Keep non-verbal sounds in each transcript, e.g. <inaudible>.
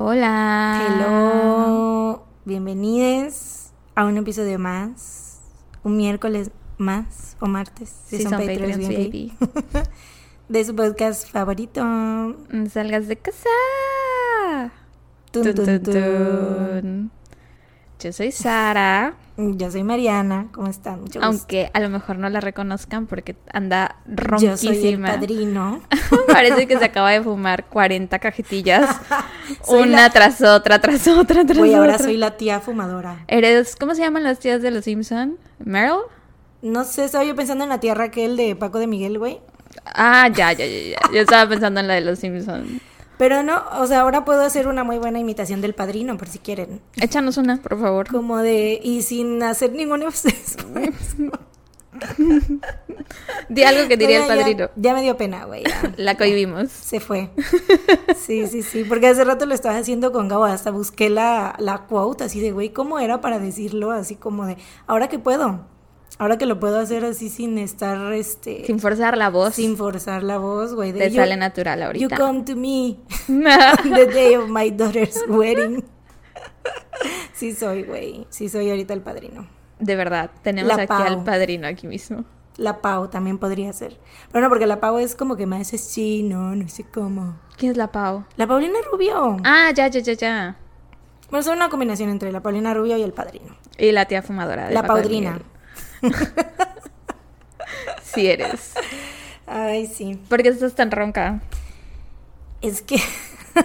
Hola. Hello. Bienvenidos a un episodio más. Un miércoles más o martes. Si son Patreons VIP, VIP. <laughs> De su podcast favorito. Mm, Salgas de casa. Tun, tun. tun. Yo soy Sara, Yo soy Mariana. ¿Cómo están? Mucho gusto. aunque a lo mejor no la reconozcan porque anda Yo soy el ronquísima. padrino. <laughs> Parece que se acaba de fumar 40 cajetillas, <laughs> una la- tras otra, tras otra, tras ahora otra. soy la tía fumadora. Eres, ¿cómo se llaman las tías de los Simpson? ¿Meryl? No sé, estaba yo pensando en la tía Raquel de Paco de Miguel, güey. Ah, ya, ya, ya, ya. Yo estaba pensando en la de los Simpson. Pero no, o sea, ahora puedo hacer una muy buena imitación del padrino, por si quieren. Échanos una, por favor. Como de, y sin hacer ningún esfuerzo. Di algo que diría el ya- padrino. Ya, me dio pena, güey. La cohibimos. Se fue. Sí, sí, sí. Porque hace rato lo estaba haciendo con Gabo. Hasta busqué la, la quote así de, güey, ¿cómo era para decirlo? Así como de, ahora que puedo. Ahora que lo puedo hacer así sin estar, este... Sin forzar la voz. sin forzar la voz, güey. Te you- sale natural You ahorita. come to me <laughs> the day of my daughter's wedding. Sí soy, güey. Sí soy ahorita el padrino. De verdad, tenemos La aquí Pau. al padrino aquí mismo. La Pau también podría ser. Pero no, porque la Pau es como que me hace sí, no, no sé cómo. ¿Quién es la Pau? La Paulina Rubio. Ah, ya, ya, ya, ya. Bueno, son una combinación entre la Paulina Rubio y el padrino. Y la tía fumadora. de La Paco <laughs> Sí eres. Ay, sí. ¿Por qué estás tan ronca? Es que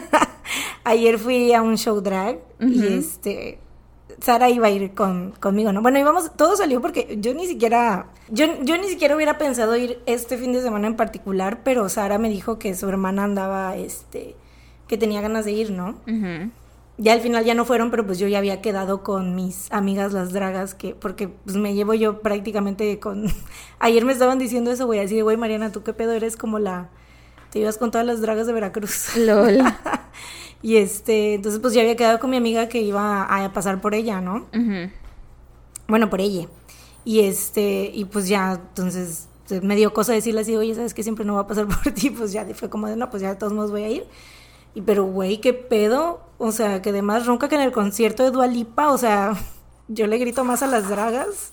<laughs> ayer fui a un show drag y este. Sara iba a ir con, conmigo, ¿no? Bueno, íbamos, todo salió porque yo ni siquiera, yo, yo ni siquiera hubiera pensado ir este fin de semana en particular, pero Sara me dijo que su hermana andaba, este, que tenía ganas de ir, ¿no? Ya al final ya no fueron, pero pues yo ya había quedado con mis amigas las dragas, que, porque pues me llevo yo prácticamente con... <laughs> Ayer me estaban diciendo eso, güey, así de, güey, Mariana, ¿tú qué pedo eres como la... Te ibas con todas las dragas de Veracruz. <laughs> LOL. y este, entonces pues ya había quedado con mi amiga que iba a pasar por ella, ¿no? Bueno, por ella. Y este, y pues ya, entonces me dio cosa decirle así, oye, ¿sabes que siempre no va a pasar <laughs> por ti? Pues ya fue como de, no, pues ya de todos modos voy a ir. Y pero, güey, qué pedo. O sea, que además ronca que en el concierto de Dualipa, o sea, <laughs> yo le grito más a las dragas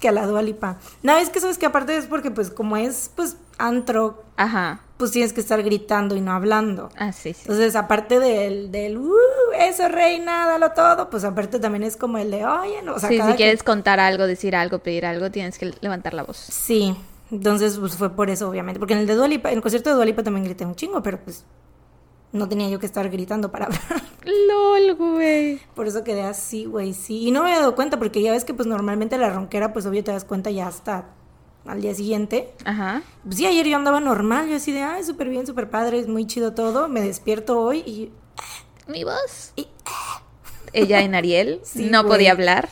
que a la Dualipa. No, es que sabes que aparte es porque, pues, como es, pues, antro, Ajá. pues tienes que estar gritando y no hablando. Ah, sí, sí. Entonces, aparte del, del, uh, eso, reina, dalo todo, pues aparte también es como el de, oye, no, o sea, sí, si que- quieres contar algo, decir algo, pedir algo, tienes que levantar la voz. Sí, entonces pues fue por eso, obviamente. Porque en el de Dua Lipa- en el concierto de Dualipa también grité un chingo, pero pues no tenía yo que estar gritando para <laughs> hablar. LOL, güey. Por eso quedé así, güey, sí. Y no me había dado cuenta, porque ya ves que pues normalmente la ronquera, pues obvio te das cuenta ya hasta al día siguiente. Ajá. Pues sí, ayer yo andaba normal, yo así de, ay, súper bien, súper padre, es muy chido todo. Me despierto hoy y... Mi voz. y Ella en Ariel <laughs> Sí, no güey. podía hablar.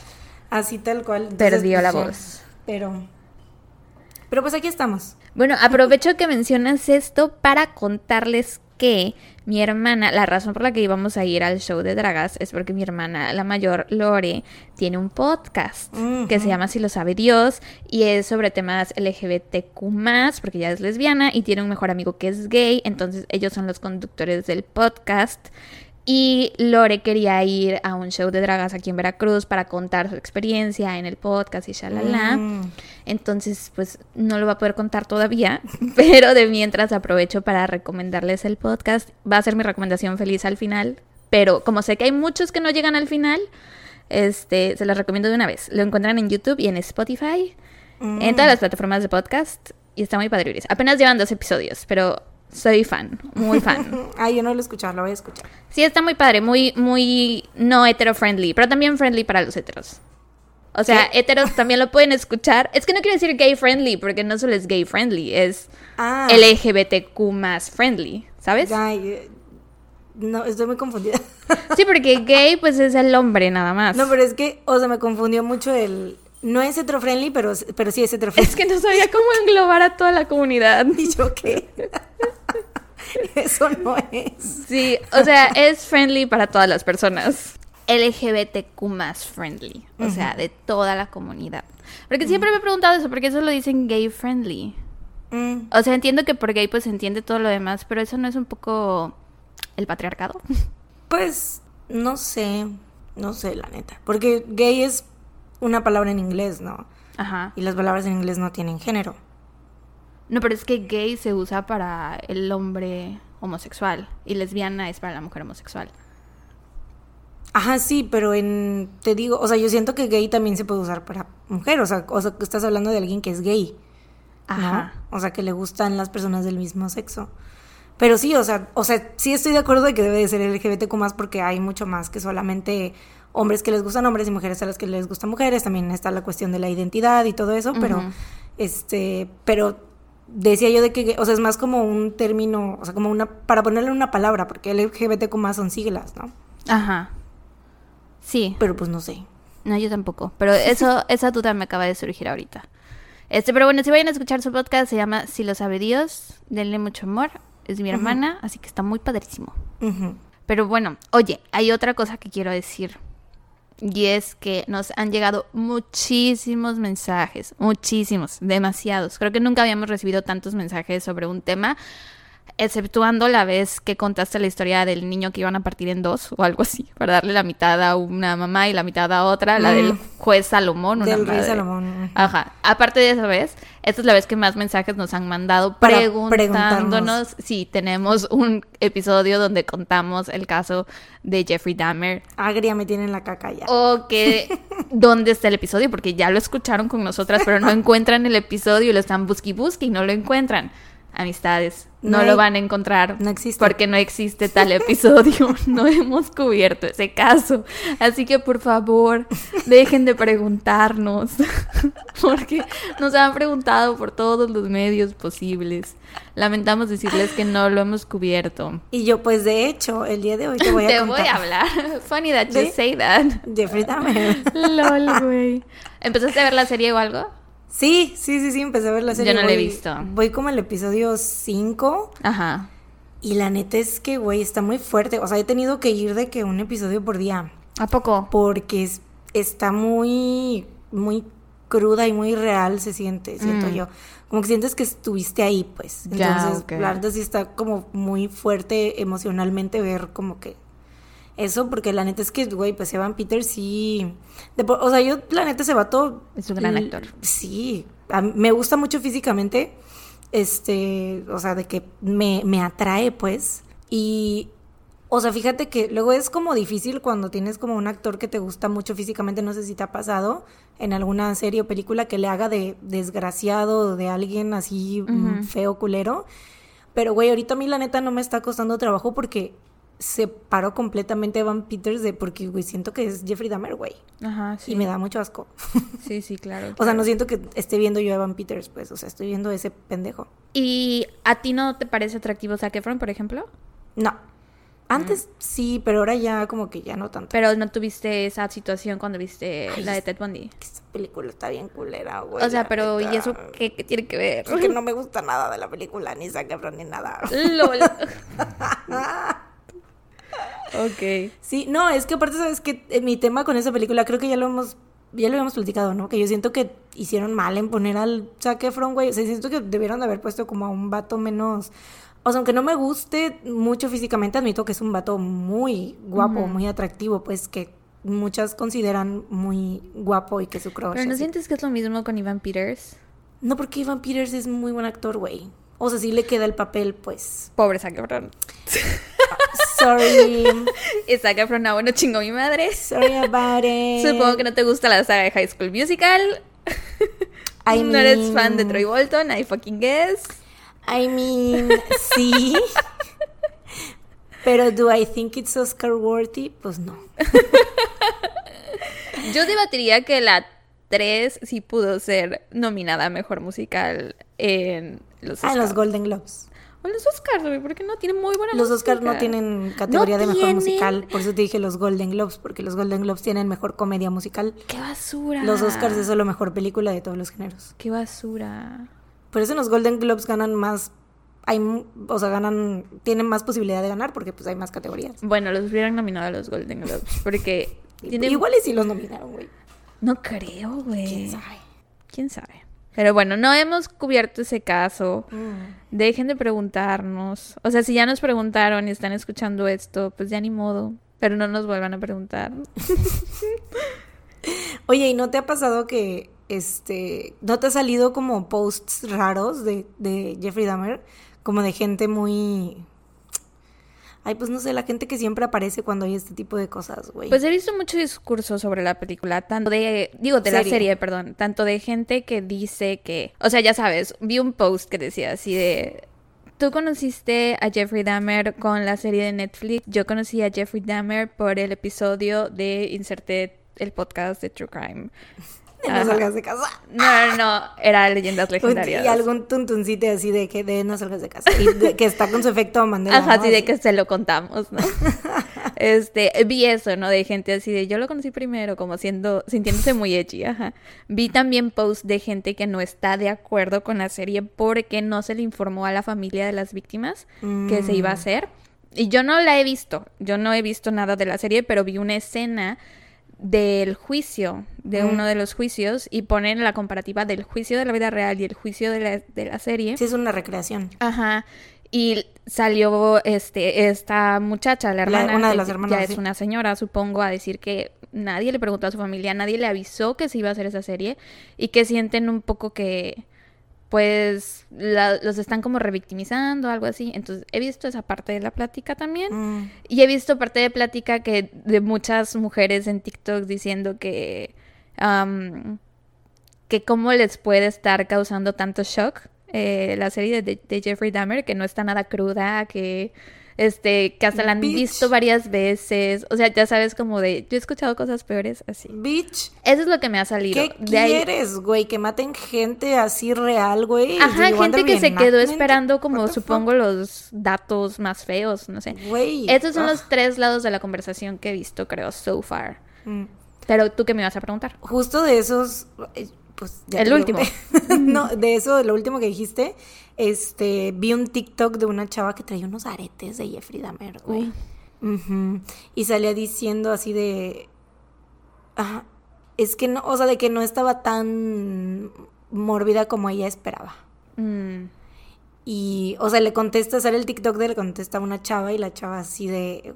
así tal cual. Entonces, Perdió pues, la ya. voz. Pero... Pero pues aquí estamos. Bueno, aprovecho que mencionas esto para contarles que mi hermana, la razón por la que íbamos a ir al show de dragas es porque mi hermana, la mayor, Lore, tiene un podcast que se llama Si lo sabe Dios y es sobre temas LGBTQ+, porque ella es lesbiana y tiene un mejor amigo que es gay, entonces ellos son los conductores del podcast. Y Lore quería ir a un show de dragas aquí en Veracruz para contar su experiencia en el podcast y shalala. Mm. Entonces, pues no lo va a poder contar todavía, <laughs> pero de mientras aprovecho para recomendarles el podcast. Va a ser mi recomendación feliz al final, pero como sé que hay muchos que no llegan al final, este, se los recomiendo de una vez. Lo encuentran en YouTube y en Spotify, en todas las plataformas de podcast y está muy padre. Apenas llevan dos episodios, pero soy fan, muy fan. <laughs> Ay, yo no lo he escuchado, lo voy a escuchar. Sí, está muy padre, muy, muy no hetero friendly, pero también friendly para los heteros. O sea, heteros <laughs> también lo pueden escuchar. Es que no quiero decir gay friendly, porque no solo es gay friendly, es Ah. LGBTQ más friendly, ¿sabes? Ay, eh, no, estoy muy confundida. Sí, porque <laughs> gay pues es el hombre nada más. No, pero es que, o sea, me confundió mucho el... No es heterofriendly, pero, pero sí es heterofriendly. Es que no sabía cómo englobar a toda la comunidad. <laughs> ¿Y yo qué? <laughs> Eso no es. Sí, o sea, es friendly para todas las personas. LGBTQ más friendly, o sea, de toda la comunidad. Porque siempre me he preguntado eso, porque eso lo dicen gay friendly. Mm, O sea, entiendo que por gay pues se entiende todo lo demás, pero eso no es un poco el patriarcado. Pues, no sé, no sé, la neta. Porque gay es una palabra en inglés, ¿no? Ajá. Y las palabras en inglés no tienen género. No, pero es que gay se usa para el hombre homosexual y lesbiana es para la mujer homosexual. Ajá, sí, pero en, te digo, o sea, yo siento que gay también se puede usar para mujer, o sea, o sea, que estás hablando de alguien que es gay, ¿no? Ajá. O sea, que le gustan las personas del mismo sexo. Pero sí, o sea, o sea, sí estoy de acuerdo de que debe de ser LGBTQ más porque hay mucho más que solamente hombres que les gustan hombres y mujeres a las que les gustan mujeres, también está la cuestión de la identidad y todo eso, pero este, pero decía yo de que, o sea, es más como un término, o sea, como una, para ponerle una palabra, porque LGBTQ más son siglas, ¿no? Ajá. Sí. Pero pues no sé. No, yo tampoco. Pero eso, <laughs> esa duda me acaba de surgir ahorita. Este, pero bueno, si vayan a escuchar su podcast, se llama Si lo sabe Dios, denle mucho amor. Es mi hermana, así que está muy padrísimo. Pero bueno, oye, hay otra cosa que quiero decir. Y es que nos han llegado muchísimos mensajes, muchísimos, demasiados. Creo que nunca habíamos recibido tantos mensajes sobre un tema, exceptuando la vez que contaste la historia del niño que iban a partir en dos o algo así, para darle la mitad a una mamá y la mitad a otra, la Mm. del juez Salomón. una Del rey. Salomón. Ajá. Aparte de esa vez, esta es la vez que más mensajes nos han mandado Para preguntándonos si tenemos un episodio donde contamos el caso de Jeffrey Dahmer Agria me tiene en la caca ya. o que <laughs> dónde está el episodio porque ya lo escucharon con nosotras pero no <laughs> encuentran el episodio y lo están busqui busqui y no lo encuentran. Amistades, no, No lo van a encontrar. no existe. Porque no existe tal <laughs> episodio. <laughs> No hemos cubierto ese caso. Así que por favor, dejen de preguntarnos. <laughs> Porque nos han preguntado por todos los medios posibles. Lamentamos decirles que no lo hemos cubierto. Y yo, pues de hecho, el día de hoy te voy a Te contar. voy a hablar. Funny that you say that. Jeffrey Dahmer. LOL, güey. ¿Empezaste a ver la serie o algo? Sí, sí, sí, sí, empecé a ver la serie. Yo no la he Voy- visto. Voy como el episodio 5 Ajá. y la neta es que, güey, está muy fuerte. O sea, he tenido que ir de que un episodio por día ¿A poco? porque es- está muy, muy cruda y muy real se siente, siento Mm. yo. Como que sientes que estuviste ahí, pues. Ya, Entonces, ok. la neta sí está como muy fuerte emocionalmente ver como que eso, porque la neta es que, güey, pues Evan Peters sí... de o sea, yo, la neta, ese vato... Es un gran actor. Sí, a me gusta mucho físicamente, este, o sea, de que me, me atrae, pues. Y, o sea, fíjate que luego es como difícil cuando tienes como un actor que te gusta mucho físicamente, no sé si te ha pasado en alguna serie o película que le haga de desgraciado, de alguien así mm, feo, culero. Pero, güey, ahorita a mí la neta no me está costando trabajo porque separó completamente a Evan Peters de porque, güey, siento que es Jeffrey Dahmer, güey. Ajá, sí. Y me da mucho asco. <laughs> Sí, sí, claro. O sea, no siento que esté viendo yo a Evan Peters, pues, o sea, estoy viendo ese pendejo. ¿Y a ti no te parece atractivo Zac Efron, por ejemplo? No. Antes sí, pero ahora ya como que ya no tanto. Pero no tuviste esa situación cuando viste Ay, la de Ted Bundy. Esta película está bien culera, güey. O sea, pero ¿y eso qué, qué tiene que ver? Porque no me gusta nada de la película, ni Zac Efron, ni nada. <laughs> LOL. <laughs> ok. Sí, no, es que aparte, ¿sabes que Mi tema con esa película, creo que ya lo hemos, ya lo habíamos platicado, ¿no? Que yo siento que hicieron mal en poner al Zac Efron, güey. O sea, siento que debieron de haber puesto como a un vato menos... O sea, aunque no me guste mucho físicamente, admito que es un vato muy guapo, muy atractivo, pues que muchas consideran muy guapo y que su crush. Pero ¿no así. sientes que es lo mismo con Ivan Peters? No, porque Ivan Peters es muy buen actor, güey. O sea, sí le queda el papel, pues. Pobre Zac Efron. <laughs> Sorry. Y Zac Efron, ah, bueno, chingo mi madre. Sorry about it. Supongo que no te gusta la saga de High School Musical. I no eres fan de Troy Bolton, I fucking guess. I mean, sí. Pero do I think it's Oscar worthy? Pues no. <laughs> Yo debatiría que la 3 sí pudo ser nominada a mejor musical en los Ah, Oscars. en los Golden Globes. O los Oscars, güey, porque no tiene muy buena Los. Oscars no tienen categoría No de mejor tienen. musical. Por eso te dije los Golden Globes, porque los Golden Globes tienen mejor comedia musical. ¡Qué basura! Los Oscars es solo mejor película de todos los géneros. ¡Qué basura! Por eso en los Golden Globes ganan más. Hay, o sea, ganan. Tienen más posibilidad de ganar porque pues hay más categorías. Bueno, los hubieran nominado a los Golden Globes porque <laughs> tienen... Igual y si los nominaron, güey. No creo, güey. ¿Quién sabe? ¿Quién sabe? Pero bueno, no hemos cubierto ese caso. Mm. Dejen de preguntarnos. O sea, si ya nos preguntaron y están escuchando esto, pues ya ni modo. Pero no nos vuelvan a preguntar. <laughs> Oye, ¿y no te ha pasado que este no te ha salido como posts raros de, de Jeffrey Dahmer? Como de gente muy Ay, pues no sé, la gente que siempre aparece cuando hay este tipo de cosas, güey. Pues he visto mucho discurso sobre la película, tanto de, digo, de la serie, perdón, tanto de gente que dice que, o sea, ya sabes, vi un post que decía así de, tú conociste a Jeffrey Dahmer con la serie de Netflix, yo conocí a Jeffrey Dahmer por el episodio de Inserté el podcast de True Crime. No salgas de casa. No, no, no, era leyendas legendarias. Y algún tuntuncito así de que de no salgas de casa. Y que está con su efecto Mandela. Ajá, así de que se lo contamos, ¿no? <laughs> este, vi eso, ¿no? De gente así de yo lo conocí primero, como siendo, sintiéndose muy edgy, ajá. Vi también posts de gente que no está de acuerdo con la serie porque no se le informó a la familia de las víctimas que se iba a mm. hacer. Y yo no la he visto, yo no he visto nada de la serie, pero vi una escena del juicio, de uno de los juicios, y ponen la comparativa del juicio de la vida real y el juicio de la, de la serie. Sí, es una recreación. Ajá. Y salió este esta muchacha, la hermana, una de las hermanas, ya es una señora, supongo, a decir que nadie le preguntó a su familia, nadie le avisó que se iba a hacer esa serie y que sienten un poco que pues los están como revictimizando, algo así. Entonces, he visto esa parte de la plática también. Mm. Y he visto parte de plática que de muchas mujeres en TikTok diciendo que, que cómo les puede estar causando tanto shock eh, la serie de, de, Jeffrey Dahmer, que no está nada cruda, que este, que hasta la han visto varias veces. O sea, ya sabes, como de, yo he escuchado cosas peores así. Bitch. Eso es lo que me ha salido. ¿Qué quieres, güey? Que maten gente así real, güey. Ajá, gente que se quedó esperando como, supongo, los datos más feos, no sé. Güey. Estos son los tres lados de la conversación que he visto, creo, so far. Mm. Pero tú qué me ibas a preguntar. Justo de esos, pues... El último. <laughs> no, de eso, de lo último que dijiste este, vi un TikTok de una chava que traía unos aretes de Jeffrey Dahmer, güey. Y salía diciendo así de... es que no, o sea, de que no estaba tan mórbida como ella esperaba. Mm. Y, o sea, le contesta, sale el TikTok de le contesta a una chava y la chava así de,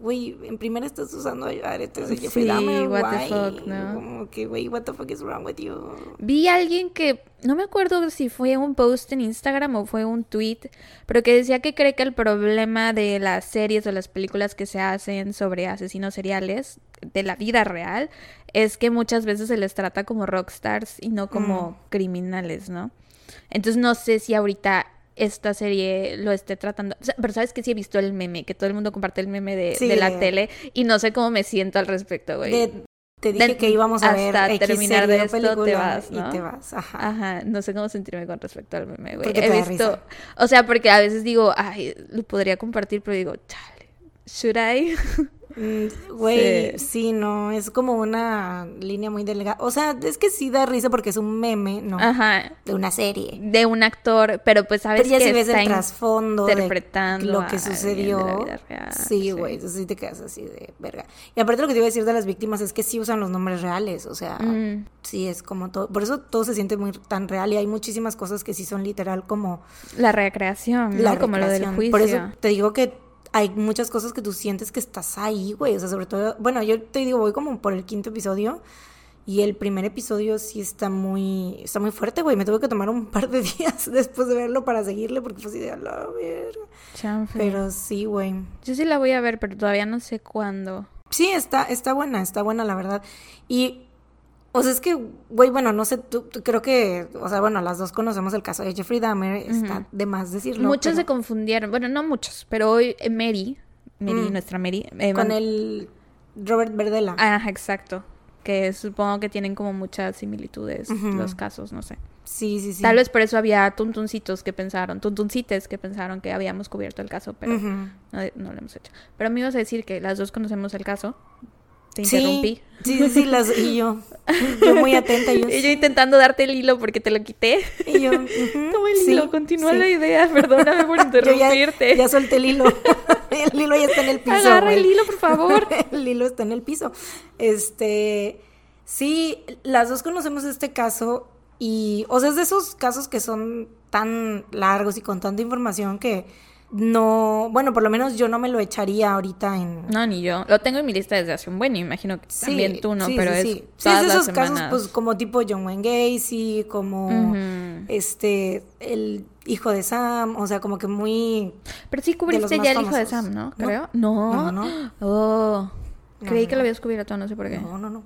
güey, en primera estás usando aretes de Jeffrey sí, what the fuck, ¿no? Como que, güey, what the fuck is wrong with you? Vi a alguien que, no me acuerdo si fue un post en Instagram o fue un tweet, pero que decía que cree que el problema de las series o las películas que se hacen sobre asesinos seriales de la vida real es que muchas veces se les trata como rockstars y no como mm. criminales, ¿no? Entonces no sé si ahorita esta serie lo esté tratando. pero sabes que sí he visto el meme, que todo el mundo comparte el meme de, la tele y no sé cómo me siento al respecto, güey. te dije que íbamos a ver hasta terminar de esto te vas, ¿no? Y te vas, ajá. Ajá, no sé cómo sentirme con respecto al meme, güey. He visto, o sea, porque a veces digo, ay, lo podría compartir, pero digo, chale, should I? <laughs> Mm, güey, sí. no, es como una línea muy delgada. O sea, es que sí da risa porque es un meme, ¿no? Ajá. De una serie. De un actor, pero pues sabes pero ya que si ves el trasfondo interpretando lo que sucedió. sí, güey, entonces sí te quedas así de verga. Y aparte lo que te iba a decir de las víctimas es que sí usan los nombres reales, o sea, mm. sí es como todo, por eso todo se siente muy tan real y hay muchísimas cosas que sí son literal como la recreación, ¿no? como lo del juicio. Por eso te digo que hay muchas cosas que tú sientes que estás ahí, güey. O sea, sobre todo, bueno, yo te digo, voy como por el quinto episodio. Y el primer episodio sí está muy, está muy fuerte, güey. Me tuve que tomar un par de <laughs> días después de verlo para seguirle porque fue así de a la verga. Pero sí, güey. Yo sí la voy a ver, pero todavía no sé cuándo. Sí, está, está buena, está buena, la verdad. Y o sea, es que, güey, bueno, no sé, tú, creo que, o sea, bueno, las dos conocemos el caso de Jeffrey Dahmer, está de más decirlo. Muchos se confundieron, bueno, no muchos, pero hoy eh, Mary, Mary, mm. nuestra Mary. Eh, Con el Robert Verdela. Ah, exacto, que supongo que tienen como muchas similitudes los casos, no sé. Sí, sí, sí. Tal vez por eso había tuntuncitos que pensaron, tuntuncites que pensaron que habíamos cubierto el caso, pero no, no, lo hemos hecho. Pero me ibas a decir que las dos conocemos el caso. Te interrumpí. Sí, sí, sí, las, y yo, yo <laughs> muy atenta. Yo, y yo intentando darte el hilo porque te lo quité. Y yo, <laughs> Toma el hilo, continúa la idea, perdóname por <laughs> interrumpirte. ya, solté el hilo. el hilo ya está en el piso. Agarra el hilo, por favor. el hilo está en el piso. Este, sí, las dos conocemos este caso y, o sea, es de esos casos que son tan largos y con tanta información que no, bueno, por lo menos yo no me lo echaría ahorita en... No, ni yo. Lo tengo en mi lista desde hace un buen, imagino que Sí, también tú, ¿no? sí, Pero sí, es sí. Sí, todas es de las esos casos, semanas. pues, como tipo John Wayne Gacy, como este, el hijo de Sam, o sea, como que muy... Pero sí cubriste ya el hijo de. Sam, ¿no? Creo. No. No, no. Oh. No, Creí no, que lo habías cubierto, no sé por qué. No, no, no.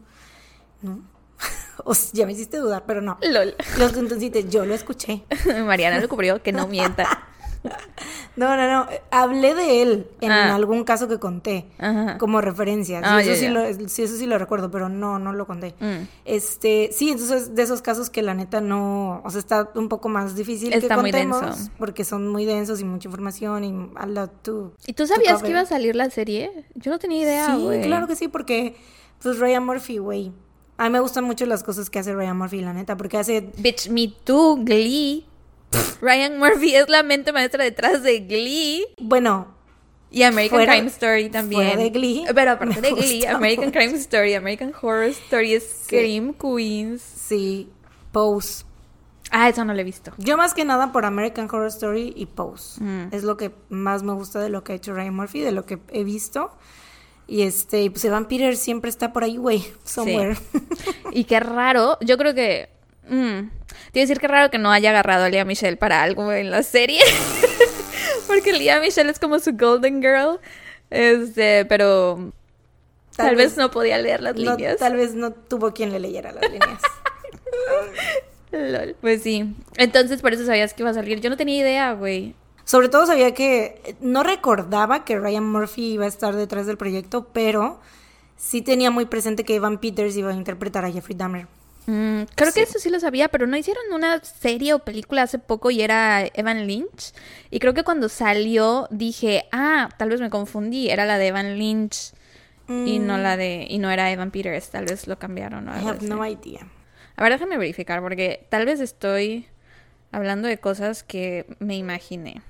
No. <laughs> O sea, ya me hiciste dudar, pero no. LOL. Los tuntuncites, yo lo escuché. <laughs> Mariana lo cubrió, que no mienta. <laughs> <laughs> No, no, no. Hablé de él en Ah. algún caso que conté. Ajá. Como referencia. Sí, Ah, eso, sí ya. Lo, sí, eso sí lo recuerdo, pero no, no lo conté. Mm. Este, sí, entonces de esos casos que la neta no, o sea, está un poco más difícil Está que muy contemos denso. porque son muy densos y mucha información y a lot to ¿Y tú sabías que iba a salir la serie? Yo no tenía idea, Sí, claro que sí, porque pues Ryan Murphy, güey. A mí me gustan mucho las cosas que hace Ryan Murphy, la neta, porque hace Bitch, Me Too, Glee. Ryan Murphy es la mente maestra detrás de Glee. bueno, Y American Fuera- Crime Story también. fuera de Glee, Pero aparte de Glee, American mucho. Crime Story, American Horror Story, Scream Queens. sí, Pose. Ah, eso no lo he visto. Yo más que nada por American Horror Story y Pose. Mm. Es lo que más me gusta de lo que ha hecho Ryan Murphy, de lo que he visto. Y este, pues Evan Peters siempre está por ahí, güey, somewhere. <laughs> Y qué raro, yo creo que... Mm, te decir que raro que no haya agarrado a Lea Michelle para algo en la serie. <laughs> Porque Lea Michelle es como su golden girl. Este, pero... Tal, Tal vez, vez no podía leer las No, líneas. tal vez no tuvo quien le leyera las líneas. <laughs> Lol. Pues sí. Entonces por eso sabías que iba a salir. Yo no tenía idea, güey. Sobre todo sabía que no recordaba que Ryan Murphy iba a estar detrás del proyecto, pero sí tenía muy presente que Evan Peters iba a interpretar a Jeffrey Dahmer. Mm, creo que eso sí lo sabía, pero no hicieron una serie o película hace poco y era Evan Lynch. Y creo que cuando salió dije, ah, tal vez me confundí, era la de Evan Lynch y no la de y no era Evan Peters, tal vez lo cambiaron o I algo have así. no idea. A ver, déjame verificar porque tal vez estoy hablando de cosas que me imaginé.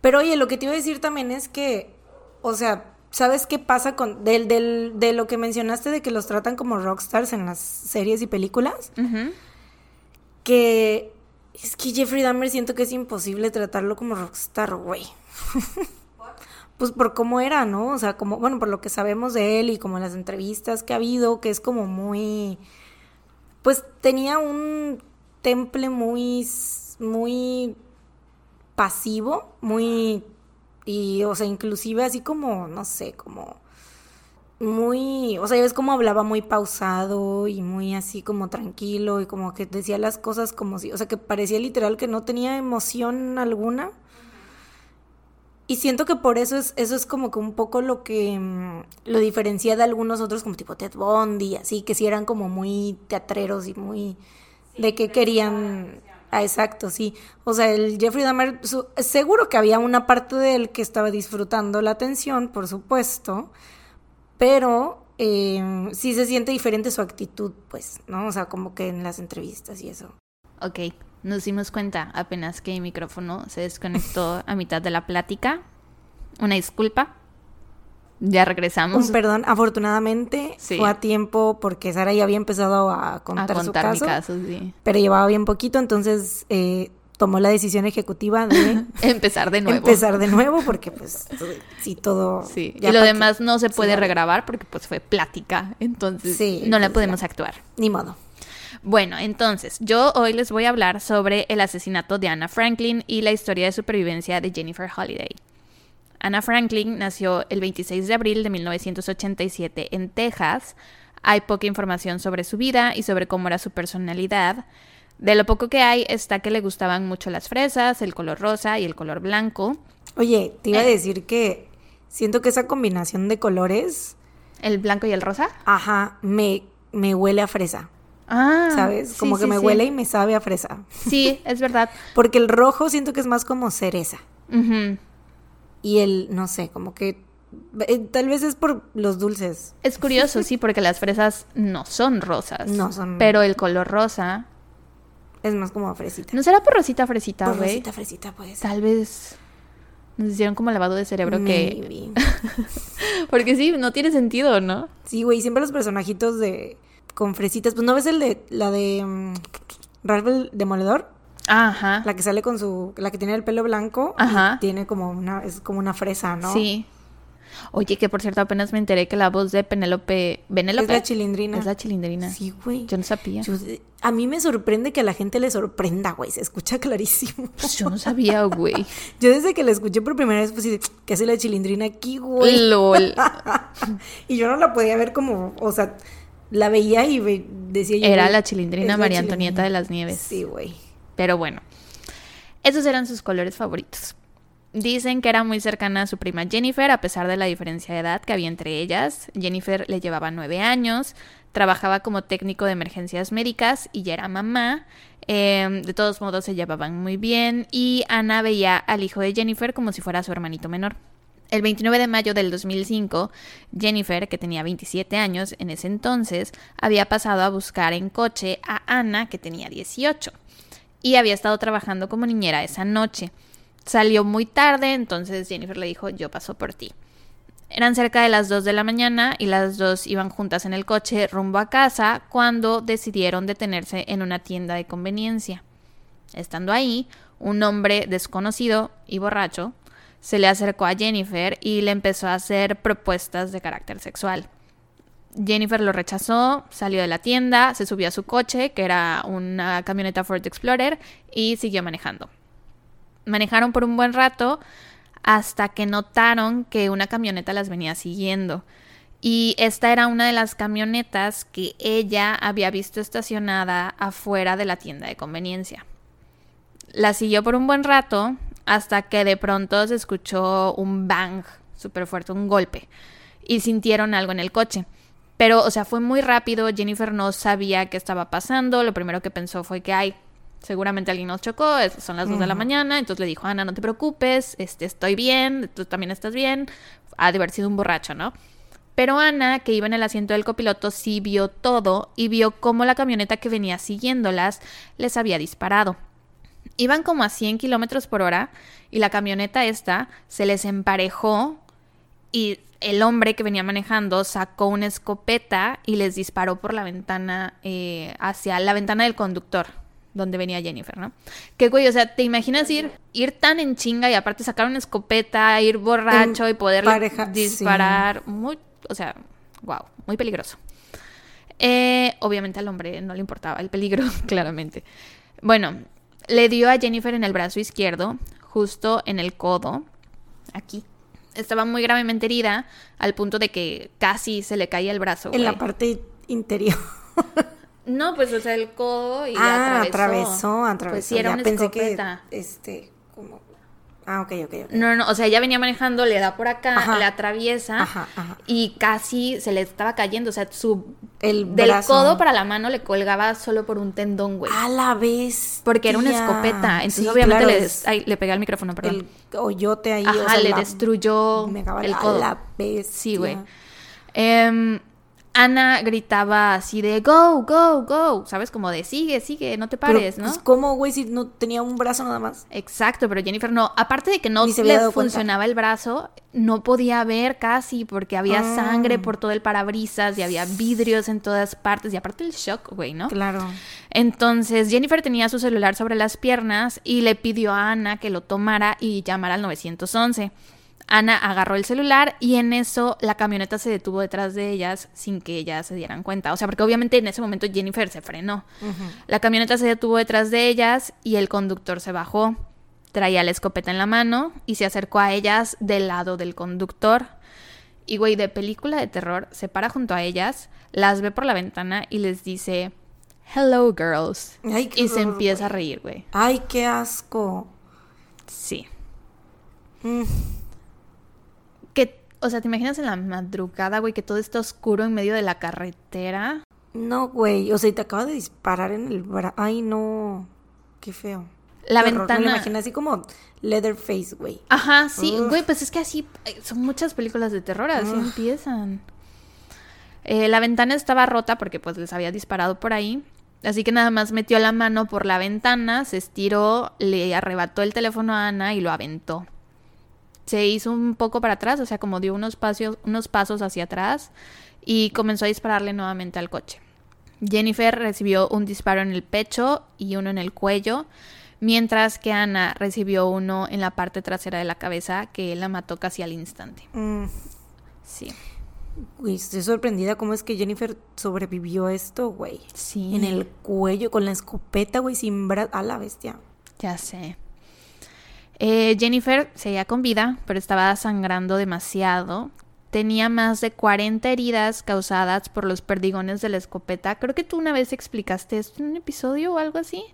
Pero oye, lo que te iba a decir también es que, o sea, ¿sabes qué pasa con del, del, de lo que mencionaste de que los tratan como rockstars en las series y películas? Que es que Jeffrey Dahmer siento que es imposible tratarlo como rockstar, güey. <laughs> pues por cómo era, ¿no? O sea, como, bueno, por lo que sabemos de él y como las entrevistas que ha habido, que es como muy, pues tenía un temple muy, muy pasivo, muy, y, o sea, inclusive así como, no sé, como muy, o sea, ves cómo hablaba muy pausado y muy así como tranquilo y como que decía las cosas como si, o sea, que parecía literal que no tenía emoción alguna. Y siento que por eso es, eso es como que un poco lo que mm, lo diferencia de algunos otros como tipo Ted Bundy, así, que sí eran como muy teatreros y muy de que querían... Ah, exacto, sí. O sea, el Jeffrey Dahmer, su- seguro que había una parte de él que estaba disfrutando la atención, por supuesto, pero eh, sí se siente diferente su actitud, pues, ¿no? O sea, como que en las entrevistas y eso. Ok, nos dimos cuenta apenas que el micrófono se desconectó a mitad de la plática. Una disculpa. Ya regresamos Un perdón, afortunadamente Sí. fue a tiempo porque Sara ya había empezado a a contar, su contar mi caso, caso, sí. pero llevaba bien poquito, entonces eh, tomó la decisión ejecutiva de <laughs> Empezar de nuevo. empezar de nuevo porque pues sí todo Sí. Y lo demás no se Sí, puede vale. regrabar porque pues fue plática, entonces Sí, no la pues, podemos ya. actuar. ni modo. Bueno, entonces, yo hoy les voy a hablar sobre el asesinato de Anna Franklin y la historia de supervivencia de Jennifer Holliday. Anna Franklin nació el 26 de abril de 1987 en Texas. Hay poca información sobre su vida y sobre cómo era su personalidad. De lo poco que hay está que le gustaban mucho las fresas, el color rosa y el color blanco. Oye, te iba a Eh. decir que siento que esa combinación de colores, ¿El blanco y el rosa? ajá, me, me huele a fresa, Ah, ¿sabes? sí, Como que sí, me sí. huele y me sabe a fresa. Sí, es verdad. <laughs> Porque el rojo siento que es más como cereza. Ujú. Y el, no sé, como que eh, tal vez es por los dulces. Es curioso, <laughs> sí, porque las fresas no son rosas. No son- Pero el color rosa. Es más como fresita. ¿No será por rosita fresita, güey? rosita, fresita puede ser. Tal vez nos hicieron como lavado de cerebro que. Maybe. <laughs> Porque sí, no tiene sentido, ¿no? Sí, güey, siempre los personajitos de con fresitas. Pues no ves el de la de mm, Ralph el Demoledor. Ajá. La que sale con su, la que tiene el pelo blanco, Ajá. y tiene como una, es como una fresa, ¿no? Sí. Oye, que por cierto apenas me enteré que la voz de Penélope... ¿Benélope? Es la chilindrina. Es la chilindrina. Sí, güey. Yo no sabía. Yo- a mí me sorprende que a la gente le sorprenda, güey. Se escucha clarísimo. Pues yo no sabía, güey. <laughs> Yo desde que la escuché por primera vez, pues, de, ¿qué hace la chilindrina aquí, güey? LOL. <laughs> y yo no la podía ver como, o sea, la veía y ve- decía yo. Era la chilindrina la María chilindrina. Antonieta de las Nieves. Sí, güey. Pero bueno, esos eran sus colores favoritos. Dicen que era muy cercana a su prima Jennifer, a pesar de la diferencia de edad que había entre ellas. Jennifer le llevaba nueve años, trabajaba como técnico de emergencias médicas y ya era mamá. Eh, de todos modos se llevaban muy bien y Ana veía al hijo de Jennifer como si fuera su hermanito menor. El 29 de mayo del 2005, Jennifer, que tenía 27 años en ese entonces, había pasado a buscar en coche a Ana, que tenía 18 y había estado trabajando como niñera esa noche. Salió muy tarde, entonces Jennifer le dijo, yo paso por ti. Eran cerca de las 2 de la mañana y las dos iban juntas en el coche rumbo a casa cuando decidieron detenerse en una tienda de conveniencia. Estando ahí, un hombre desconocido y borracho se le acercó a Jennifer y le empezó a hacer propuestas de carácter sexual. Jennifer lo rechazó, salió de la tienda, se subió a su coche, que era una camioneta Ford Explorer, y siguió manejando. Manejaron por un buen rato hasta que notaron que una camioneta las venía siguiendo. Y esta era una de las camionetas que ella había visto estacionada afuera de la tienda de conveniencia. La siguió por un buen rato hasta que de pronto se escuchó un bang súper fuerte, un golpe, y sintieron algo en el coche. Pero, o sea, fue muy rápido, Jennifer no sabía qué estaba pasando, lo primero que pensó fue que, ay, seguramente alguien nos chocó, son las 2 de la mañana, entonces le dijo, Ana, no te preocupes, este, estoy bien, tú también estás bien, ha de haber sido un borracho, ¿no? Pero Ana, que iba en el asiento del copiloto, sí vio todo y vio cómo la camioneta que venía siguiéndolas les había disparado. Iban como a 100 kilómetros por hora y la camioneta esta se les emparejó y el hombre que venía manejando sacó una escopeta y les disparó por la ventana eh, hacia la ventana del conductor donde venía Jennifer, ¿no? Que güey, o sea, ¿te imaginas ir, ir tan en chinga y aparte sacar una escopeta, ir borracho y poder pareja, disparar? Muy, o sea, wow, muy peligroso. Eh, obviamente al hombre no le importaba el peligro, <laughs> claramente. Bueno, le dio a Jennifer en el brazo izquierdo, justo en el codo, aquí. Estaba muy gravemente herida, al punto de que casi se le caía el brazo. En la parte interior. <laughs> No, pues o sea, el codo y ah, atravesó. atravesó, atravesó. Pues sí, era Ya una pensé escopeta. que, este, como... Ah, ok, ok, ok. No, no, o sea, ella venía manejando, le da por acá, Ajá. le atraviesa Ajá, ajá. y casi se le estaba cayendo. O sea, su El del brazo. codo para la mano le colgaba solo por un tendón, güey. A la vez. Porque era una escopeta. Entonces, obviamente, le, ay, le pegué al micrófono, perdón. El hoyote ahí. Ajá, o sea, le la- destruyó me el a codo. la bestia. Sí, güey. Em, Ana gritaba así de go, go, go. ¿Sabes? Como de sigue, sigue, no te Pero, pares, ¿no? Pues, ¿cómo, güey, si no tenía un brazo nada más? Exacto, pero Jennifer no. Aparte de que no se le cuenta. funcionaba el brazo, no podía ver casi porque había Ah. sangre por todo el parabrisas y había vidrios en todas partes. Y aparte el shock, güey, ¿no? Claro. Entonces Jennifer tenía su celular sobre las piernas y le pidió a Ana que lo tomara y llamara al 911. Ana agarró el celular y en eso la camioneta se detuvo detrás de ellas sin que ellas se dieran cuenta. O sea, porque obviamente en ese momento Jennifer se frenó. La camioneta se detuvo detrás de ellas y el conductor se bajó. Traía la escopeta en la mano y se acercó a ellas del lado del conductor. Y güey, de película de terror, se para junto a ellas, las ve por la ventana y les dice, Hello girls. Ay, y se horror, empieza a reír, güey. Ay, qué asco. Sí. Mm. O sea, ¿te imaginas en la madrugada, güey, que todo está oscuro en medio de la carretera? No, güey. O sea, y te acaba de disparar en el brazo. Ay, no. Qué feo. La Qué horror. Me ventana- imaginé así como Leatherface, güey. Ajá, sí, güey, pues es que así eh, son muchas películas de terror, así empiezan. Eh, la ventana estaba rota porque pues les había disparado por ahí. Así que nada más metió la mano por la ventana, se estiró, le arrebató el teléfono a Ana y lo aventó. Se hizo un poco para atrás, o sea, como dio unos pasos, unos pasos hacia atrás y comenzó a dispararle nuevamente al coche. Jennifer recibió un disparo en el pecho y uno en el cuello, mientras que Ana recibió uno en la parte trasera de la cabeza que la mató casi al instante. Mm. Sí. Güey, estoy sorprendida cómo es que Jennifer sobrevivió a esto, güey. Sí. En el cuello, con la escopeta, güey, sin brazos. A la bestia. Ya sé. Eh, Jennifer seguía con vida, pero estaba sangrando demasiado. Tenía más de 40 heridas causadas por los perdigones de la escopeta. Creo que tú una vez explicaste esto en un episodio o algo así.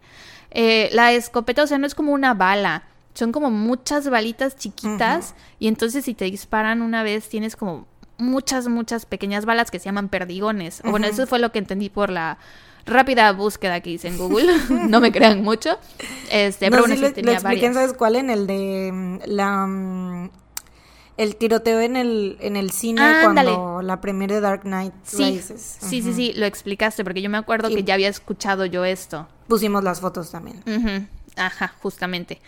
Eh, la escopeta, o sea, no es como una bala. Son como muchas balitas chiquitas. Y entonces si te disparan una vez, tienes como muchas, muchas pequeñas balas que se llaman perdigones. O Bueno, eso fue lo que entendí por la rápida búsqueda que hice en Google. <laughs> <laughs> no me crean mucho. Este, pero no, bueno, sí sí lo, tenía lo expliqué, varias. ¿sabes cuál? En el de mm, la... mm, El tiroteo en el, en el cine Ándale. cuando la premiere de Dark Knight Sí, Rises. sí, sí, sí, lo explicaste, porque yo me acuerdo Y- que ya había escuchado yo esto. Pusimos las fotos también. Ajá, justamente.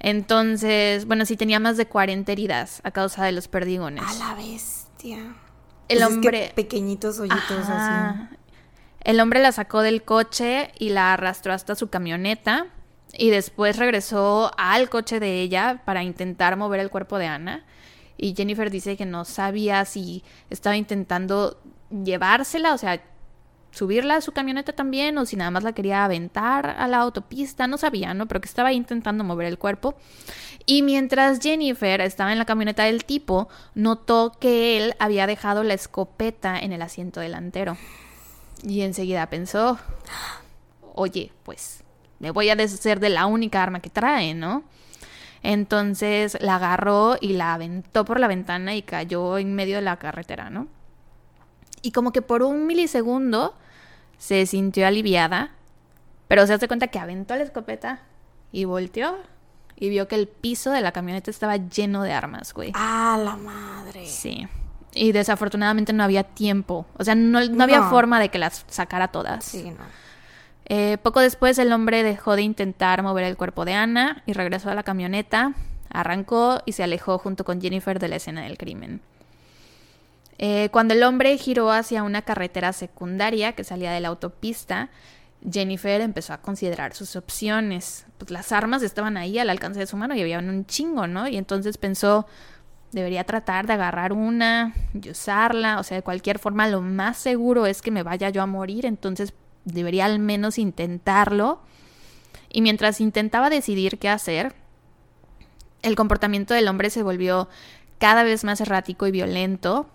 Entonces, bueno, sí tenía más de 40 heridas a causa de los perdigones. A la bestia. El Pues es que hombre... pequeñitos hoyitos así. El hombre la sacó del coche y la arrastró hasta su camioneta y después regresó al coche de ella para intentar mover el cuerpo de Ana. Y Jennifer dice que no sabía si estaba intentando llevársela, o sea, subirla a su camioneta también o si nada más la quería aventar a la autopista, no sabía, ¿no? Pero que estaba intentando mover el cuerpo. Y mientras Jennifer estaba en la camioneta del tipo, notó que él había dejado la escopeta en el asiento delantero. Y enseguida pensó, oye, pues me voy a deshacer de la única arma que trae, ¿no? Entonces la agarró y la aventó por la ventana y cayó en medio de la carretera, ¿no? Y como que por un milisegundo se sintió aliviada, pero se hace cuenta que aventó la escopeta y volteó y vio que el piso de la camioneta estaba lleno de armas, güey. ¡A la madre! Sí. Y desafortunadamente no había tiempo. O sea, no, no había No. forma de que las sacara todas. Sí, no. Eh, poco después el hombre dejó de intentar mover el cuerpo de Ana y regresó a la camioneta, arrancó y se alejó junto con Jennifer de la escena del crimen. Eh, cuando el hombre giró hacia una carretera secundaria que salía de la autopista, Jennifer empezó a considerar sus opciones. Pues las armas estaban ahí al alcance de su mano y había un chingo, ¿no? Y entonces pensó, debería tratar de agarrar una y usarla. O sea, de cualquier forma, lo más seguro es que me vaya yo a morir, entonces debería al menos intentarlo. Y mientras intentaba decidir qué hacer, el comportamiento del hombre se volvió cada vez más errático y violento.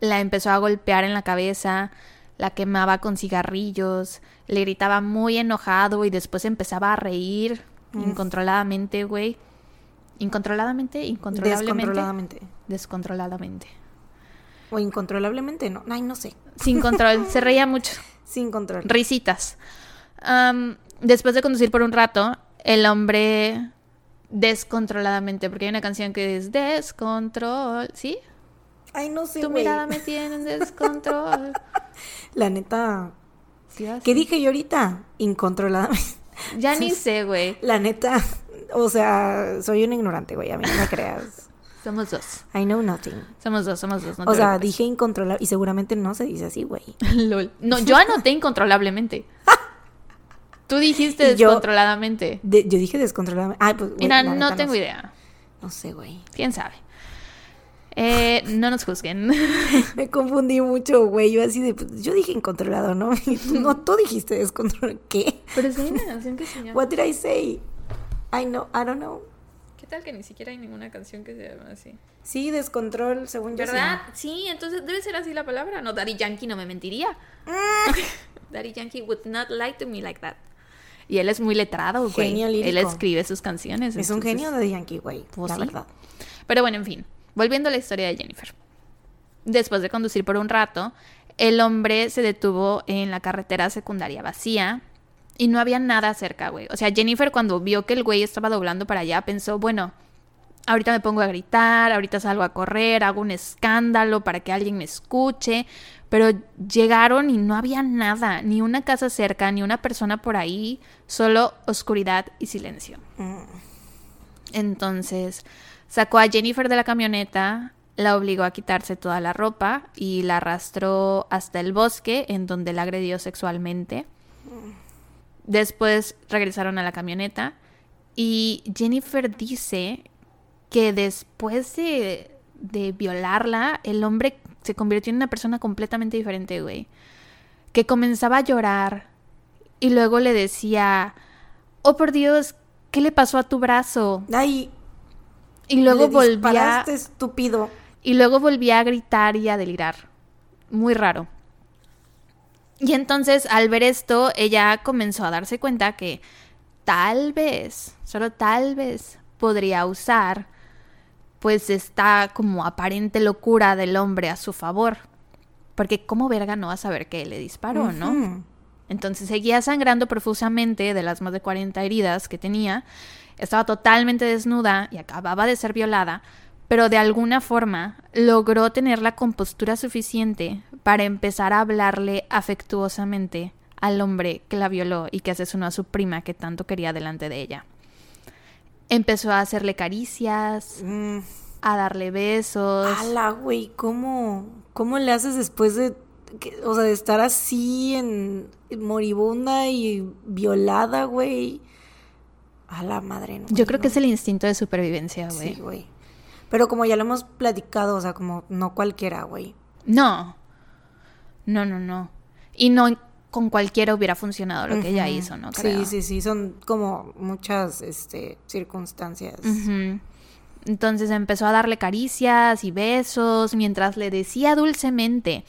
La empezó a golpear en la cabeza, la quemaba con cigarrillos, le gritaba muy enojado y después empezaba a reír Mm. incontroladamente, güey. Incontroladamente, incontrolablemente. Descontroladamente. Descontroladamente. O incontrolablemente, no. Ay, no sé. Sin control. se <laughs> reía mucho. Sin control. Risitas. Después de conducir por un rato, el hombre descontroladamente, porque hay una canción que es descontrol, ¿sí? Ay, no sé, tu mirada me tiene en descontrol. <laughs> La neta. Sí. ¿Qué dije yo ahorita? Incontroladamente. Ya ni <laughs> sé, güey. La neta. O sea, soy un ignorante, güey. A mí no me creas. <laughs> Somos dos. I know nothing. Somos dos, somos dos. no o sea, dije incontrolable. Y seguramente no se dice así, güey. <laughs> Lol. No, yo anoté incontrolablemente. <laughs> Tú dijiste yo- descontroladamente. De- yo dije descontroladamente. Ay, pues. Mira, no tengo sé. idea. No sé, güey. ¿Quién sabe? Eh, no nos juzguen. Me confundí mucho, güey. Yo así de. pues, yo dije incontrolado, ¿no? No, tú dijiste descontrolado. ¿Qué? Pero hay una canción que se llama... What did I say? I know, I don't know. ¿Qué tal que ni siquiera hay ninguna canción que se llama así? Sí, descontrol, según yo. sí. ¿Verdad? Sí, entonces debe ser así la palabra. No, Daddy Yankee no me mentiría. <laughs> Daddy Yankee would not lie to me like that. Y él es muy letrado, güey. Genio lírico. Él escribe sus canciones. Es un entonces- genio de Yankee, güey. Pues la sí. verdad. Pero bueno, en fin, volviendo a la historia de Jennifer. Después de conducir por un rato, el hombre se detuvo en la carretera secundaria vacía y no había nada cerca, güey. O sea, Jennifer cuando vio que el güey estaba doblando para allá pensó, bueno, ahorita me pongo a gritar, ahorita salgo a correr, hago un escándalo para que alguien me escuche. Pero llegaron y no había nada, ni una casa cerca, ni una persona por ahí, solo oscuridad y silencio. Mm. Entonces sacó a Jennifer de la camioneta, la obligó a quitarse toda la ropa y la arrastró hasta el bosque en donde la agredió sexualmente. Después regresaron a la camioneta Y Jennifer dice que después de, de violarla, el hombre se convirtió en una persona completamente diferente, güey. Que comenzaba a llorar y luego le decía, oh por Dios, ¿qué le pasó a tu brazo? Ay. Y luego le volvía... estúpido. Y luego volvía a gritar y a delirar. Muy raro. Y entonces al ver esto, ella comenzó a darse cuenta que tal vez, solo tal vez, podría usar pues esta como aparente locura del hombre a su favor. Porque como verga no va a saber que le disparó, ¿no? Entonces seguía sangrando profusamente de las más de 40 heridas que tenía. Estaba totalmente desnuda y acababa de ser violada, pero de alguna forma logró tener la compostura suficiente para empezar a hablarle afectuosamente al hombre que la violó y que asesinó a su prima que tanto quería delante de ella. Empezó a hacerle caricias, Mm. a darle besos. Ala, güey, ¿cómo, ¿cómo le haces después de, que- o sea, de estar así en, moribunda y violada, güey? A la madre, no. Yo creo que es el instinto de supervivencia, güey. Sí, güey. Pero como ya lo hemos platicado, o sea, como no cualquiera, güey. No. No, no, no. Y no con cualquiera hubiera funcionado lo que ella hizo, ¿no? Creo. Sí, sí, sí, son como muchas este, circunstancias. Entonces empezó a darle caricias y besos mientras le decía dulcemente.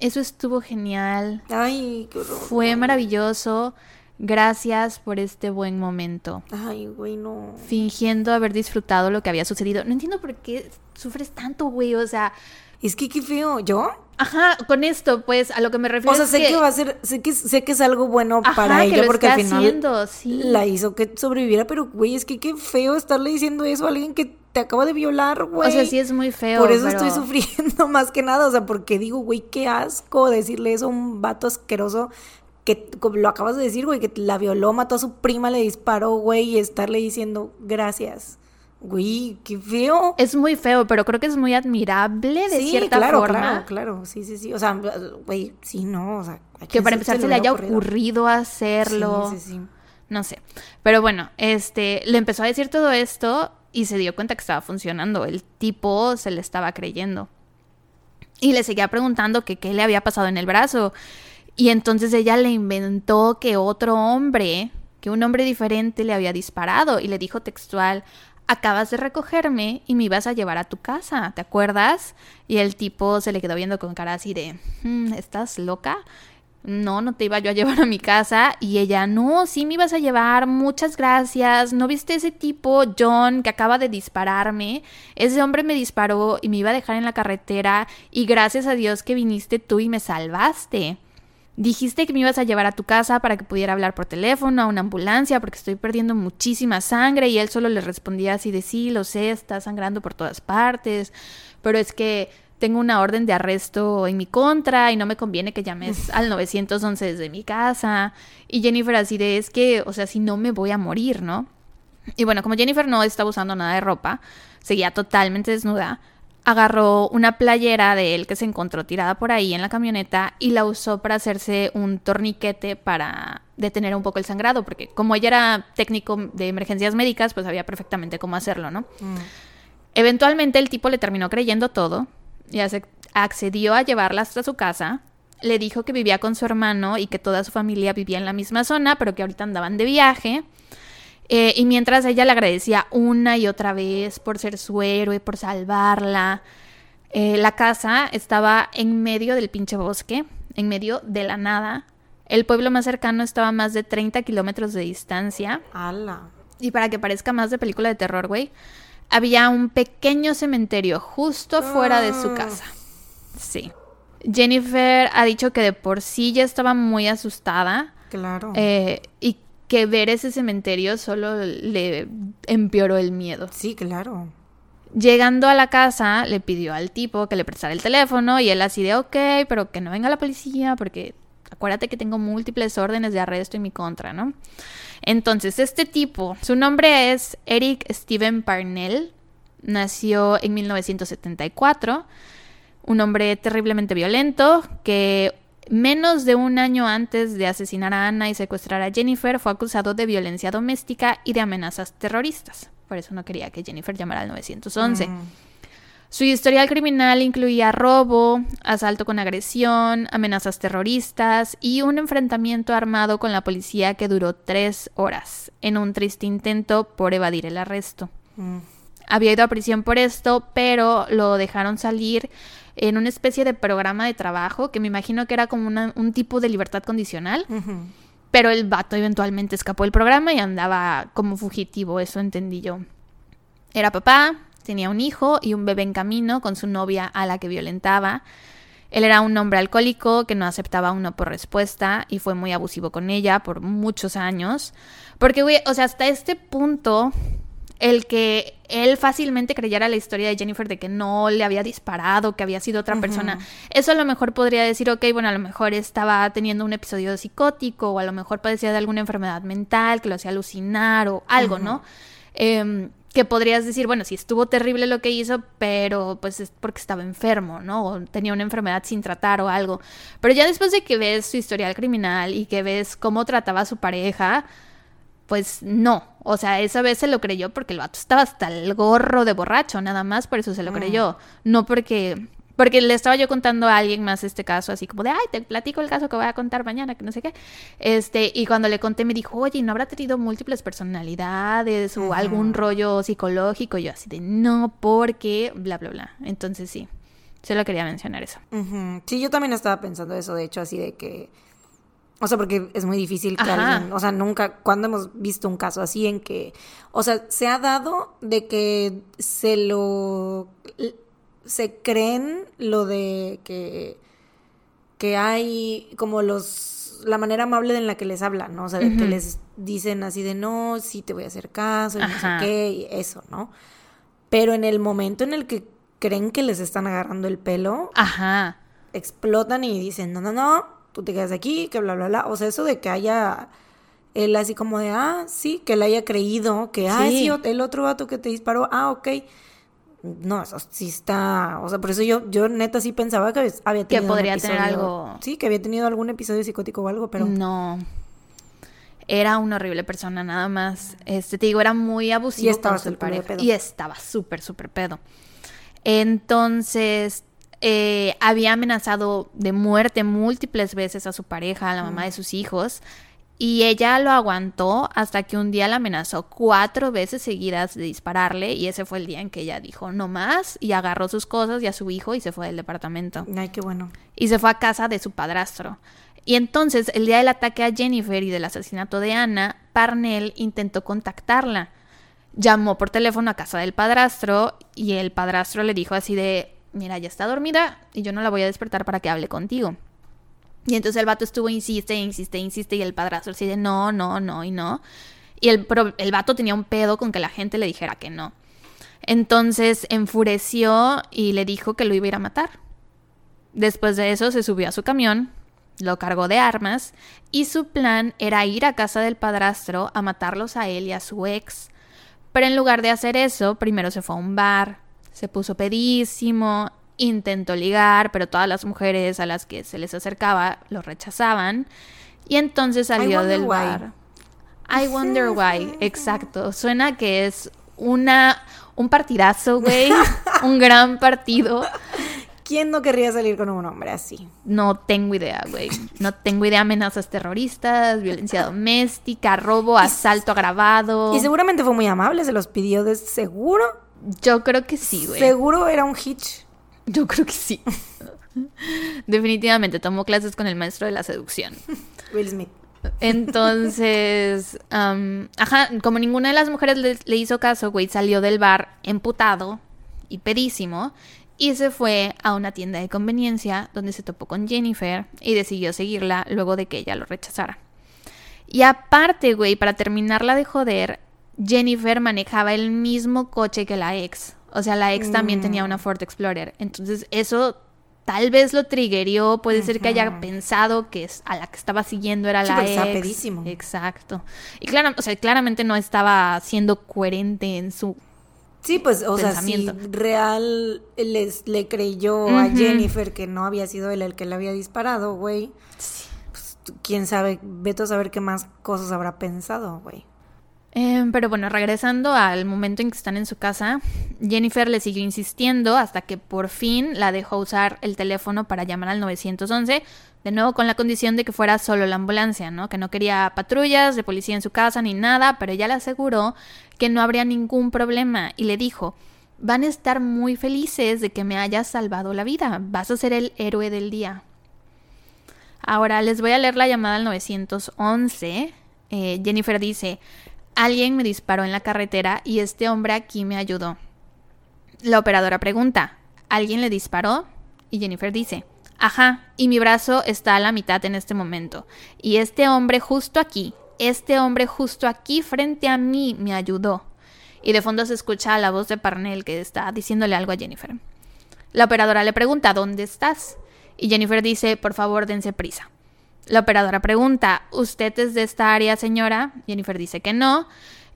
Eso estuvo genial. Ay, qué horror. Fue maravilloso. Gracias por este buen momento. Ay, güey, no. Fingiendo haber disfrutado lo que había sucedido. No entiendo por qué sufres tanto, güey. O sea, Es que qué feo. ¿Yo? ajá, con esto, pues, a lo que me refiero O sea, es sé que... va a ser, sé que, sé que es algo bueno Ajá, para ella porque al final haciendo, sí. la hizo que sobreviviera, pero güey, es que qué feo estarle diciendo eso a alguien que te acaba de violar, güey. O sea, sí es muy feo. Por eso pero- estoy sufriendo <laughs> más que nada, o sea, porque digo, güey, qué asco decirle eso a un vato asqueroso que como lo acabas de decir, güey, que la violó, mató a su prima, le disparó, güey, y estarle diciendo gracias. Güey, qué feo. Es muy feo, pero creo que es muy admirable de sí, cierta claro, forma. claro, claro, sí, sí, sí, o sea, güey, sí, no, o sea, ¿a Que para empezar se le haya ocurrido hacerlo. Sí, sí, sí. No sé. Pero bueno, este, le empezó a decir todo esto y se dio cuenta que estaba funcionando. El tipo se le estaba creyendo. Y le seguía preguntando que qué le había pasado en el brazo. Y entonces ella le inventó que otro hombre, que un hombre diferente le había disparado y le dijo textual, acabas de recogerme y me ibas a llevar a tu casa, ¿te acuerdas? Y el tipo se le quedó viendo con cara así de, "Mm, ¿estás loca? No, no te iba yo a llevar a mi casa. Y ella, no, sí me ibas a llevar, muchas gracias. ¿No viste ese tipo, John, que acaba de dispararme? Ese hombre me disparó y me iba a dejar en la carretera y gracias a Dios que viniste tú y me salvaste. Dijiste que me ibas a llevar a tu casa para que pudiera hablar por teléfono a una ambulancia porque estoy perdiendo muchísima sangre y él solo le respondía así de sí, lo sé, está sangrando por todas partes, pero es que tengo una orden de arresto en mi contra y no me conviene que llames <laughs> al 911 desde mi casa. Y Jennifer así de es que, o sea, si no me voy a morir, ¿no? Y bueno, como Jennifer no estaba usando nada de ropa, seguía totalmente desnuda, agarró una playera de él que se encontró tirada por ahí en la camioneta y la usó para hacerse un torniquete para detener un poco el sangrado, porque como ella era técnico de emergencias médicas, pues sabía perfectamente cómo hacerlo, ¿no? Mm. Eventualmente el tipo le terminó creyendo todo y accedió a llevarla hasta su casa. Le dijo que vivía con su hermano y que toda su familia vivía en la misma zona, pero que ahorita andaban de viaje. Eh, y mientras ella le agradecía una y otra vez por ser su héroe, por salvarla, eh, la casa estaba en medio del pinche bosque, en medio de la nada. El pueblo más cercano estaba a más de 30 kilómetros de distancia. Ala. Y para que parezca más de película de terror, güey, había un pequeño cementerio justo fuera de su Ah. casa. Sí. Jennifer ha dicho que de por sí ya estaba muy asustada Claro. eh, y que ver ese cementerio solo le empeoró el miedo. sí, claro. Llegando a la casa, le pidió al tipo que le prestara el teléfono y él así de, ok, pero que no venga la policía porque acuérdate que tengo múltiples órdenes de arresto en mi contra, ¿no? Entonces, este tipo, su nombre es Eric Steven Parnell, nació en 1974, un hombre terriblemente violento que Menos de un año antes de asesinar a Ana y secuestrar a Jennifer, fue acusado de violencia doméstica y de amenazas terroristas. Por eso no quería que Jennifer llamara al 911. Su historial criminal incluía robo, asalto con agresión, amenazas terroristas y un enfrentamiento armado con la policía que duró tres horas, en un triste intento por evadir el arresto. Mm. Había ido a prisión por esto, pero lo dejaron salir en una especie de programa de trabajo que me imagino que era como una- un tipo de libertad condicional. Pero el vato eventualmente escapó del programa y andaba como fugitivo, eso entendí yo. Era papá, tenía un hijo y un bebé en camino con su novia a la que violentaba. Él era un hombre alcohólico que no aceptaba un no por respuesta y fue muy abusivo con ella por muchos años. Porque, güey, o sea, hasta este punto, el que él fácilmente creyera la historia de Jennifer de que no le había disparado, que había sido otra persona, eso a lo mejor podría decir, ok, bueno, a lo mejor estaba teniendo un episodio psicótico o a lo mejor padecía de alguna enfermedad mental que lo hacía alucinar o algo, ¿no? Em, que podrías decir, bueno, sí estuvo terrible lo que hizo, pero pues es porque estaba enfermo, ¿no? O tenía una enfermedad sin tratar o algo. Pero ya después de que ves su historial criminal y que ves cómo trataba a su pareja, pues no. O sea, esa vez se lo creyó porque el vato estaba hasta el gorro de borracho, nada más por eso se lo creyó. No porque. Porque le estaba yo contando a alguien más este caso, así como de, ay, te platico el caso que voy a contar mañana, que no sé qué. Este, y cuando le conté me dijo, oye, ¿no habrá tenido múltiples personalidades o algún rollo psicológico? Y yo así de, no, porque, bla, bla, bla. Entonces sí, solo quería mencionar eso. Sí, yo también estaba pensando eso, de hecho, así de que. O sea, porque es muy difícil que Ajá. alguien. O sea, nunca. ¿Cuándo hemos visto un caso así en que. O sea, se ha dado de que se lo. Se creen lo de que. Que hay como los. La manera amable en la que les hablan, ¿no? O sea, de que les dicen así de no, sí te voy a hacer caso, y no sé qué, y eso, ¿no? Pero en el momento en el que creen que les están agarrando el pelo, Ajá. explotan y dicen, no, no, no, tú te quedas aquí, que bla, bla, bla. O sea, eso de que haya él así como de, ah, sí, que le haya creído, que, ah, Sí. sí, el otro vato que te disparó, ah, ok. No, eso sí está, o sea, por eso yo, yo neta sí pensaba que había Que tenido un podría tener episodio- algo- Sí, que había tenido algún episodio psicótico o algo, pero... No. Era una horrible persona, nada más. Este, te digo, era muy abusivo Y estaba con su pareja. pedo. Y estaba súper, súper pedo. Entonces, eh, había amenazado de muerte múltiples veces a su pareja, a la mamá de sus hijos. Y ella lo aguantó hasta que un día la amenazó cuatro veces seguidas de dispararle. Y ese fue el día en que ella dijo no más. Y agarró sus cosas y a su hijo y se fue del departamento Ay, qué bueno. y se fue a casa de su padrastro. Y entonces, el día del ataque a Jennifer y del asesinato de Ana, Parnell intentó contactarla. Llamó por teléfono a casa del padrastro y el padrastro le dijo así de, mira, ya está dormida y yo no la voy a despertar para que hable contigo. Y entonces el vato estuvo, insiste, insiste, insiste y el padrastro así de, no, no, no y no. Y el, pro- el vato tenía un pedo con que la gente le dijera que no. Entonces enfureció y le dijo que lo iba a ir a matar. Después de eso se subió a su camión, lo cargó de armas y su plan era ir a casa del padrastro a matarlos a él y a su ex. Pero en lugar de hacer eso, primero se fue a un bar, se puso pedísimo, intentó ligar, pero todas las mujeres a las que se les acercaba lo rechazaban. Y entonces salió del why. bar. I wonder why, exacto. Suena que es una un partidazo, güey, <laughs> un gran partido. ¿Quién no querría salir con un hombre así? No tengo idea, güey. No tengo idea. Amenazas terroristas, violencia doméstica, robo, asalto agravado. Y seguramente fue muy amable, se los pidió de seguro. Yo creo que sí, güey. Seguro era un hitch. Yo creo que sí. <laughs> Definitivamente tomó clases con el maestro de la seducción. <laughs> Will Smith. Entonces, ajá, como ninguna de las mujeres le, le hizo caso, güey, salió del bar emputado y pedísimo y se fue a una tienda de conveniencia donde se topó con Jennifer y decidió seguirla luego de que ella lo rechazara. Y aparte, güey, para terminarla de joder, Jennifer manejaba el mismo coche que la ex. O sea, la ex también tenía una Ford Explorer. Entonces, eso tal vez lo triggerió. Puede ser que haya pensado que es- a la que estaba siguiendo era Sí, la ex. estaba pedísimo. Exacto. Y claro, o sea, claramente no estaba siendo coherente en su Sí, pues, o sea, si real les, le creyó a. Jennifer que no había sido él el que le había disparado, güey. Pues, tú- quién sabe, vete a saber qué más cosas habrá pensado, güey. Eh, pero bueno, regresando al momento en que están en su casa, Jennifer le siguió insistiendo hasta que por fin la dejó usar el teléfono para llamar al 911, de nuevo con la condición de que fuera solo la ambulancia, ¿no? Que no quería patrullas de policía en su casa ni nada, pero ella le aseguró que no habría ningún problema y le dijo, van a estar muy felices de que me hayas salvado la vida, vas a ser el héroe del día. Ahora les voy a leer la llamada al 911. Eh, Jennifer dice, alguien me disparó en la carretera y este hombre aquí me ayudó. La operadora pregunta, ¿alguien le disparó? Y Jennifer dice, ajá, y mi brazo está a la mitad en este momento. Y este hombre justo aquí, este hombre justo aquí frente a mí me ayudó. Y de fondo se escucha la voz de Parnell que está diciéndole algo a Jennifer. La operadora le pregunta, ¿dónde estás? Y Jennifer dice, por favor, dense prisa. La operadora pregunta, ¿usted es de esta área, señora? Jennifer dice que no.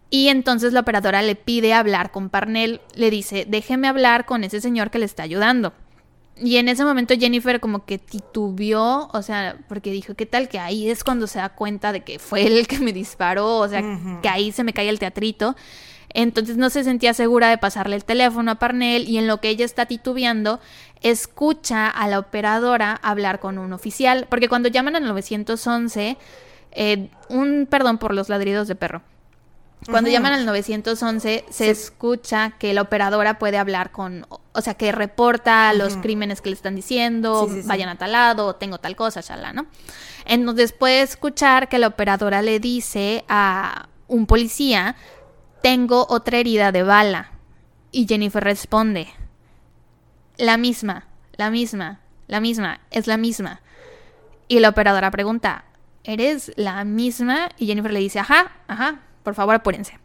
Y entonces la operadora le pide hablar con Parnell. Le dice, déjeme hablar con ese señor que le está ayudando. Y en ese momento Jennifer como que titubeó, o sea, porque dijo, ¿qué tal que ahí es cuando se da cuenta de que fue él el que me disparó? O sea, que ahí se me cae el teatrito. Entonces no se sentía segura de pasarle el teléfono a Parnell y en lo que ella está titubeando, escucha a la operadora hablar con un oficial, porque cuando llaman al 911, eh, un perdón por los ladridos de perro. Cuando llaman al 911 se Sí. escucha que la operadora puede hablar con, o sea, que reporta los crímenes que le están diciendo, Sí, sí, sí. vayan a tal lado, tengo tal cosa, shala, ¿no? Entonces puede escuchar que la operadora le dice a un policía, tengo otra herida de bala. Y Jennifer responde, la misma, la misma, la misma, es la misma. Y la operadora pregunta, ¿eres la misma? Y Jennifer le dice, ajá, ajá, por favor apúrense.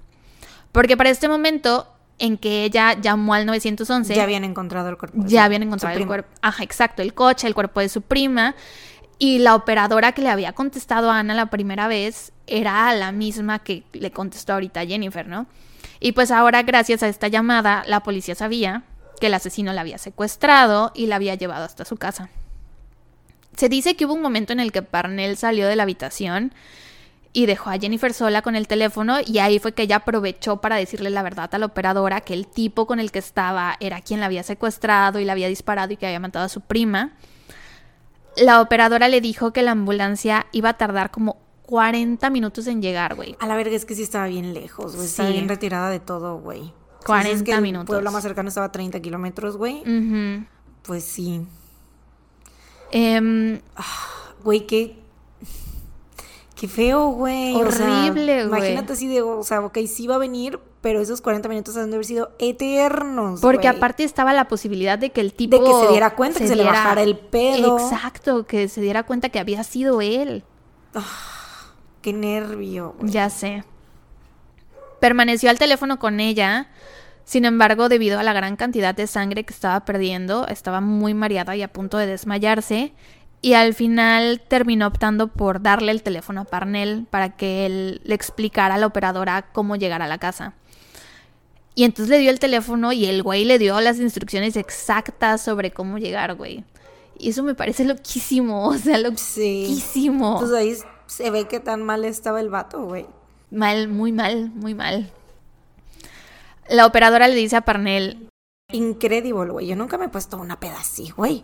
Porque para este momento en que ella llamó al 911, Ya habían encontrado el cuerpo. ya habían encontrado el cuerpo. Ajá, exacto, el coche, el cuerpo de su prima. Y la operadora que le había contestado a Ana la primera vez era la misma que le contestó ahorita a Jennifer, ¿no? Y pues ahora, gracias a esta llamada, la policía sabía que el asesino la había secuestrado y la había llevado hasta su casa. Se dice que hubo un momento en el que Parnell salió de la habitación y dejó a Jennifer sola con el teléfono y ahí fue que ella aprovechó para decirle la verdad a la operadora que el tipo con el que estaba era quien la había secuestrado y la había disparado y que había matado a su prima. La operadora le dijo que la ambulancia iba a tardar como 40 minutos en llegar, güey. A la verga es que sí estaba bien lejos, güey. Estaba Sí. bien retirada de todo, güey. Si 40 dices que el minutos. pueblo más cercano estaba a 30 kilómetros, güey. Pues sí. Em, Güey, qué. Qué feo, güey. O sea, Horrible, güey. Imagínate así de, o sea, ok, sí va a venir, pero esos 40 minutos han de haber sido eternos. porque aparte estaba la posibilidad de que el tipo... De que se diera cuenta, que se le bajara el pedo. Exacto, que se diera cuenta que había sido él. Qué nervio, güey. Ya sé. Permaneció al teléfono con ella. Sin embargo, debido a la gran cantidad de sangre que estaba perdiendo, estaba muy mareada y a punto de desmayarse. Y al final terminó optando por darle el teléfono a Parnell para que él le explicara a la operadora cómo llegar a la casa. Y entonces le dio el teléfono y el güey le dio las instrucciones exactas sobre cómo llegar, güey. Y eso me parece loquísimo, o sea, Sí. loquísimo. Pues ahí se ve que tan mal estaba el vato, güey. Mal, muy mal, muy mal. La operadora le dice a Parnell, Incredible, güey. Yo nunca me he puesto una peda así, güey.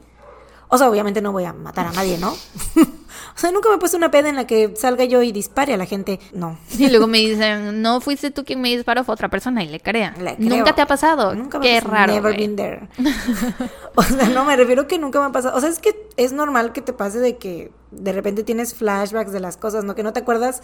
O sea, obviamente no voy a matar a nadie, ¿no? <laughs> o sea, nunca me he puesto una peda en la que salga yo y dispare a la gente. No. y luego me dicen, no fuiste tú quien me disparó, fue otra persona y le crea. Le creo. Nunca te ha pasado. Nunca me Qué ha pasado. raro. Never been there. <laughs> o sea, no, me refiero que nunca me ha pasado. O sea, es que es normal que te pase de que de repente tienes flashbacks de las cosas, ¿no? Que no te acuerdas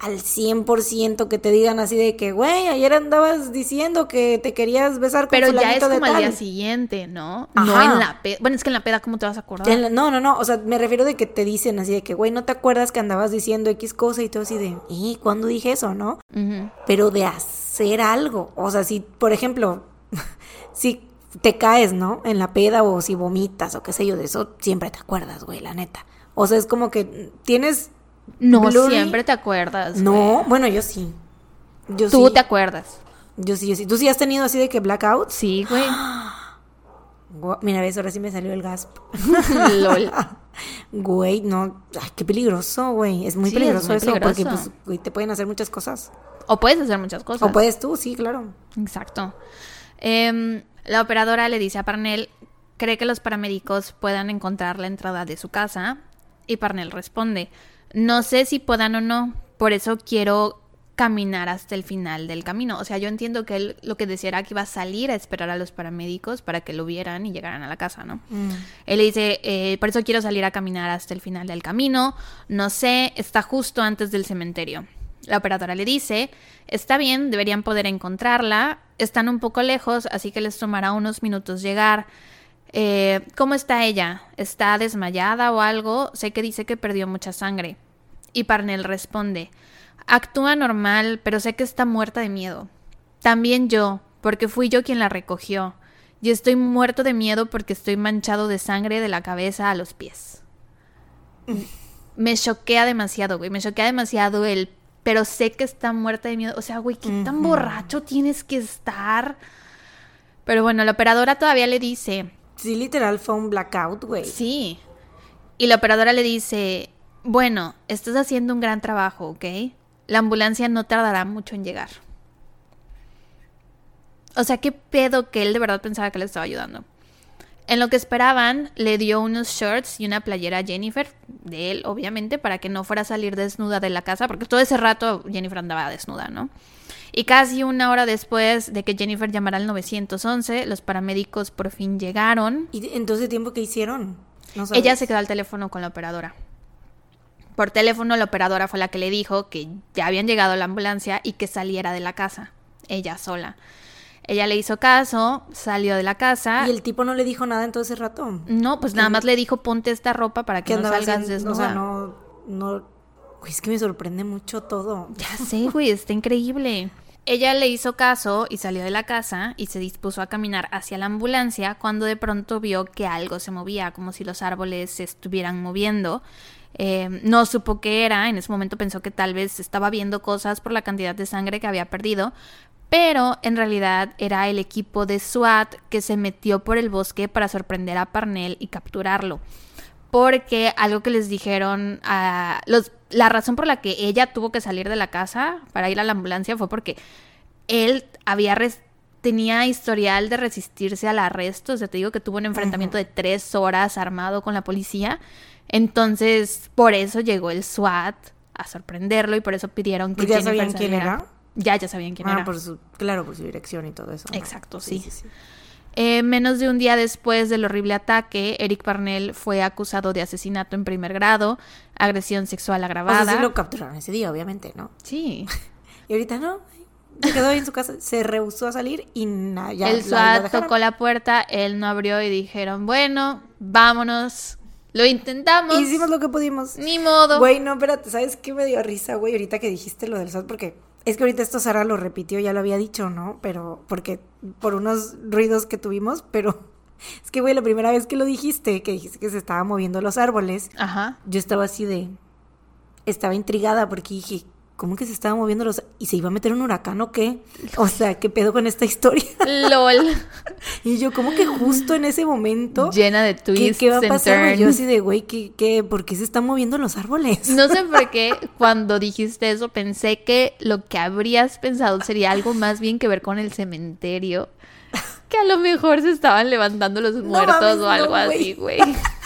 al 100% que te digan así de que, güey, ayer andabas diciendo que te querías besar con Pero ya es como al día siguiente, ¿no? No Ajá. en la peda. Bueno, es que en la peda, ¿cómo te vas a acordar? La- No, no, no, o sea, me refiero de que te dicen así de que, güey, no te acuerdas que andabas diciendo X cosa y todo así de, ¿y cuándo dije eso, no? Pero de hacer algo, o sea, si, por ejemplo, <laughs> si te caes, ¿no? En la peda o si vomitas o qué sé yo, de eso siempre te acuerdas, güey, la neta. O sea, es como que tienes... No blurry- siempre te acuerdas. No, güey. bueno, yo sí. Yo Tú sí. te acuerdas. Yo sí, yo sí. ¿Tú sí has tenido así de que blackout? Sí, güey. <gasps> Mira, ves, ahora sí me salió el gasp. <laughs> LOL. <laughs> Güey, no, ay, qué peligroso, güey. Es muy Sí, es peligroso muy eso, porque pues, güey, te pueden hacer muchas cosas. O puedes hacer muchas cosas. O puedes tú, sí, claro. Exacto. Em, la operadora le dice a Parnell, cree que los paramédicos puedan encontrar la entrada de su casa. Y Parnell responde, no sé si puedan o no, por eso quiero caminar hasta el final del camino. O sea, yo entiendo que él lo que decía era que iba a salir a esperar a los paramédicos para que lo vieran y llegaran a la casa, ¿no? Él le dice, eh, por eso quiero salir a caminar hasta el final del camino. No sé, está justo antes del cementerio. La operadora le dice, está bien, deberían poder encontrarla. Están un poco lejos, así que les tomará unos minutos llegar. Eh, ¿Cómo está ella? ¿Está desmayada o algo? Sé que dice que perdió mucha sangre. Y Parnell responde, actúa normal, pero sé que está muerta de miedo. También yo, porque fui yo quien la recogió. Y estoy muerto de miedo porque estoy manchado de sangre de la cabeza a los pies. Me choquea demasiado, güey. Me choquea demasiado el... Pero sé que está muerta de miedo. O sea, güey, ¿qué tan borracho tienes que estar? Pero bueno, la operadora todavía le dice... Sí, literal fue un blackout, güey. Sí. Y la operadora le dice, bueno, estás haciendo un gran trabajo, ¿ok? La ambulancia no tardará mucho en llegar. O sea, qué pedo que él de verdad pensaba que le estaba ayudando. En lo que esperaban, le dio unos shorts y una playera a Jennifer, de él, obviamente, para que no fuera a salir desnuda de la casa, porque todo ese rato Jennifer andaba desnuda, ¿no? Y casi una hora después de que Jennifer llamara al 911, los paramédicos por fin llegaron. ¿Y en todo ese tiempo qué hicieron? No. Ella se quedó al teléfono con la operadora. Por teléfono la operadora fue la que le dijo que ya habían llegado a la ambulancia y que saliera de la casa, ella sola. Ella le hizo caso, salió de la casa. ¿Y el tipo no le dijo nada en todo ese rato? No, pues nada más le dijo ponte esta ropa para que ¿Qué no salgas desnuda. O sea, no, no... Es que me sorprende mucho todo. Ya sé, güey, está increíble. Ella le hizo caso y salió de la casa y se dispuso a caminar hacia la ambulancia cuando de pronto vio que algo se movía, como si los árboles se estuvieran moviendo. Eh, no supo qué era, en ese momento pensó que tal vez estaba viendo cosas por la cantidad de sangre que había perdido, pero en realidad era el equipo de SWAT que se metió por el bosque para sorprender a Parnell y capturarlo porque algo que les dijeron a los la razón por la que ella tuvo que salir de la casa para ir a la ambulancia fue porque él había tenía historial de resistirse al arresto, o sea, te digo que tuvo un enfrentamiento de tres horas armado con la policía, entonces por eso llegó el SWAT a sorprenderlo y por eso pidieron que ¿Ya Jennifer sabían quién era? Ya, ya sabían quién ah, era. por su, claro, por su dirección y todo eso. ¿no? Exacto, sí. Eh, menos de un día después del horrible ataque, Eric Parnell fue acusado de asesinato en primer grado, agresión sexual O agravada. sea, sí lo capturaron ese día, obviamente, ¿no? Sí. <laughs> Y ahorita no. Se quedó ahí en su casa, se rehusó a salir y nada, ya. el SWAT tocó la puerta, él no abrió y dijeron, bueno, vámonos. Lo intentamos. Hicimos lo que pudimos. Ni modo. Güey, no, espérate, ¿sabes qué me dio risa, güey? Ahorita que dijiste lo del SWAT, porque es que ahorita esto Sara lo repitió, ya lo había dicho, ¿no? Pero, porque por unos ruidos que tuvimos, pero <laughs> es que, güey, la primera vez que lo dijiste, que dijiste que se estaban moviendo los árboles, Ajá. yo estaba así de. Estaba intrigada porque dije, ¿cómo que se estaban moviendo los. ¿Y se iba a meter un huracán o qué? O sea, ¿qué pedo con esta historia? <laughs> LOL. Y yo, como que justo en ese momento. Llena de ¿Qué, twists qué va a pasar? Yo así de, güey, ¿qué, qué, ¿por qué se están moviendo los árboles? No sé por qué <laughs> cuando dijiste eso pensé que lo que habrías pensado sería algo más bien que ver con el cementerio. Que a lo mejor se estaban levantando los muertos mames, o algo no, así, güey. <laughs>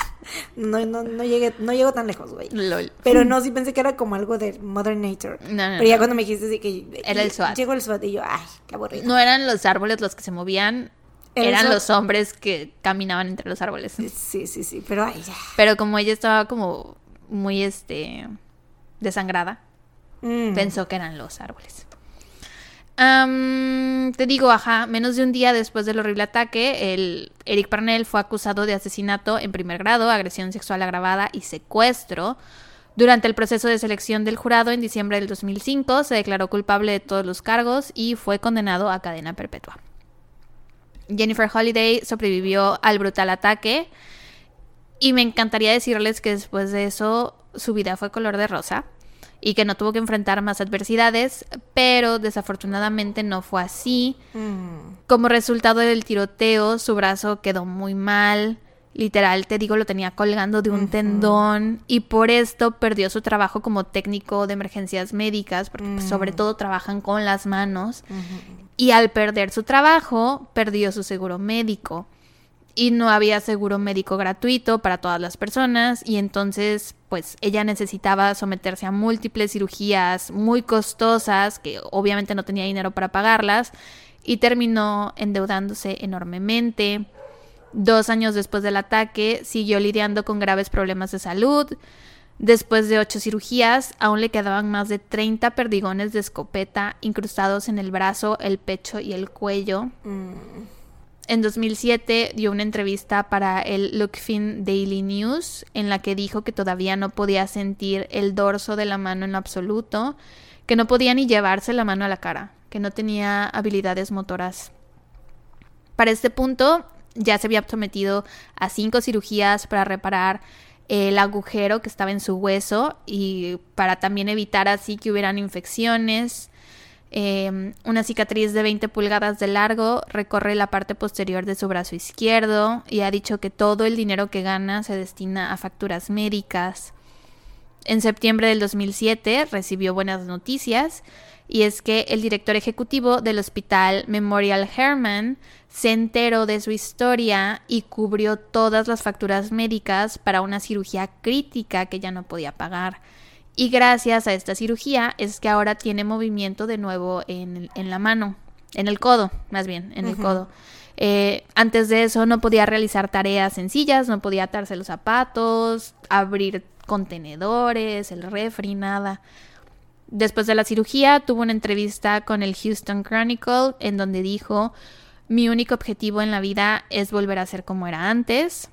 No, no, no llegué, no llego tan lejos, güey. LOL. Pero no, sí pensé que era como algo de Mother Nature. No, no, Pero ya cuando me dijiste que... Era el SWAT. Llegó el SWAT y yo, ay, qué aburrido. No eran los árboles los que se movían, Era eran los hombres que caminaban entre los árboles. Sí, sí, sí, pero ay, ya. Pero como ella estaba como muy, este, desangrada, Mm. pensó que eran los árboles. Te digo, ajá, menos de un día después del horrible ataque, el Eric Parnell fue acusado de asesinato en primer grado, agresión sexual agravada y secuestro. Durante el proceso de selección del jurado en diciembre del 2005, se declaró culpable de todos los cargos y fue condenado a cadena perpetua. Jennifer Holiday sobrevivió al brutal ataque y me encantaría decirles que después de eso su vida fue color de rosa y que no tuvo que enfrentar más adversidades, pero desafortunadamente no fue así. Mm. Como resultado del tiroteo, su brazo quedó muy mal. Literal, te digo, lo tenía colgando de un tendón y por esto perdió su trabajo como técnico de emergencias médicas, porque pues, Mm. sobre todo trabajan con las manos. Y al perder su trabajo, perdió su seguro médico. Y no había seguro médico gratuito para todas las personas. Y entonces, pues ella necesitaba someterse a múltiples cirugías muy costosas, que obviamente no tenía dinero para pagarlas. Y terminó endeudándose enormemente. Dos años después del ataque, siguió lidiando con graves problemas de salud. Después de ocho cirugías, aún le quedaban más de 30 perdigones de escopeta incrustados en el brazo, el pecho y el cuello. Mm. En 2007 dio una entrevista para el Lookfin Daily News en la que dijo que todavía no podía sentir el dorso de la mano en absoluto, que no podía ni llevarse la mano a la cara, que no tenía habilidades motoras. Para este punto ya se había sometido a cinco cirugías para reparar el agujero que estaba en su hueso y para también evitar así que hubieran infecciones. Eh, una cicatriz de 20 pulgadas de largo recorre la parte posterior de su brazo izquierdo y ha dicho que todo el dinero que gana se destina a facturas médicas. En septiembre del 2007 recibió buenas noticias y es que el director ejecutivo del hospital Memorial Hermann se enteró de su historia y cubrió todas las facturas médicas para una cirugía crítica que ya no podía pagar. Y gracias a esta cirugía es que ahora tiene movimiento de nuevo en, en la mano, en el codo, más bien, en el codo. Eh, antes de eso no podía realizar tareas sencillas, no podía atarse los zapatos, abrir contenedores, el refri, nada. Después de la cirugía tuvo una entrevista con el Houston Chronicle en donde dijo, mi único objetivo en la vida es volver a ser como era antes.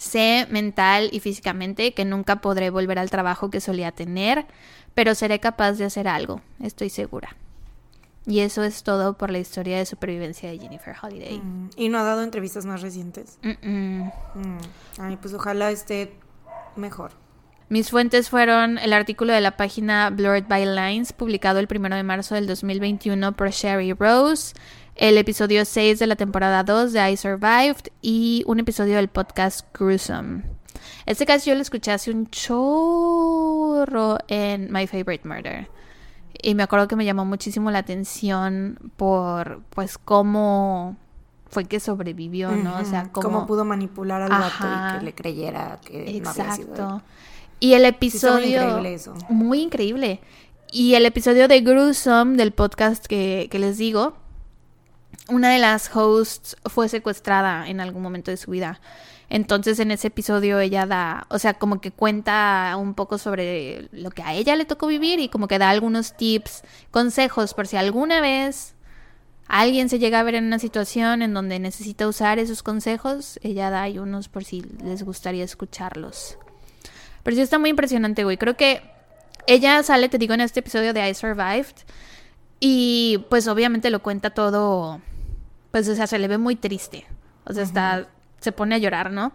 Sé mental y físicamente que nunca podré volver al trabajo que solía tener, pero seré capaz de hacer algo, estoy segura. Y eso es todo por la historia de supervivencia de Jennifer Holiday. Mm. Y no ha dado entrevistas más recientes. Mm. Ay, pues ojalá esté mejor. Mis fuentes fueron el artículo de la página Blurred by Lines, publicado el 1 de marzo del 2021 por Sherry Rose, el episodio 6 de la temporada 2 de I Survived y un episodio del podcast Gruesome. Este caso yo lo escuché hace un chorro en My Favorite Murder. Y me acuerdo que me llamó muchísimo la atención por, pues, cómo fue que sobrevivió, ¿no? O sea, cómo... cómo pudo manipular al Ajá. y que le creyera que no había sido él. Exacto. Y el Sí, episodio... increíble eso. Muy increíble. Y el episodio de Gruesome del podcast que, que les digo, una de las hosts fue secuestrada en algún momento de su vida. Entonces en ese episodio ella da, o sea, como que cuenta un poco sobre lo que a ella le tocó vivir y como que da algunos tips, consejos por si alguna vez alguien se llega a ver en una situación en donde necesita usar esos consejos, ella da ahí unos por si les gustaría escucharlos. Pero sí está muy impresionante, güey. Creo que ella sale, te digo, en este episodio de I Survived. Y pues obviamente lo cuenta todo. Pues, o sea, se le ve muy triste. O sea, está. Se pone a llorar, ¿no?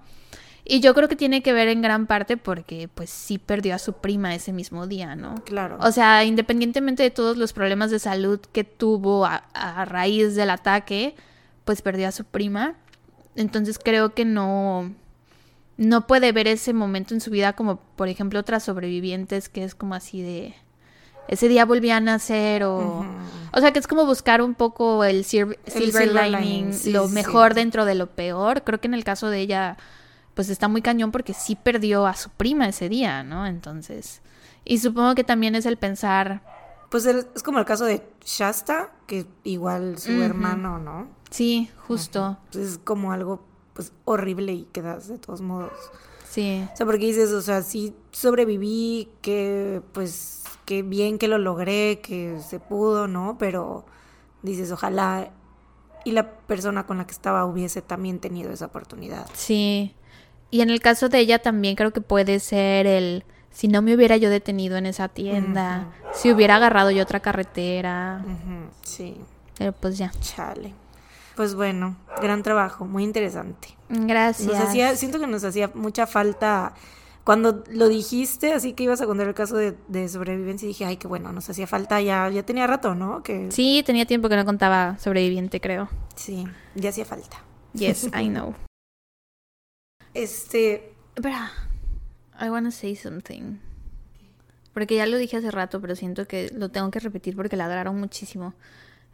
Y yo creo que tiene que ver en gran parte porque, pues, sí perdió a su prima ese mismo día, ¿no? Claro. O sea, independientemente de todos los problemas de salud que tuvo a, a raíz del ataque, pues perdió a su prima. Entonces creo que no, no puede ver ese momento en su vida como, por ejemplo, otras sobrevivientes que es como así de... Ese día volví a nacer o... O sea, que es como buscar un poco el, silver, silver lining, lining, sí, lo mejor sí. dentro de lo peor. Creo que en el caso de ella, pues está muy cañón porque sí perdió a su prima ese día, ¿no? Entonces... Y supongo que también es el pensar... Pues el- es como el caso de Shasta, que igual su hermano, ¿no? Sí, justo. Pues es como algo pues horrible y quedas de todos modos. Sí. O sea, porque dices, o sea, sí sobreviví, que pues que bien que lo logré, que se pudo, ¿no? Pero dices, ojalá y la persona con la que estaba hubiese también tenido esa oportunidad. Sí. Y en el caso de ella también creo que puede ser el si no me hubiera yo detenido en esa tienda, si hubiera agarrado yo otra carretera, Sí, pero pues ya. chale. Pues bueno, gran trabajo, muy interesante. Gracias. Nos hacía, siento que nos hacía mucha falta cuando lo dijiste, así que ibas a contar el caso de, de sobrevivencia, dije, ay, qué bueno, nos hacía falta, ya, ya tenía rato, ¿no? Que... Sí, tenía tiempo que no contaba sobreviviente, creo. Sí, ya hacía falta. Yes, <laughs> I know. Este... Espera, I wanna say something. Porque ya lo dije hace rato, pero siento que lo tengo que repetir porque ladraron muchísimo.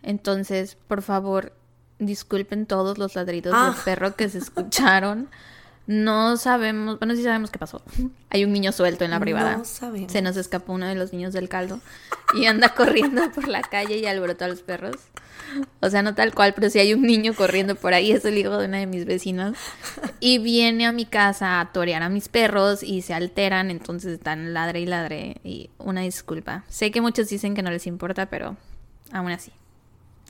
Entonces, por favor, disculpen todos los ladridos Ah. del perro que se escucharon. <laughs> No sabemos, bueno, sí sabemos qué pasó. <laughs> Hay un niño suelto en la privada. No sabemos. Se nos escapó uno de los niños del caldo <laughs> y anda corriendo por la calle y alborotó a los perros. O sea, no tal cual, pero si hay un niño corriendo por ahí, es el hijo de una de mis vecinas. Y viene a mi casa a torear a mis perros y se alteran, entonces están ladre y ladre. Y una disculpa. Sé que muchos dicen que no les importa, pero aún así.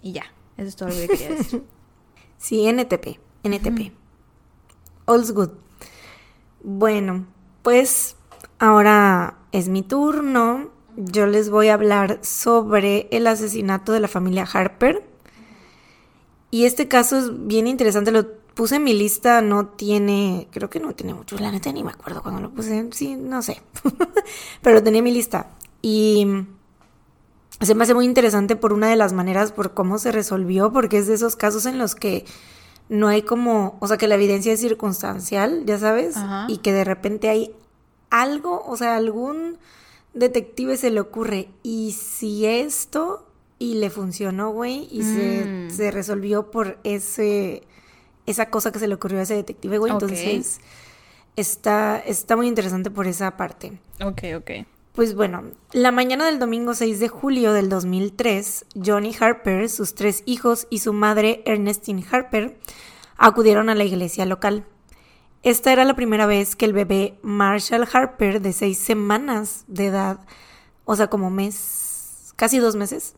Y ya, eso es todo lo que quería decir. <laughs> Sí, NTP, NTP. All's good. Bueno, pues ahora es mi turno. Yo les voy a hablar sobre el asesinato de la familia Harper. Y este caso es bien interesante. Lo puse en mi lista, no tiene, creo que no tiene mucho. La neta ni me acuerdo cuando lo puse. Sí, no sé. <laughs> Pero lo tenía en mi lista. Y se me hace muy interesante por una de las maneras, por cómo se resolvió, porque es de esos casos en los que no hay como, o sea, que la evidencia es circunstancial, ya sabes, Ajá. y que de repente hay algo, o sea, algún detective se le ocurre, y si esto, y le funcionó, güey, y se, Mm. se resolvió por ese, esa cosa que se le ocurrió a ese detective, güey, entonces está, está muy interesante por esa parte. Ok, ok. Pues bueno, la mañana del domingo 6 de julio del 2003, Johnny Harper, sus tres hijos y su madre Ernestine Harper acudieron a la iglesia local. Esta era la primera vez que el bebé Marshall Harper, de seis semanas de edad, o sea, como mes, casi dos meses,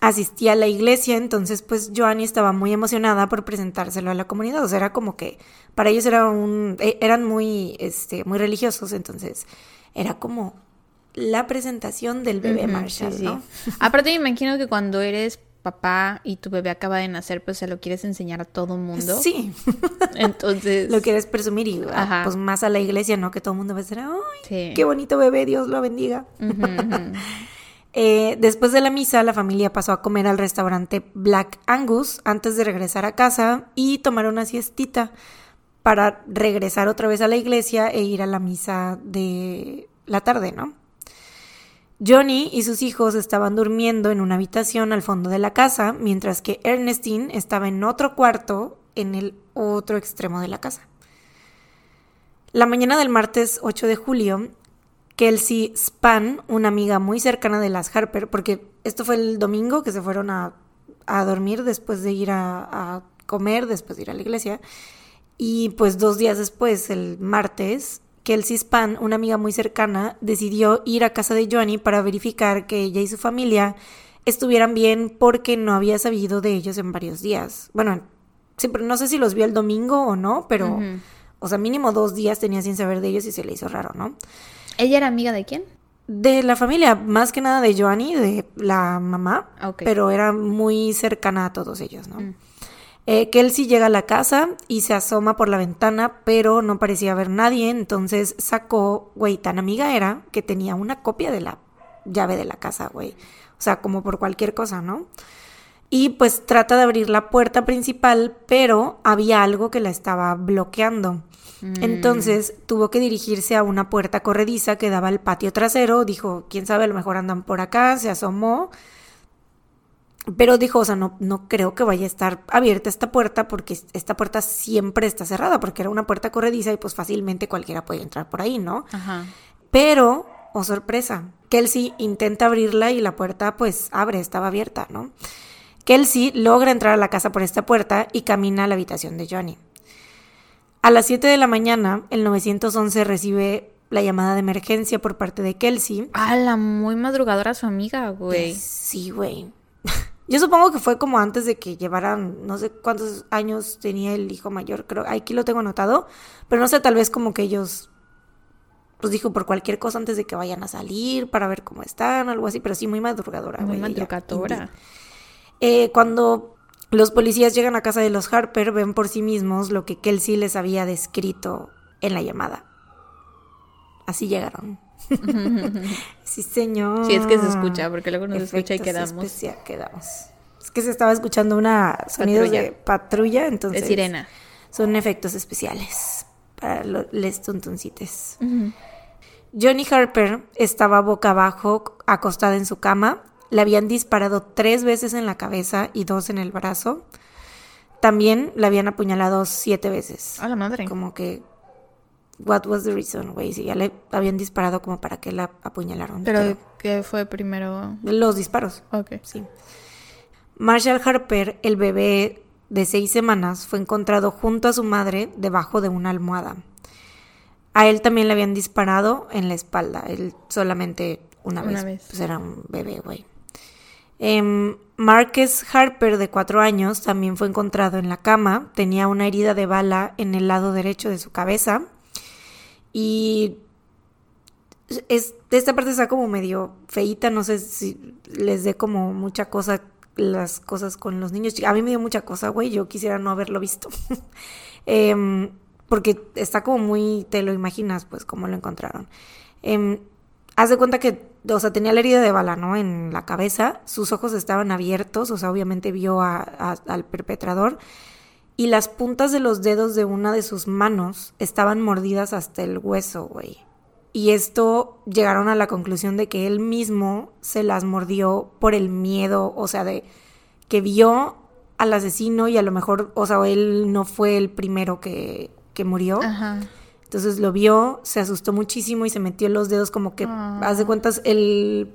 asistía a la iglesia, entonces pues Joanny estaba muy emocionada por presentárselo a la comunidad, o sea, era como que para ellos era un, eh, eran muy, este, muy religiosos, entonces era como la presentación del bebé Marshall, sí, sí. ¿no? <laughs> Aparte me imagino que cuando eres papá y tu bebé acaba de nacer, pues se lo quieres enseñar a todo mundo. Sí, <laughs> Entonces, lo quieres presumir y ah, Ajá. pues más a la iglesia, ¿no? Que todo el mundo va a decir, ¡ay, sí. qué bonito bebé, Dios lo bendiga! <laughs> Eh, después de la misa, la familia pasó a comer al restaurante Black Angus antes de regresar a casa y tomar una siestita para regresar otra vez a la iglesia e ir a la misa de la tarde, ¿no? Johnny y sus hijos estaban durmiendo en una habitación al fondo de la casa, mientras que Ernestine estaba en otro cuarto en el otro extremo de la casa. La mañana del martes 8 de julio, Kelsey Span, una amiga muy cercana de las Harper, porque esto fue el domingo que se fueron a, a dormir después de ir a, a comer, después de ir a la iglesia, y pues dos días después, el martes, Kelsey Span, una amiga muy cercana, decidió ir a casa de Johnny para verificar que ella y su familia estuvieran bien porque no había sabido de ellos en varios días. Bueno, siempre, no sé si los vio el domingo o no, pero, o sea, mínimo dos días tenía sin saber de ellos y se le hizo raro, ¿no? ¿Ella era amiga de quién? De la familia, más que nada de Joanny, de la mamá, Ok. pero era muy cercana a todos ellos, ¿no? Mm. Eh, Kelsey llega a la casa y se asoma por la ventana, pero no parecía haber nadie, entonces sacó, güey, tan amiga era que tenía una copia de la llave de la casa, güey. O sea, como por cualquier cosa, ¿no? Y pues trata de abrir la puerta principal, pero había algo que la estaba bloqueando. Mm. Entonces tuvo que dirigirse a una puerta corrediza que daba al patio trasero. Dijo, quién sabe, a lo mejor andan por acá. Se asomó. Pero dijo, o sea, no, no creo que vaya a estar abierta esta puerta porque esta puerta siempre está cerrada porque era una puerta corrediza y pues fácilmente cualquiera puede entrar por ahí, ¿no? Ajá. Pero, oh sorpresa, Kelsey intenta abrirla y la puerta pues abre, estaba abierta, ¿no? Kelsey logra entrar a la casa por esta puerta y camina a la habitación de Johnny. A las 7 de la mañana, el 911 recibe la llamada de emergencia por parte de Kelsey. Ah, la muy madrugadora su amiga, güey. Sí, güey. <laughs> Yo supongo que fue como antes de que llevaran, no sé cuántos años tenía el hijo mayor, creo, aquí lo tengo anotado, pero no sé, tal vez como que ellos, pues dijo por cualquier cosa antes de que vayan a salir, para ver cómo están, algo así, pero sí muy madrugadora. Muy madrugadora. Eh, cuando los policías llegan a casa de los Harper, ven por sí mismos lo que Kelsey les había descrito en la llamada. así llegaron. <laughs> sí, señor. Sí, es que se escucha, porque luego nos escucha y Efectos quedamos. especial- quedamos. Es que se estaba escuchando una Patrulla. de patrulla, entonces. De sirena. Son efectos especiales para lo- les tuntuncites. Ujú. Johnny Harper estaba boca abajo, acostada en su cama. Le habían disparado tres veces en la cabeza y dos en el brazo. También le habían apuñalado siete veces. A la madre. Como que, what was the reason, güey? Si ya le habían disparado como para que la apuñalaron. Pero, ¿qué fue primero? los disparos, Ok. sí. Marshall Harper, el bebé de seis semanas, fue encontrado junto a su madre debajo de una almohada. A él también le habían disparado en la espalda, él solamente una, Una vez. vez. Pues era un bebé, güey. Em, Marcus Harper, de cuatro años, también fue encontrado en la cama. Tenía una herida de bala en el lado derecho de su cabeza. Y es, esta parte está como medio feíta, no sé si les dé como mucha cosa las cosas con los niños. A mí me dio mucha cosa, güey, yo quisiera no haberlo visto. <laughs> Em, porque está como muy, te lo imaginas, pues, cómo lo encontraron. Em, haz de cuenta que, o sea, tenía la herida de bala, ¿no? En la cabeza, sus ojos estaban abiertos, o sea, obviamente vio a- a- al perpetrador. Y las puntas de los dedos de una de sus manos estaban mordidas hasta el hueso, güey. Y esto llegaron a la conclusión de que él mismo se las mordió por el miedo, o sea, de que vio al asesino y a lo mejor, o sea, él no fue el primero que, que murió. Ajá. Entonces lo vio, se asustó muchísimo y se metió los dedos como que, Ah. haz de cuentas, el,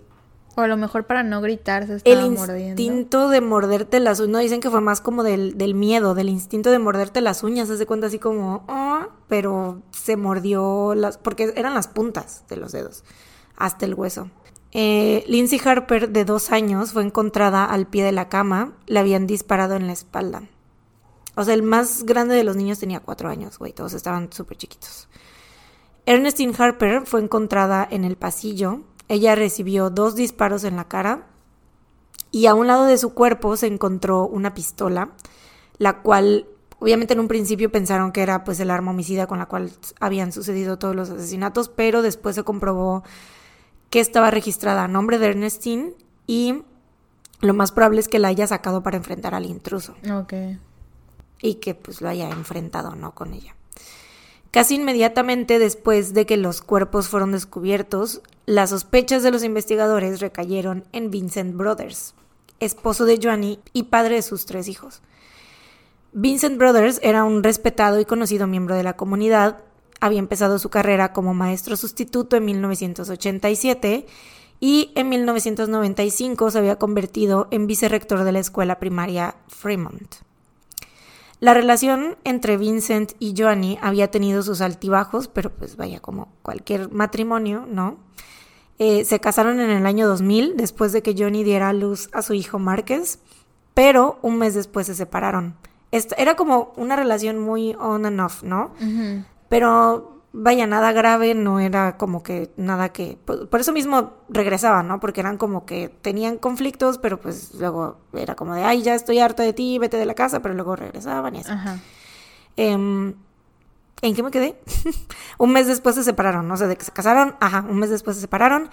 O a lo mejor para no gritar se el estaba mordiendo. instinto de morderte las uñas, no dicen que fue más como del, del miedo, del instinto de morderte las uñas, haz de cuenta así como, "Ah", pero se mordió las, porque eran las puntas de los dedos, hasta el hueso. Eh, Lindsay Harper, de dos años, fue encontrada al pie de la cama, le habían disparado en la espalda. O sea, el más grande de los niños tenía cuatro años, güey, todos estaban súper chiquitos. Ernestine Harper fue encontrada en el pasillo. Ella recibió dos disparos en la cara y a un lado de su cuerpo se encontró una pistola, la cual obviamente en un principio pensaron que era pues el arma homicida con la cual habían sucedido todos los asesinatos, pero después se comprobó que estaba registrada a nombre de Ernestine y lo más probable es que la haya sacado para enfrentar al intruso Ok. y que pues lo haya enfrentado no con ella. Casi inmediatamente después de que los cuerpos fueron descubiertos, las sospechas de los investigadores recayeron en Vincent Brothers, esposo de Joanny y padre de sus tres hijos. Vincent Brothers era un respetado y conocido miembro de la comunidad, había empezado su carrera como maestro sustituto en 1987 y en 1995 se había convertido en vicerrector de la escuela primaria Fremont. La relación entre Vincent y Joanny había tenido sus altibajos, pero pues vaya, como cualquier matrimonio, ¿no? Eh, se casaron en el año 2000, después de que Johnny diera a luz a su hijo Márquez, pero un mes después se separaron. Esto, era como una relación muy on and off, ¿no? Pero vaya, nada grave, no era como que nada que... Por, por eso mismo regresaba, ¿no? Porque eran como que tenían conflictos, pero pues luego era como de, ay, ya estoy harta de ti, vete de la casa, pero luego regresaban y así. Ajá. Em, ¿En qué me quedé? <laughs> un mes después se separaron, no sé, de que se casaron, ajá, un mes después se separaron.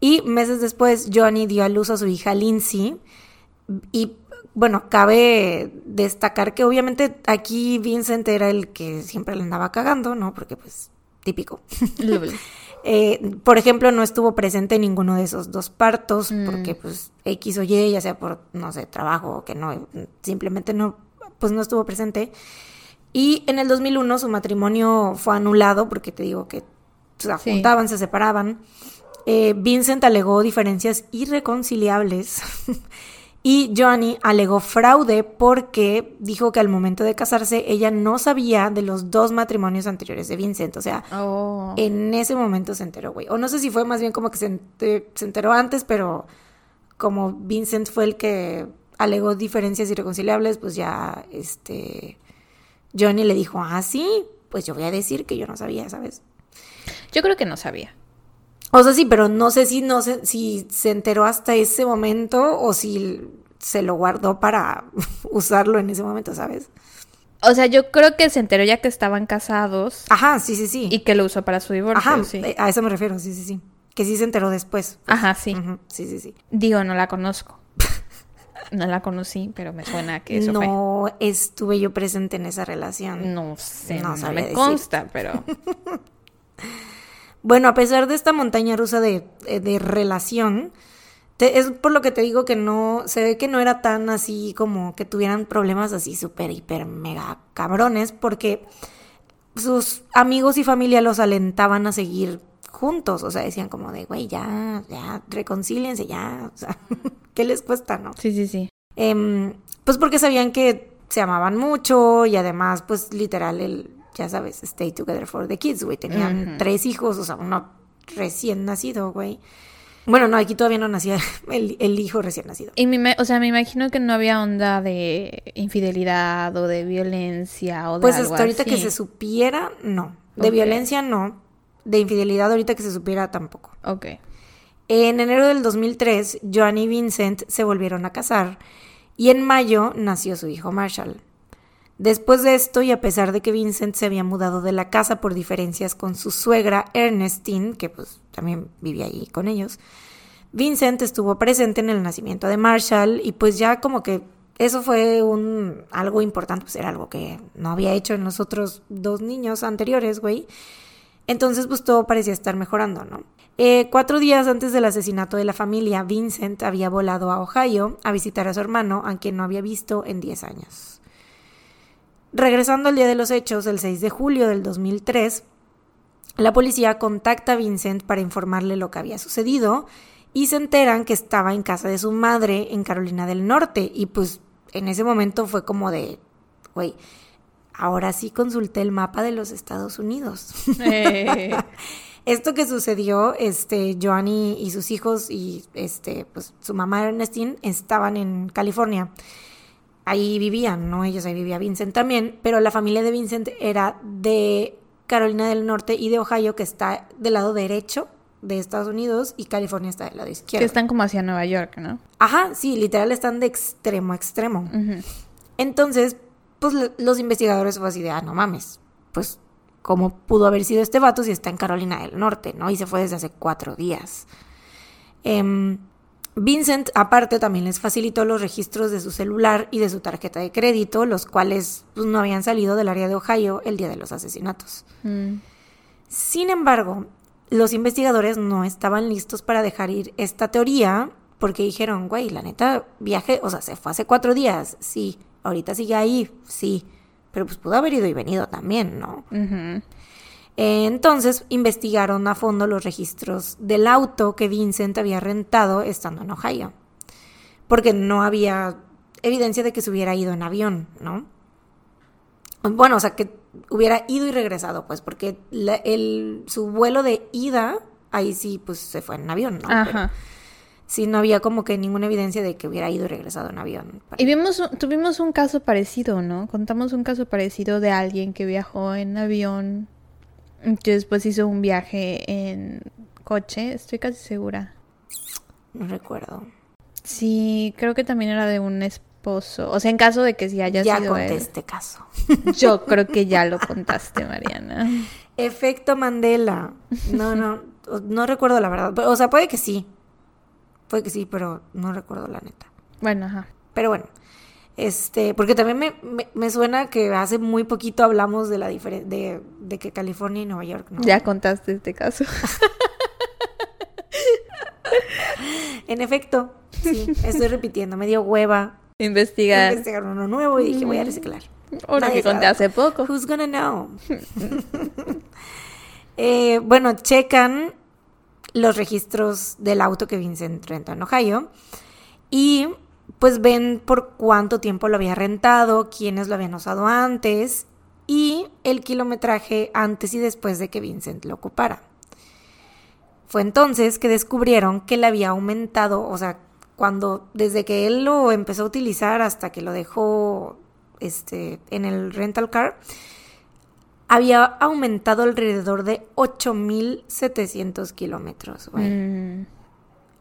Y meses después Johnny dio a luz a su hija Lindsay. Y bueno, cabe destacar que obviamente aquí Vincent era el que siempre le andaba cagando, ¿no? Porque pues típico. <laughs> Eh, por ejemplo, no estuvo presente en ninguno de esos dos partos Mm. porque pues X o Y, ya sea por, no sé, trabajo o que no, simplemente no, pues no estuvo presente. Y en el 2001 su matrimonio fue anulado porque te digo que se Sí. juntaban, se separaban. Eh, Vincent alegó diferencias irreconciliables <laughs> y Johnny alegó fraude porque dijo que al momento de casarse ella no sabía de los dos matrimonios anteriores de Vincent. O sea, Oh. en ese momento se enteró, güey. O no sé si fue más bien como que se, ente- se enteró antes, pero como Vincent fue el que alegó diferencias irreconciliables, pues ya, este, Johnny le dijo, ah, sí, pues yo voy a decir que yo no sabía, ¿sabes? Yo creo que no sabía. O sea, sí, pero no sé si no sé si se enteró hasta ese momento o si se lo guardó para <laughs> usarlo en ese momento, ¿sabes? O sea, yo creo que se enteró ya que estaban casados Ajá, sí, sí, sí. y que lo usó para su divorcio, Ajá, sí. eh, a eso me refiero, sí, sí, sí. Que sí se enteró después. Ajá, sí. Sí, sí, sí. Digo, no la conozco. <laughs> No la conocí, pero me suena que eso fue. no estuve yo presente en esa relación. No sé, No no, me decir. consta, pero <laughs> Bueno, a pesar de esta montaña rusa de, eh, de relación, te- es por lo que te digo que no, se ve que no era tan así como que tuvieran problemas así súper, hiper, mega cabrones, porque sus amigos y familia los alentaban a seguir juntos, o sea, decían como de, güey, ya, ya, reconcíliense, ya, o sea, <laughs> ¿qué les cuesta, no? sí, sí, sí. Em, pues porque sabían que se amaban mucho y además, pues literal, el, ya sabes, stay together for the kids, güey. Tenían tres hijos, o sea, uno recién nacido, güey. Bueno, no, aquí todavía no nacía <laughs> el, el hijo recién nacido. Y me, o sea, me imagino que no había onda de infidelidad o de violencia o de Pues algo hasta ahorita así. que se supiera, no. De violencia, no. De infidelidad, ahorita que se supiera, tampoco. Ok. En enero del 2003, Joan y Vincent se volvieron a casar y en mayo nació su hijo Marshall. Después de esto, y a pesar de que Vincent se había mudado de la casa por diferencias con su suegra Ernestine, que pues también vivía ahí con ellos, Vincent estuvo presente en el nacimiento de Marshall y pues ya como que eso fue un algo importante, pues era algo que no había hecho en los otros dos niños anteriores, güey. Entonces, pues todo parecía estar mejorando, ¿no? Eh, cuatro días antes del asesinato de la familia, Vincent había volado a Ohio a visitar a su hermano, a quien no había visto en 10 años. Regresando al día de los hechos, el 6 de julio del 2003, la policía contacta a Vincent para informarle lo que había sucedido y se enteran que estaba en casa de su madre en Carolina del Norte. Y pues en ese momento fue como de, güey, ahora sí consulté el mapa de los Estados Unidos. Eh, <laughs> Esto que sucedió, este, Joanny y sus hijos y este, pues su mamá Ernestine estaban en California. Ahí vivían, ¿no? Ellos ahí vivía Vincent también, pero la familia de Vincent era de Carolina del Norte y de Ohio, que está del lado derecho de Estados Unidos, y California está del lado que izquierdo. están como hacia Nueva York, ¿no? Ajá, sí, literal están de extremo a extremo. Entonces, pues lo- los investigadores fue así de, ah, no mames, pues, ¿cómo pudo haber sido este vato si está en Carolina del Norte, no? Y se fue desde hace cuatro días. Em, Vincent, aparte, también les facilitó los registros de su celular y de su tarjeta de crédito, los cuales pues, no habían salido del área de Ohio el día de los asesinatos. Mm. Sin embargo, los investigadores no estaban listos para dejar ir esta teoría porque dijeron, güey, la neta, viaje, o sea, se fue hace cuatro días, sí, ahorita sigue ahí, sí, pero pues pudo haber ido y venido también, ¿no? Entonces investigaron a fondo los registros del auto que Vincent había rentado estando en Ohio, porque no había evidencia de que se hubiera ido en avión, ¿no? Bueno, o sea, que hubiera ido y regresado, pues, porque la- el, su vuelo de ida, ahí sí, pues se fue en avión, ¿no? Pero Ajá. sí, no había como que ninguna evidencia de que hubiera ido y regresado en avión. Y vimos, tuvimos un caso parecido, ¿no? Contamos un caso parecido de alguien que viajó en avión, que después hizo un viaje en coche, estoy casi segura. No recuerdo. Sí, creo que también era de un esposo. O sea, en caso de que sí haya ya sido conté él. este caso. <laughs> Yo creo que ya lo contaste, Mariana. Efecto Mandela. No, no, no recuerdo la verdad. O sea, puede que sí. Puede que sí, pero no recuerdo la neta. Bueno, ajá. Pero bueno, este, porque también me, me, me suena que hace muy poquito hablamos de la diferencia de, de que California y Nueva York, ¿no? Ya contaste este caso. <laughs> En efecto, sí, estoy repitiendo, me dio hueva Investigar. investigar uno nuevo y dije voy a reciclar. Uno Nadie que conté sabe. hace poco. Who's gonna know? <laughs> Eh, bueno, checan los registros del auto que Vincent rentó en Ohio y pues ven por cuánto tiempo lo había rentado, quiénes lo habían usado antes y el kilometraje antes y después de que Vincent lo ocupara. Fue entonces que descubrieron que le había aumentado, o sea, cuando desde que él lo empezó a utilizar hasta que lo dejó este en el rental car, había aumentado alrededor de 8.700 kilómetros. Mm,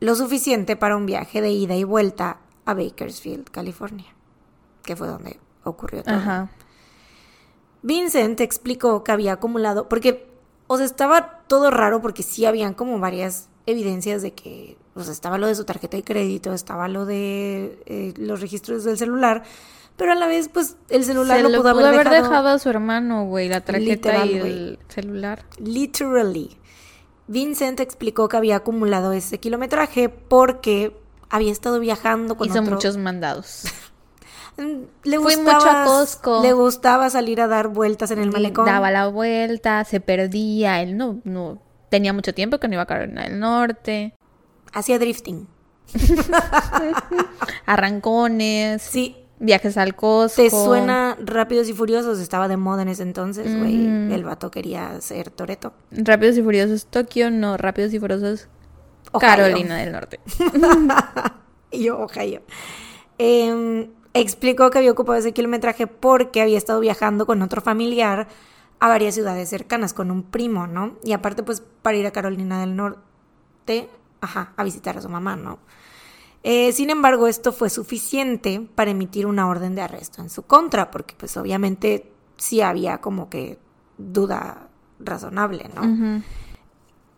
Lo suficiente para un viaje de ida y vuelta a Bakersfield, California, que fue donde ocurrió todo. ajá. Vincent explicó que había acumulado, porque, o sea, estaba todo raro porque sí habían como varias evidencias de que, o sea, estaba lo de su tarjeta de crédito, estaba lo de eh, los registros del celular, pero a la vez, pues, el celular Se lo lo pudo, haber, dejado, a su hermano, güey, la tarjeta Literal, y el celular. Literally. Vincent explicó que había acumulado ese kilometraje porque había estado viajando con Hizo otro... muchos mandados. <laughs> Mm, Le Fui gustaba, mucho a Costco. Le gustaba salir a dar vueltas en el malecón. Daba la vuelta, se perdía, él no, no tenía mucho tiempo que no iba a Carolina del Norte. Hacía drifting. <laughs> Arrancones, Sí, viajes al Costco. ¿Te suena Rápidos y Furiosos? Estaba de moda en ese entonces, güey. Ujú. El vato quería ser Toreto. Rápidos y Furiosos Tokio, no, Rápidos y Furiosos Carolina del Norte. <laughs> Y yo, Ohio. Eh, explicó que había ocupado ese kilometraje porque había estado viajando con otro familiar a varias ciudades cercanas, con un primo, ¿no? Y aparte, pues, para ir a Carolina del Norte, ajá, a visitar a su mamá, ¿no? Eh, sin embargo, esto fue suficiente para emitir una orden de arresto en su contra, porque pues obviamente sí había como que duda razonable, ¿no?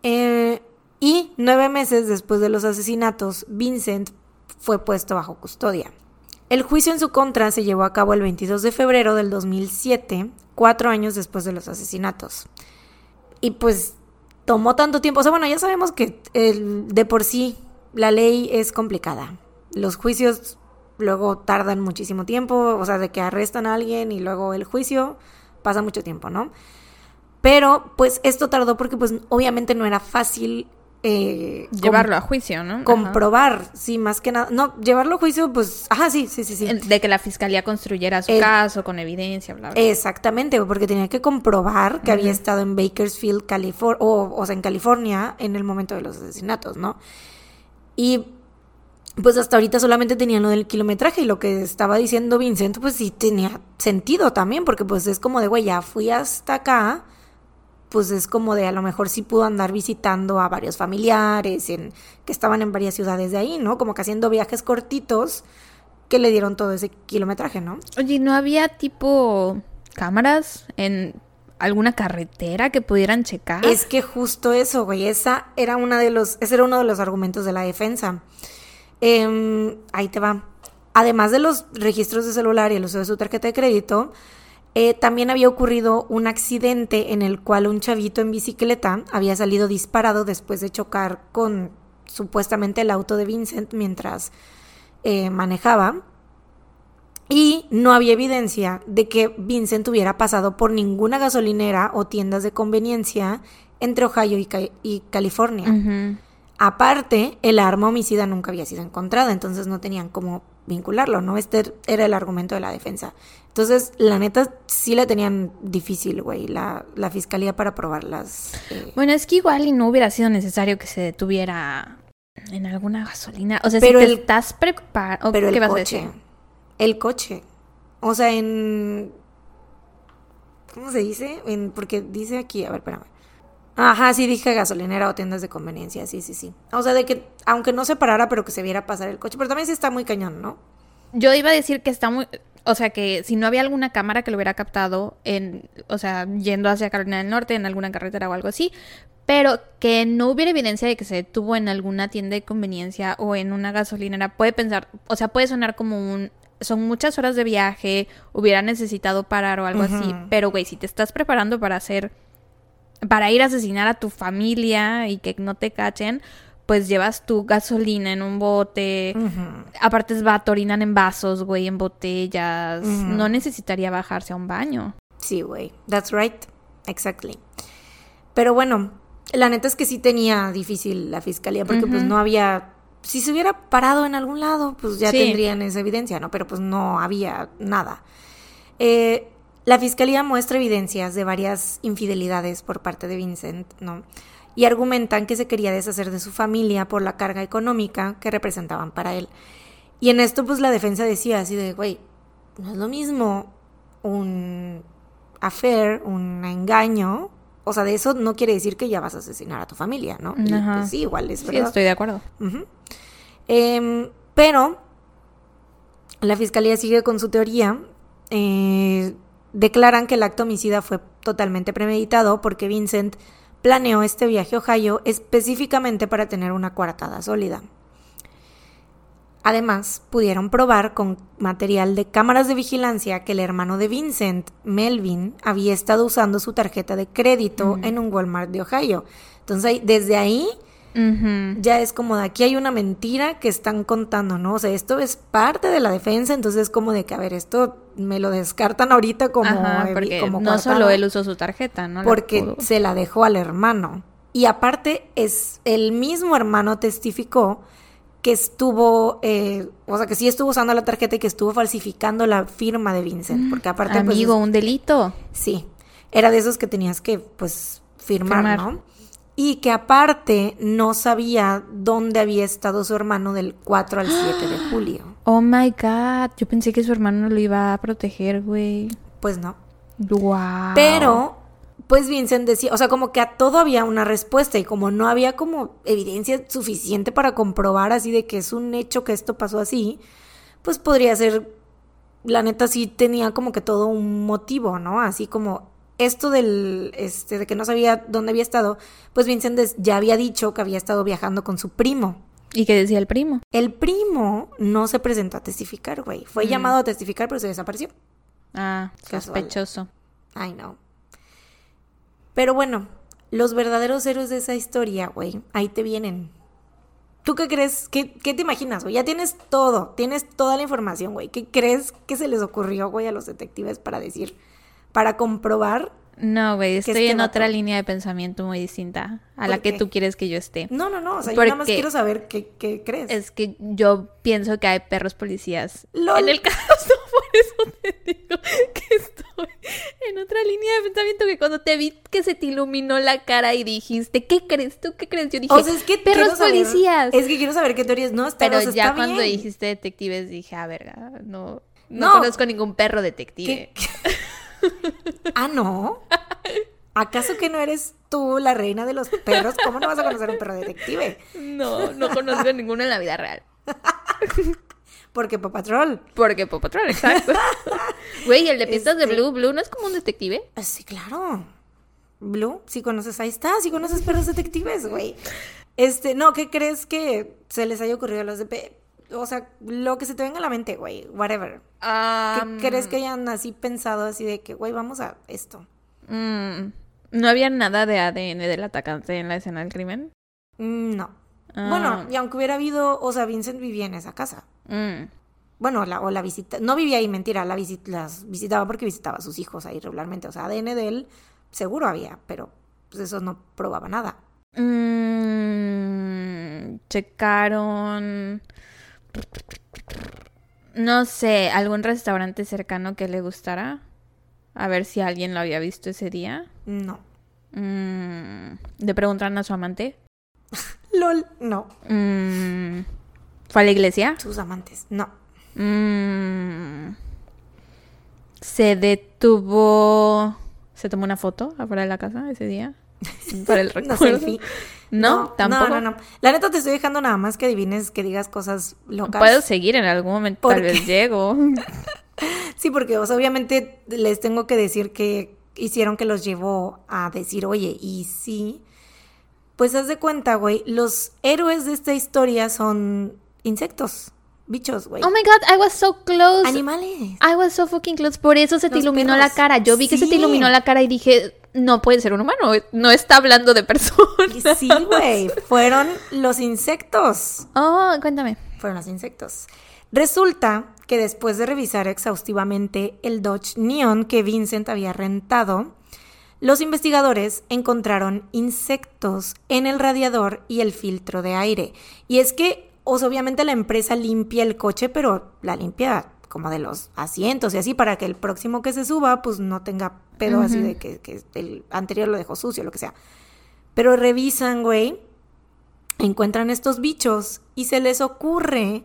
Eh, y nueve meses después de los asesinatos, Vincent fue puesto bajo custodia. El juicio en su contra se llevó a cabo el 22 de febrero del 2007, cuatro años después de los asesinatos. Y pues tomó tanto tiempo, o sea, bueno, ya sabemos que de por sí la ley es complicada. Los juicios luego tardan muchísimo tiempo, o sea, de que arrestan a alguien y luego el juicio pasa mucho tiempo, ¿no? Pero pues esto tardó porque pues obviamente no era fácil eh, Llevarlo a juicio, ¿no? Ajá. comprobar, sí, más que nada. No, llevarlo a juicio, pues, ajá, sí, sí, sí, sí. De que la fiscalía construyera su El- caso con evidencia, bla, bla. Exactamente, porque tenía que comprobar que había estado en Bakersfield, California, o, o sea, en California en el momento de los asesinatos, ¿no? Y pues hasta ahorita solamente tenían lo del kilometraje y lo que estaba diciendo Vincent, pues sí tenía sentido también, porque pues es como de, güey, ya fui hasta acá, pues es como de a lo mejor sí pudo andar visitando a varios familiares en, que estaban en varias ciudades de ahí, ¿no? Como que haciendo viajes cortitos que le dieron todo ese kilometraje, ¿no? Oye, ¿no había tipo cámaras en alguna carretera que pudieran checar? Es que justo eso, güey, esa era una de los, ese era uno de los argumentos de la defensa. Em, ahí te va. Además de los registros de celular y el uso de su tarjeta de crédito, eh, también había ocurrido un accidente en el cual un chavito en bicicleta había salido disparado después de chocar con supuestamente el auto de Vincent mientras eh, manejaba. Y no había evidencia de que Vincent hubiera pasado por ninguna gasolinera o tiendas de conveniencia entre Ohio y, Ca- y California. Aparte, el arma homicida nunca había sido encontrada, entonces no tenían cómo vincularlo, ¿no? Este era el argumento de la defensa. Entonces, la neta, sí la tenían difícil, güey, la, la fiscalía para probarlas. eh, Bueno, es que igual y no hubiera sido necesario que se detuviera en alguna gasolina. O sea, Pero si te el- estás preparado... pero ¿Qué el vas a coche, decir? el coche. O sea, en... ¿Cómo se dice? En, porque dice aquí, a ver, espérame. Ajá, sí dije gasolinera o tiendas de conveniencia, sí, sí, sí. O sea, de que, aunque no se parara, pero que se viera pasar el coche. Pero también sí está muy cañón, ¿no? Yo iba a decir que está muy... O sea, que si no había alguna cámara que lo hubiera captado en... O sea, yendo hacia Carolina del Norte, en alguna carretera o algo así. Pero que no hubiera evidencia de que se detuvo en alguna tienda de conveniencia o en una gasolinera. Puede pensar... O sea, puede sonar como un... Son muchas horas de viaje, hubiera necesitado parar o algo así. Pero, güey, si te estás preparando para hacer... Para ir a asesinar a tu familia y que no te cachen, pues llevas tu gasolina en un bote. Aparte es vato, orinan en vasos, güey, en botellas. No necesitaría bajarse a un baño. Sí, güey. That's right. Exactly. Pero bueno, la neta es que sí tenía difícil la fiscalía porque pues no había... Si se hubiera parado en algún lado, pues ya Sí. tendrían esa evidencia, ¿no? Pero pues no había nada. Eh, la fiscalía muestra evidencias de varias infidelidades por parte de Vincent, ¿no? Y argumentan que se quería deshacer de su familia por la carga económica que representaban para él. Y en esto, pues la defensa decía así de, güey, no es lo mismo un affair, un engaño. O sea, de eso no quiere decir que ya vas a asesinar a tu familia, ¿no? Y, pues, sí, igual es Sí, verdad. estoy de acuerdo. Em, pero la fiscalía sigue con su teoría. eh, declaran que el acto homicida fue totalmente premeditado porque Vincent planeó este viaje a Ohio específicamente para tener una coartada sólida. Además, pudieron probar con material de cámaras de vigilancia que el hermano de Vincent, Melvin, había estado usando su tarjeta de crédito Mm. en un Walmart de Ohio. Entonces, desde ahí Ya es como de aquí hay una mentira que están contando, ¿no? O sea, esto es parte de la defensa, entonces es como de que, a ver, esto me lo descartan ahorita como, Ajá, evi- porque como no solo él usó su tarjeta, ¿no? Porque se la dejó al hermano. Y aparte, es el mismo hermano testificó que estuvo, eh, o sea, que sí estuvo usando la tarjeta y que estuvo falsificando la firma de Vincent, porque aparte, pues, Amigo, un delito. Sí, era de esos que tenías que, pues, firmar, Firmar. ¿no? Y que aparte no sabía dónde había estado su hermano del 4 al 7 de <gasps> julio. Oh my god, yo pensé que su hermano lo iba a proteger, güey. Pues no. Wow. Pero, pues Vincent decía, o sea, como que a todo había una respuesta y como no había como evidencia suficiente para comprobar así de que es un hecho que esto pasó así, pues podría ser, la neta sí tenía como que todo un motivo, ¿no? Así como esto del, este, de que no sabía dónde había estado, pues Vincent ya había dicho que había estado viajando con su primo. ¿Y qué decía el primo? El primo no se presentó a testificar, güey. Fue Mm. llamado a testificar, pero se desapareció. Ah, Casual. sospechoso. Ay, no. Pero bueno, los verdaderos héroes de esa historia, güey, ahí te vienen. ¿Tú qué crees? ¿Qué, qué te imaginas, güey? Ya tienes todo, tienes toda la información, güey. ¿Qué crees que se les ocurrió, güey, a los detectives para decir, para comprobar? No, güey, estoy este en vato- otra línea de pensamiento muy distinta a ¿Por la que tú quieres que yo esté. No, no, no, o sea, yo nada más quiero saber qué, qué crees. Es que yo pienso que hay perros policías. Lol. En el caso, <laughs> por eso te digo que estoy en otra línea de pensamiento que cuando te vi que se te iluminó la cara y dijiste, ¿qué crees? ¿Tú qué crees? Yo dije, o sea, es que perros saber- policías. Es que quiero saber qué teorías. No, está, Pero ya está cuando bien. dijiste detectives dije, ah, verga, no, no, No. conozco ningún perro detective. ¿Qué- ah, no. ¿Acaso que no eres tú la reina de los perros? ¿Cómo no vas a conocer un perro detective? No, no conozco ninguno en la vida real. Porque Paw Patrol. Porque Paw Patrol, exacto. Güey, el de pistas de Este- Blue, Blue no es como un detective. Ah, Sí, claro. Blue, si conoces, ahí está, si conoces perros detectives, güey. Este, no, ¿qué crees que se les haya ocurrido a los de? O sea, lo que se te venga a la mente, güey, whatever. ¿Qué crees que hayan así pensado así de que, güey, vamos a esto? Mm, ¿No había nada de ADN del atacante en la escena del crimen? Mm, No. Ah. Bueno, y aunque hubiera habido, o sea, Vincent vivía en esa casa. Mm. Bueno, la, o la visita, no vivía ahí, mentira, la visit, las visitaba porque visitaba a sus hijos ahí regularmente. O sea, ADN de él seguro había, pero pues eso no probaba nada. Mm, checaron. No sé, algún restaurante cercano que le gustara. A ver si alguien lo había visto ese día. No. Mm, le preguntaron a su amante. <laughs> LOL, no. Mm, ¿Fue a la iglesia? Sus amantes, no. Mm, se detuvo. ¿Se tomó una foto afuera de la casa ese día? <laughs> Para el Una recuerdo. selfie. No, tampoco. No, no, no. La neta te estoy dejando nada más que adivines, que digas cosas locas. Puedo seguir en algún momento, ¿Por tal qué? vez llego. <laughs> Sí, porque o sea, obviamente les tengo que decir que hicieron que los llevó a decir, oye, y sí. Pues haz de cuenta, güey, los héroes de esta historia son insectos, bichos, güey. Oh my god, I was so close. Animales. I was so fucking close. Por eso se te Los iluminó perros. la cara. Yo vi que se te iluminó la cara y dije, no puede ser un humano. No está hablando de personas. Sí, güey, <laughs> fueron los insectos. Oh, cuéntame. Fueron los insectos. Resulta que después de revisar exhaustivamente el Dodge Neon que Vincent había rentado, los investigadores encontraron insectos en el radiador y el filtro de aire. Y es que, o sea, obviamente la empresa limpia el coche, pero la limpia como de los asientos y así para que el próximo que se suba pues no tenga pedo así de que, que el anterior lo dejó sucio, lo que sea. Pero revisan, güey, encuentran estos bichos y se les ocurre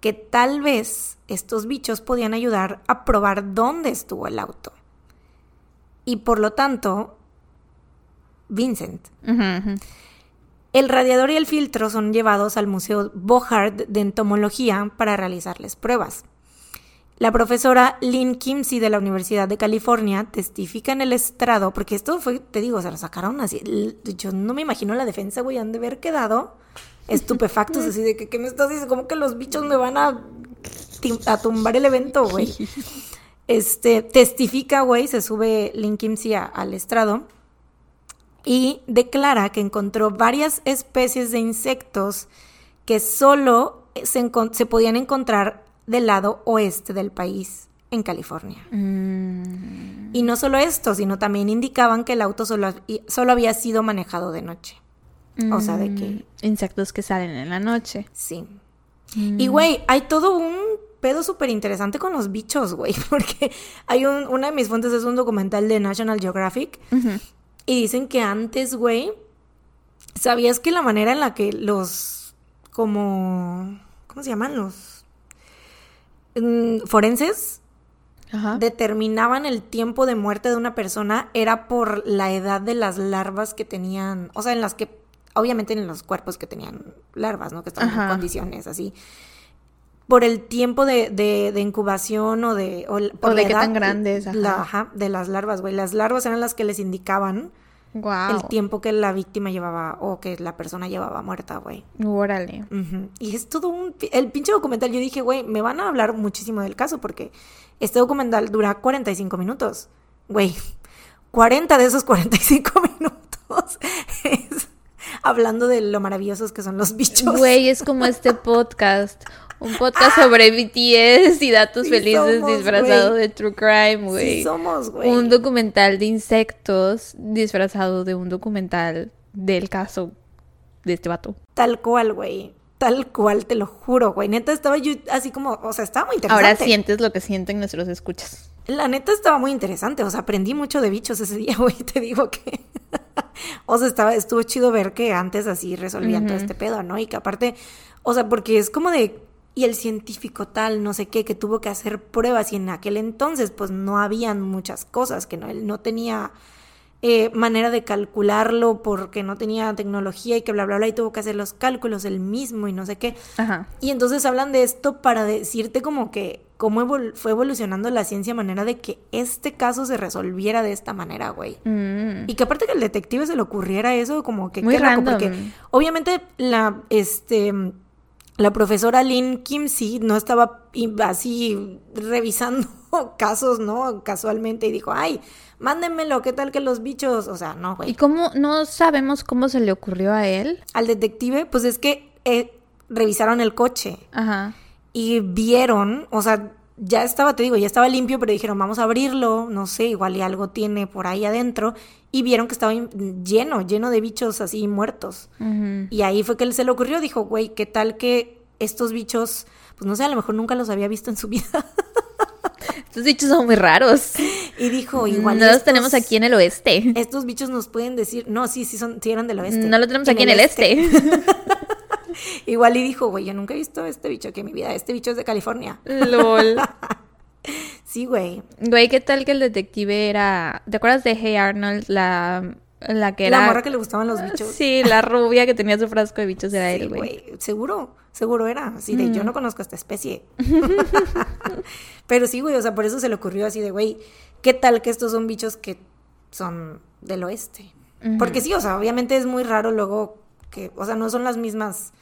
que tal vez estos bichos podían ayudar a probar dónde estuvo el auto. Y por lo tanto, Vincent. El radiador y el filtro son llevados al Museo Bohard de Entomología para realizarles pruebas. La profesora Lynn Kimsey de la Universidad de California testifica en el estrado, porque esto fue, te digo, se lo sacaron así. Yo no me imagino la defensa, güey, han de haber quedado estupefactos, <laughs> así de que, ¿qué me estás diciendo? Como que los bichos me van a, a tumbar el evento, güey. <laughs> Este, testifica, güey, se sube Lynn Kimsey al estrado y declara que encontró varias especies de insectos que solo se, se podían encontrar del lado oeste del país, en California. Mm. Y no solo esto, sino también indicaban que el auto solo, solo había sido manejado de noche. O sea, de que... Mm. Insectos que salen en la noche. Sí. Mm. Y, güey, hay todo un pedo súper interesante con los bichos, güey, <laughs> porque hay un, una de mis fuentes es un documental de National Geographic y dicen que antes, güey, ¿sabías que la manera en la que los, como, ¿cómo se llaman los? Forenses determinaban el tiempo de muerte de una persona era por la edad de las larvas que tenían, o sea, en las que, obviamente en los cuerpos que tenían larvas, ¿no? Que estaban en condiciones así. Por el tiempo de, de, incubación o de... O, por de qué tan grandes. ajá, de las larvas, güey. Las larvas eran las que les indicaban el tiempo que la víctima llevaba o que la persona llevaba muerta, güey. Órale. Y es todo un... El pinche documental, yo dije, güey, me van a hablar muchísimo del caso porque este documental dura 45 minutos. Güey, 40 de esos 45 <laughs> minutos es hablando de lo maravillosos que son los bichos. Güey, es como este <laughs> podcast. Un podcast sobre BTS y datos felices disfrazado de true crime, güey. Sí somos, güey. Un documental de insectos disfrazado de un documental del caso de este vato. Tal cual, güey. Tal cual, te lo juro, güey. Neta estaba yo así como, o sea, estaba muy interesante. Ahora sientes lo que sienten nuestros escuchas. La neta estaba muy interesante, o sea, aprendí mucho de bichos ese día, <laughs> güey, te digo que... o sea, estaba, estuvo chido ver que antes así resolvían todo este pedo, ¿no? Y que aparte, o sea, porque es como de y el científico tal, no sé qué, que tuvo que hacer pruebas y en aquel entonces pues no habían muchas cosas, que no, él no tenía eh, manera de calcularlo porque no tenía tecnología y que bla, bla, bla, y tuvo que hacer los cálculos él mismo y no sé qué. Ajá. Y entonces hablan de esto para decirte como que cómo fue evolucionando la ciencia a manera de que este caso se resolviera de esta manera, güey. Mm. Y que aparte que el detective se le ocurriera eso, como que Muy qué porque obviamente la, este la profesora Lynn Kimsey no estaba así revisando <laughs> casos, ¿no? Casualmente y dijo, ay, mándenmelo, ¿qué tal que los bichos? O sea, no, güey. ¿Y cómo, no sabemos cómo se le ocurrió a él? Al detective, pues es que eh, revisaron el coche. Ajá. Y vieron, o sea, ya estaba, te digo, ya estaba limpio, pero dijeron, vamos a abrirlo, no sé, igual y algo tiene por ahí adentro. Y vieron que estaba lleno, lleno de bichos así muertos. Y ahí fue que él se le ocurrió, dijo, güey, ¿qué tal que estos bichos, pues no sé, a lo mejor nunca los había visto en su vida? <laughs> Estos bichos son muy raros. Y dijo, igual. No los tenemos aquí en el oeste. Estos bichos nos pueden decir, no, sí, sí, son, sí eran del oeste. No lo tenemos aquí en el este. <laughs> <laughs> Igual y dijo, güey, yo nunca he visto este bicho aquí en mi vida. Este bicho es de California. LOL. <laughs> sí, güey. Güey, ¿qué tal que el detective era. ¿Te acuerdas de Hey Arnold? La. La que era. La morra que le gustaban los bichos. Sí, la rubia que tenía su frasco de bichos era él, güey. Seguro, seguro era. Así de, yo no conozco esta especie. <laughs> Pero sí, güey, o sea, por eso se le ocurrió así de, güey, ¿qué tal que estos son bichos que son del oeste? Porque sí, o sea, obviamente es muy raro luego que, o sea, no son las mismas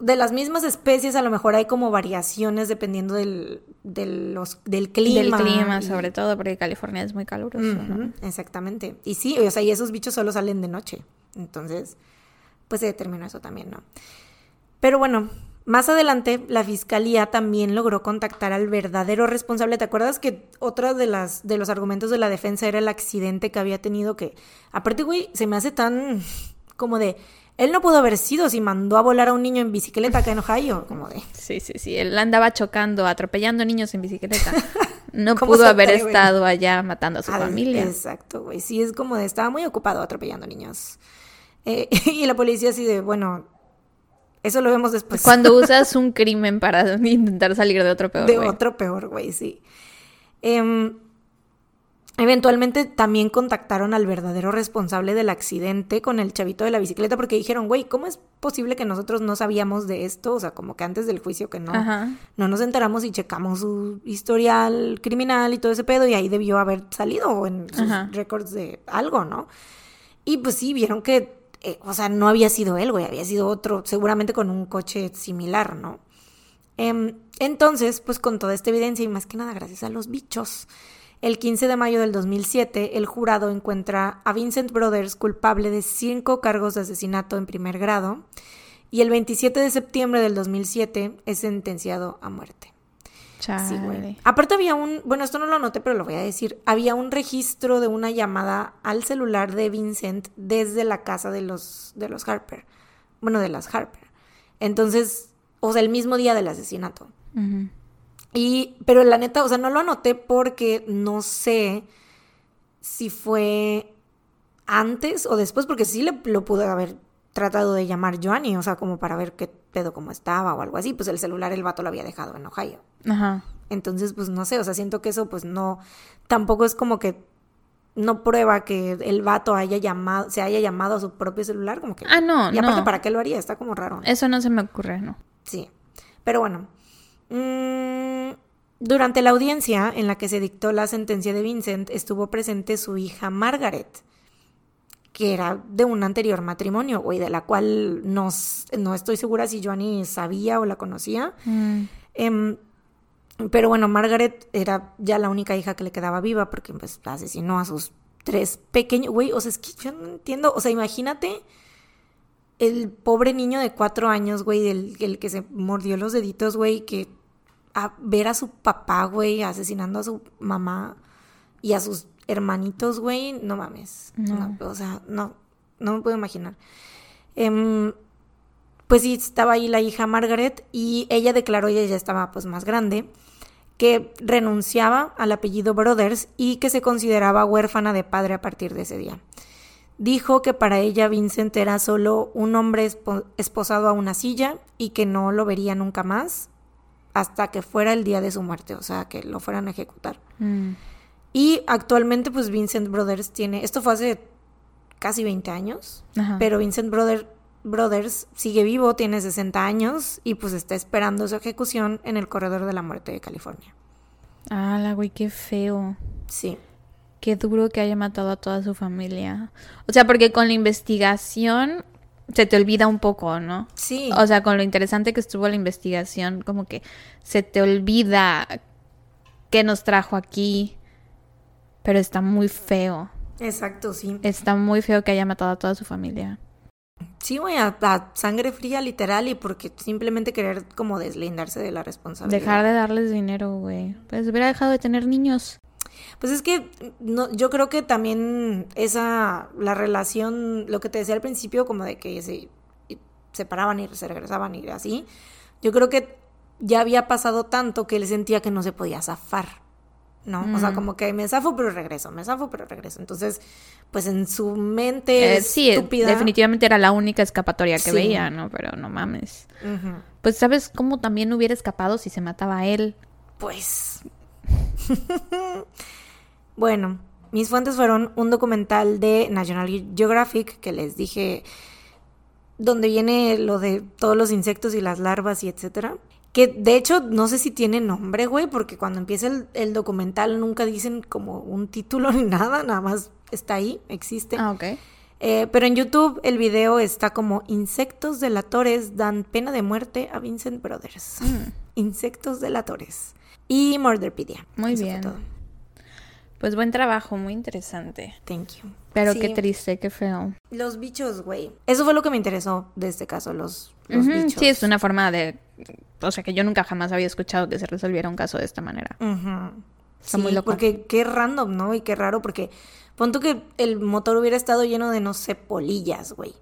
de las mismas especies a lo mejor hay como variaciones dependiendo del, los, del clima. Del clima, sobre todo, porque California es muy caluroso. Exactamente. Y sí, o sea, y esos bichos solo salen de noche. Entonces, pues se determinó eso también, ¿no? Pero bueno, más adelante la fiscalía también logró contactar al verdadero responsable. ¿Te acuerdas que otra de las de los argumentos de la defensa era el accidente que había tenido que aparte güey, se me hace tan como de él no pudo haber sido si mandó a volar a un niño en bicicleta acá en Ohio, como de... Sí, sí, sí, él andaba chocando, atropellando niños en bicicleta. <laughs> No pudo haber estado allá matando a su familia. Exacto, güey, sí, es como de, estaba muy ocupado atropellando niños. Eh, <laughs> y la policía así de, bueno, eso lo vemos después. Cuando <laughs> usas un crimen para intentar salir de otro peor, De otro peor, güey, sí. Em, Eventualmente también contactaron al verdadero responsable del accidente con el chavito de la bicicleta porque dijeron, güey, ¿cómo es posible que nosotros no sabíamos de esto? O sea, como que antes del juicio que no, no nos enteramos y checamos su historial criminal y todo ese pedo y ahí debió haber salido en sus récords de algo, ¿no? Y pues sí, vieron que, eh, o sea, no había sido él, güey, había sido otro, seguramente con un coche similar, ¿no? Em, entonces, pues con toda esta evidencia y más que nada gracias a los bichos el 15 de mayo del 2007, el jurado encuentra a Vincent Brothers culpable de cinco cargos de asesinato en primer grado y el 27 de septiembre del 2007 es sentenciado a muerte. Sí, güey. Aparte había un, bueno, esto no lo anoté, pero lo voy a decir, había un registro de una llamada al celular de Vincent desde la casa de los, de los Harper, bueno, de las Harper. Entonces, o sea, el mismo día del asesinato. Y, pero la neta, o sea, no lo anoté porque no sé si fue antes o después, porque sí le, lo pude haber tratado de llamar Joanny, o sea, como para ver qué pedo cómo estaba o algo así, pues el celular el vato lo había dejado en Ohio. Ajá. Entonces, pues no sé, o sea, siento que eso pues no, tampoco es como que no prueba que el vato haya llamado, se haya llamado a su propio celular, como que... Ah, no, Y aparte, ¿para qué lo haría? Está como raro. Eso no se me ocurre, ¿no? Sí. Pero bueno, Mm, durante la audiencia en la que se dictó la sentencia de Vincent estuvo presente su hija Margaret, que era de un anterior matrimonio, güey, de la cual no, no estoy segura si Joanny sabía o la conocía. Mm. Em, pero bueno, Margaret era ya la única hija que le quedaba viva porque pues asesinó a sus tres pequeños, güey, o sea, es que yo no entiendo, o sea, imagínate el pobre niño de cuatro años, güey, el, el que se mordió los deditos, güey, que a ver a su papá, güey, asesinando a su mamá y a sus hermanitos, güey, no mames. o sea, no, no me puedo imaginar. Em, pues sí, estaba ahí la hija Margaret y ella declaró, ella ya estaba pues más grande, que renunciaba al apellido Brothers y que se consideraba huérfana de padre a partir de ese día. Dijo que para ella Vincent era solo un hombre esposado a una silla y que no lo vería nunca más hasta que fuera el día de su muerte, o sea, que lo fueran a ejecutar. Mm. Y actualmente, pues Vincent Brothers tiene, esto fue hace casi 20 años, pero Vincent Brothers sigue vivo, tiene 60 años y pues está esperando su ejecución en el corredor de la muerte de California. Ah, la güey, qué feo. Sí. Qué duro que haya matado a toda su familia. O sea, porque con la investigación se te olvida un poco, ¿no? Sí. O sea, con lo interesante que estuvo la investigación, como que se te olvida qué nos trajo aquí, pero está muy feo. Exacto, sí. Está muy feo que haya matado a toda su familia. Sí, güey, a, sangre fría literal y porque simplemente querer como deslindarse de la responsabilidad. Dejar de darles dinero, güey. Pues hubiera dejado de tener niños. Pues es que no, yo creo que también esa, la relación, lo que te decía al principio, como de que se separaban y se regresaban y así, yo creo que ya había pasado tanto que él sentía que no se podía zafar, ¿no? O sea, mm. como que me zafo pero regreso, me zafo pero regreso. Entonces, pues en su mente eh, sí, definitivamente era la única escapatoria que veía, ¿no? Pero no mames. Pues sabes cómo también hubiera escapado si se mataba a él. Pues <laughs> bueno, mis fuentes fueron un documental de National Geographic que les dije donde viene lo de todos los insectos y las larvas y etcétera. Que de hecho no sé si tiene nombre, güey, porque cuando empieza el, documental nunca dicen como un título <laughs> ni nada, nada más está ahí, existe. Ah, ok. Eh, pero en YouTube el video está como Insectos delatores dan pena de muerte a Vincent Brothers. Mm. <laughs> Insectos delatores. Y Murderpedia. Muy bien. Pues buen trabajo, muy interesante. Thank you. Pero qué triste, qué feo. Los bichos, güey. Eso fue lo que me interesó de este caso, los, los bichos. Sí, es una forma de... O sea, que yo nunca jamás había escuchado que se resolviera un caso de esta manera. Está muy loco. Porque qué random, ¿no? Y qué raro, porque... Pon que el motor hubiera estado lleno de, no sé, polillas, güey.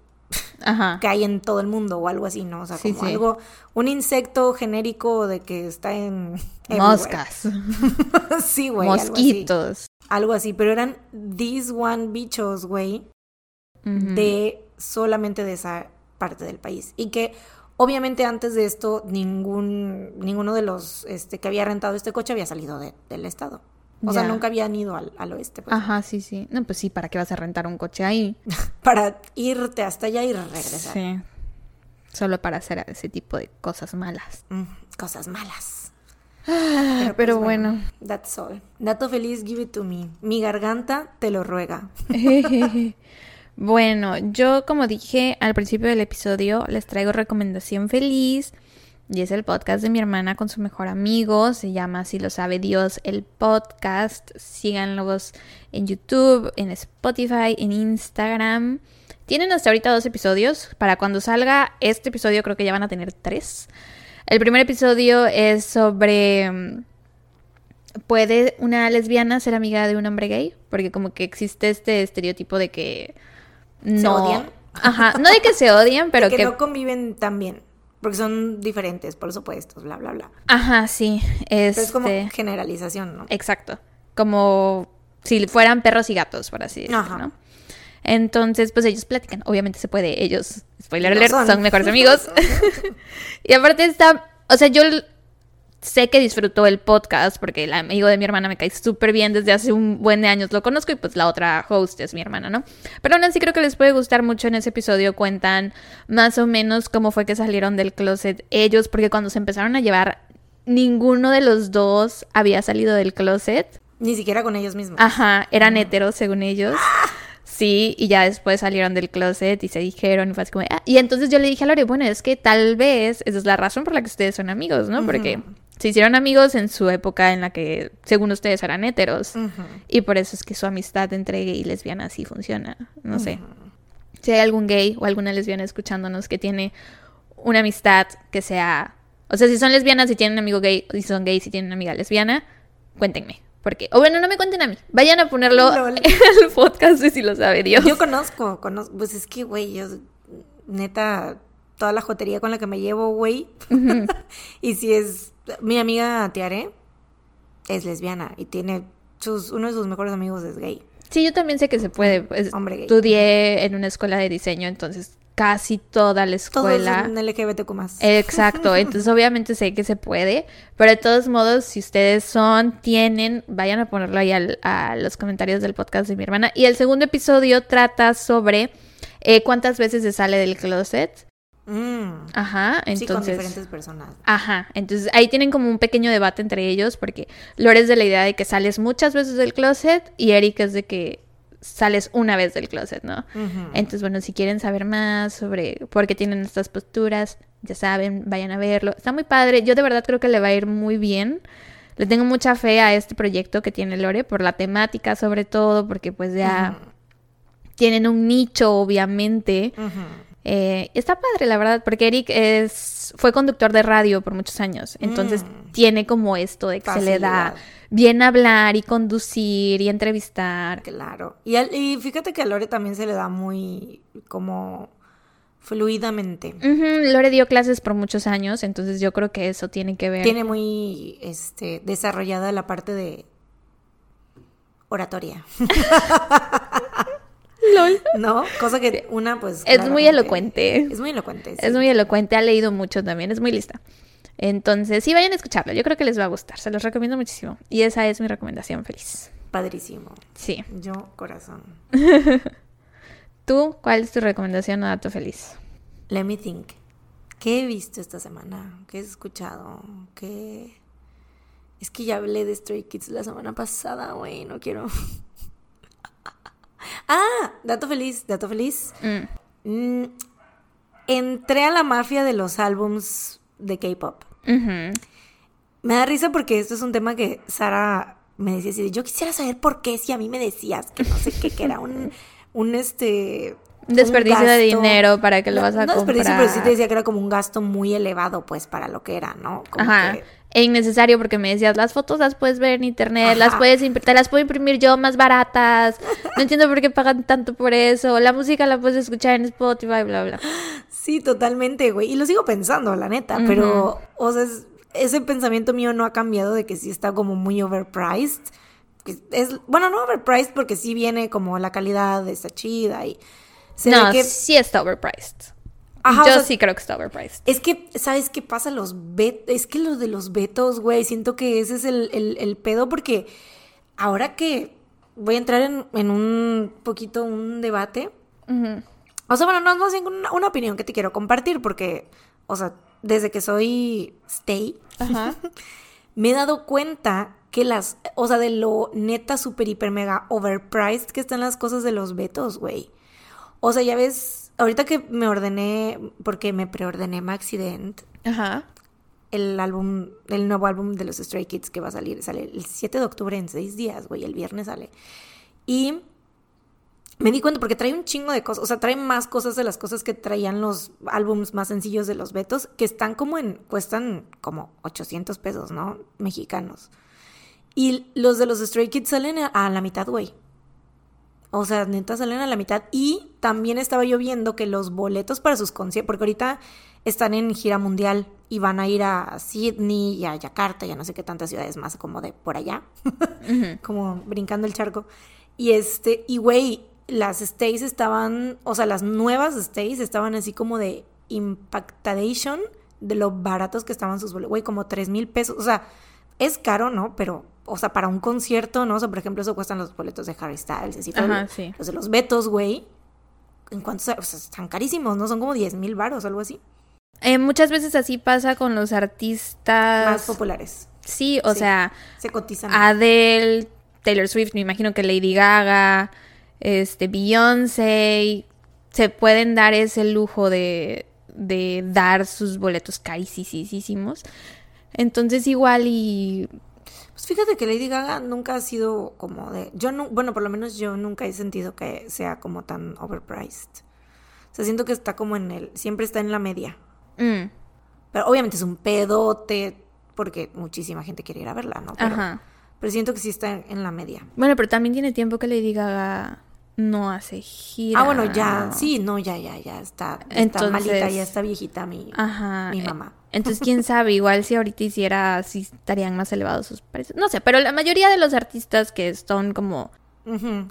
Ajá. que hay en todo el mundo o algo así, ¿no? O sea, como algo, un insecto genérico de que está en... <laughs> Moscas. <laughs> sí, güey. Mosquitos. Algo así. pero eran these one bichos, güey, de solamente de esa parte del país. Y que obviamente antes de esto ningún, ninguno de los este, que había rentado este coche había salido del estado. O sea, nunca habían ido al, al oeste. pues. Ajá, sí, sí. No, pues sí, ¿para qué vas a rentar un coche ahí? <laughs> Para irte hasta allá y regresar. Sí. Solo para hacer ese tipo de cosas malas. Mm, cosas malas. Pero, pues, bueno. That's all. Dato feliz, give it to me. Mi garganta te lo ruega. <laughs> bueno, yo como dije al principio del episodio, les traigo recomendación feliz. Y es el podcast de mi hermana con su mejor amigo. Se llama Si lo sabe Dios el podcast. Síganlos en YouTube, en Spotify, en Instagram. Tienen hasta ahorita dos episodios. Para cuando salga este episodio creo que ya van a tener tres. El primer episodio es sobre... mm, ¿Puede una lesbiana ser amiga de un hombre gay? Porque como que existe este estereotipo de que no... odian? Ajá, no de que se odian, <laughs> pero que, que... no conviven tan bien. Porque son diferentes, por supuesto, bla, bla, bla. Ajá, sí. Pero es como Este... generalización, ¿no? Exacto. Como si fueran perros y gatos, por así decirlo, Ajá. ¿no? Entonces, pues ellos platican. Obviamente se puede. Ellos, spoiler alert, son. son. mejores <laughs> amigos. <laughs> y aparte está... O sea, yo sé que disfrutó el podcast porque el amigo de mi hermana me cae súper bien desde hace un buen de años. Lo conozco y pues la otra host es mi hermana, ¿no? Pero aún así creo que les puede gustar mucho en ese episodio. Cuentan más o menos cómo fue que salieron del closet ellos porque cuando se empezaron a llevar... Ninguno de los dos había salido del closet. Ni siquiera con ellos mismos. Ajá, eran heteros según ellos. Sí, y ya después salieron del closet y se dijeron y fue así como, ah, y entonces yo le dije a Lore, bueno, es que tal vez esa es la razón por la que ustedes son amigos, ¿no? Porque se hicieron amigos en su época en la que, según ustedes, eran heteros. Y por eso es que su amistad entre gay y lesbiana así funciona. No sé. Si hay algún gay o alguna lesbiana escuchándonos que tiene una amistad que sea... O sea, si son lesbianas y tienen un amigo gay, si son gays y tienen una amiga lesbiana, cuéntenme. Porque, o bueno, no me cuenten a mí. Vayan a ponerlo Lol. <laughs> en el podcast si lo sabe Dios. Yo conozco, conozco, pues es que, güey, yo, neta, toda la jotería con la que me llevo, güey. <laughs> y si es, mi amiga Tiare es lesbiana y tiene sus, uno de sus mejores amigos es gay. Sí, yo también sé que se puede. pues, Hombre gay. estudié en una escuela de diseño, entonces casi toda la Todos escuela... en LGBTQ más. Exacto, <laughs> entonces obviamente sé que se puede, pero de todos modos, si ustedes son, tienen, vayan a ponerlo ahí al- a los comentarios del podcast de mi hermana. Y el segundo episodio trata sobre eh, cuántas veces se sale del closet. Mm, Ajá, sí, con entonces... diferentes personas. Ajá, entonces ahí tienen como un pequeño debate entre ellos porque Lore es de la idea de que sales muchas veces del closet y Eric es de que sales una vez del closet, ¿no? Entonces, bueno, si quieren saber más sobre por qué tienen estas posturas, ya saben, vayan a verlo. Está muy padre. Yo de verdad creo que le va a ir muy bien. Le tengo mucha fe a este proyecto que tiene Lore por la temática sobre todo, porque pues ya tienen un nicho, obviamente. Ujú. Eh, está padre, la verdad, porque Eric es fue conductor de radio por muchos años, entonces Mm. tiene como esto de que se le da bien hablar y conducir y entrevistar. Claro. Y, fíjate que a Lore también se le da muy como fluidamente. Lore dio clases por muchos años, entonces yo creo que eso tiene que ver. Tiene muy este, desarrollada la parte de oratoria, <laughs> LOL. ¿no? Cosa que una, pues. Es muy elocuente. Es muy elocuente. sí. Es muy elocuente, ha leído mucho también, es muy lista. Entonces, sí, vayan a escucharlo, yo creo que les va a gustar, se los recomiendo muchísimo. Y esa es mi recomendación feliz. Padrísimo. Sí. Yo, corazón. <laughs> ¿Tú cuál es tu recomendación o dato feliz? Let me think. ¿Qué he visto esta semana? ¿Qué he escuchado? ¿Qué.? Es que ya hablé de Stray Kids la semana pasada, güey. No quiero. Ah, dato feliz, dato feliz. Mm. Mm, entré a la mafia de los álbums de K-pop. Me da risa porque esto es un tema que Sara me decía así yo quisiera saber por qué si a mí me decías que no sé qué, que era un, <laughs> un este... Un desperdicio de dinero para que lo vas a no desperdicio, comprar. pero sí te decía que era como un gasto muy elevado, pues, para lo que era, ¿no? Como Ajá. que- E innecesario porque me decías, las fotos las puedes ver en internet, las puedes te las puedo imprimir yo más baratas. No entiendo por qué pagan tanto por eso. La música la puedes escuchar en Spotify, bla, bla. Sí, totalmente, güey. Y lo sigo pensando, la neta, pero, o sea, es- ese pensamiento mío no ha cambiado de que sí está como muy overpriced. Es, bueno, no overpriced porque sí viene como la calidad está chida y se no, ve que... sí está overpriced. Ajá, o Yo sea, sí creo que está overpriced. Es que, ¿sabes qué pasa? Los bet es que los de los betos, güey, siento que ese es el, el, el pedo porque ahora que voy a entrar en, en un poquito un debate. Ujú. O sea, bueno, no es más bien una, una opinión que te quiero compartir porque, o sea, desde que soy stay, <laughs> me he dado cuenta que las, o sea, de lo neta, super, hiper, mega overpriced que están las cosas de los betos, güey. O sea, ya ves, ahorita que me ordené, porque me preordené Maxident, Ajá. el álbum, el nuevo álbum de los Stray Kids que va a salir, sale el 7 de octubre en seis días, güey, el viernes sale. Y me di cuenta porque trae un chingo de cosas, o sea, trae más cosas de las cosas que traían los álbums más sencillos de los Betos, que están como en, cuestan como 800 pesos, ¿no? Mexicanos. Y los de los Stray Kids salen a, a la mitad, güey. O sea, neta salen a la mitad. Y también estaba yo viendo que los boletos para sus conciertos, porque ahorita están en gira mundial y van a ir a Sydney y a Yakarta y a no sé qué tantas ciudades más como de por allá, <laughs> como brincando el charco. Y este, y güey, las stays estaban, o sea, las nuevas stays estaban así como de impactadation de lo baratos que estaban sus boletos, güey, como tres mil pesos. O sea, es caro, ¿no? Pero, o sea, para un concierto, ¿no? O sea, por ejemplo, eso cuestan los boletos de Harry Styles, así todo. Ajá, sí. Los de los Betos, güey. En cuanto, o sea, están carísimos, ¿no? Son como 10 mil baros, algo así. Eh, muchas veces así pasa con los artistas. Más populares. Sí, o Sí. sea, Se cotizan. Adele, Taylor Swift, me imagino que Lady Gaga, este, Beyoncé, se pueden dar ese lujo de, de dar sus boletos carísimos. Entonces igual y... Pues fíjate que Lady Gaga nunca ha sido como de. Yo no, bueno, por lo menos yo nunca he sentido que sea como tan overpriced. O sea, siento que está como en el. Siempre está en la media. mm, Pero obviamente es un pedote. Porque muchísima gente quiere ir a verla, ¿no? Pero, ajá. pero siento que sí está en, en la media. Bueno, pero también tiene tiempo que Lady Gaga no hace gira. Ah, bueno, ya. Sí, no, ya, ya, ya. Está, está Entonces- malita, ya está viejita mi, Ajá. mi eh, mamá. Entonces, quién sabe, igual si ahorita hiciera, si estarían más elevados sus precios. No sé, pero la mayoría de los artistas que son como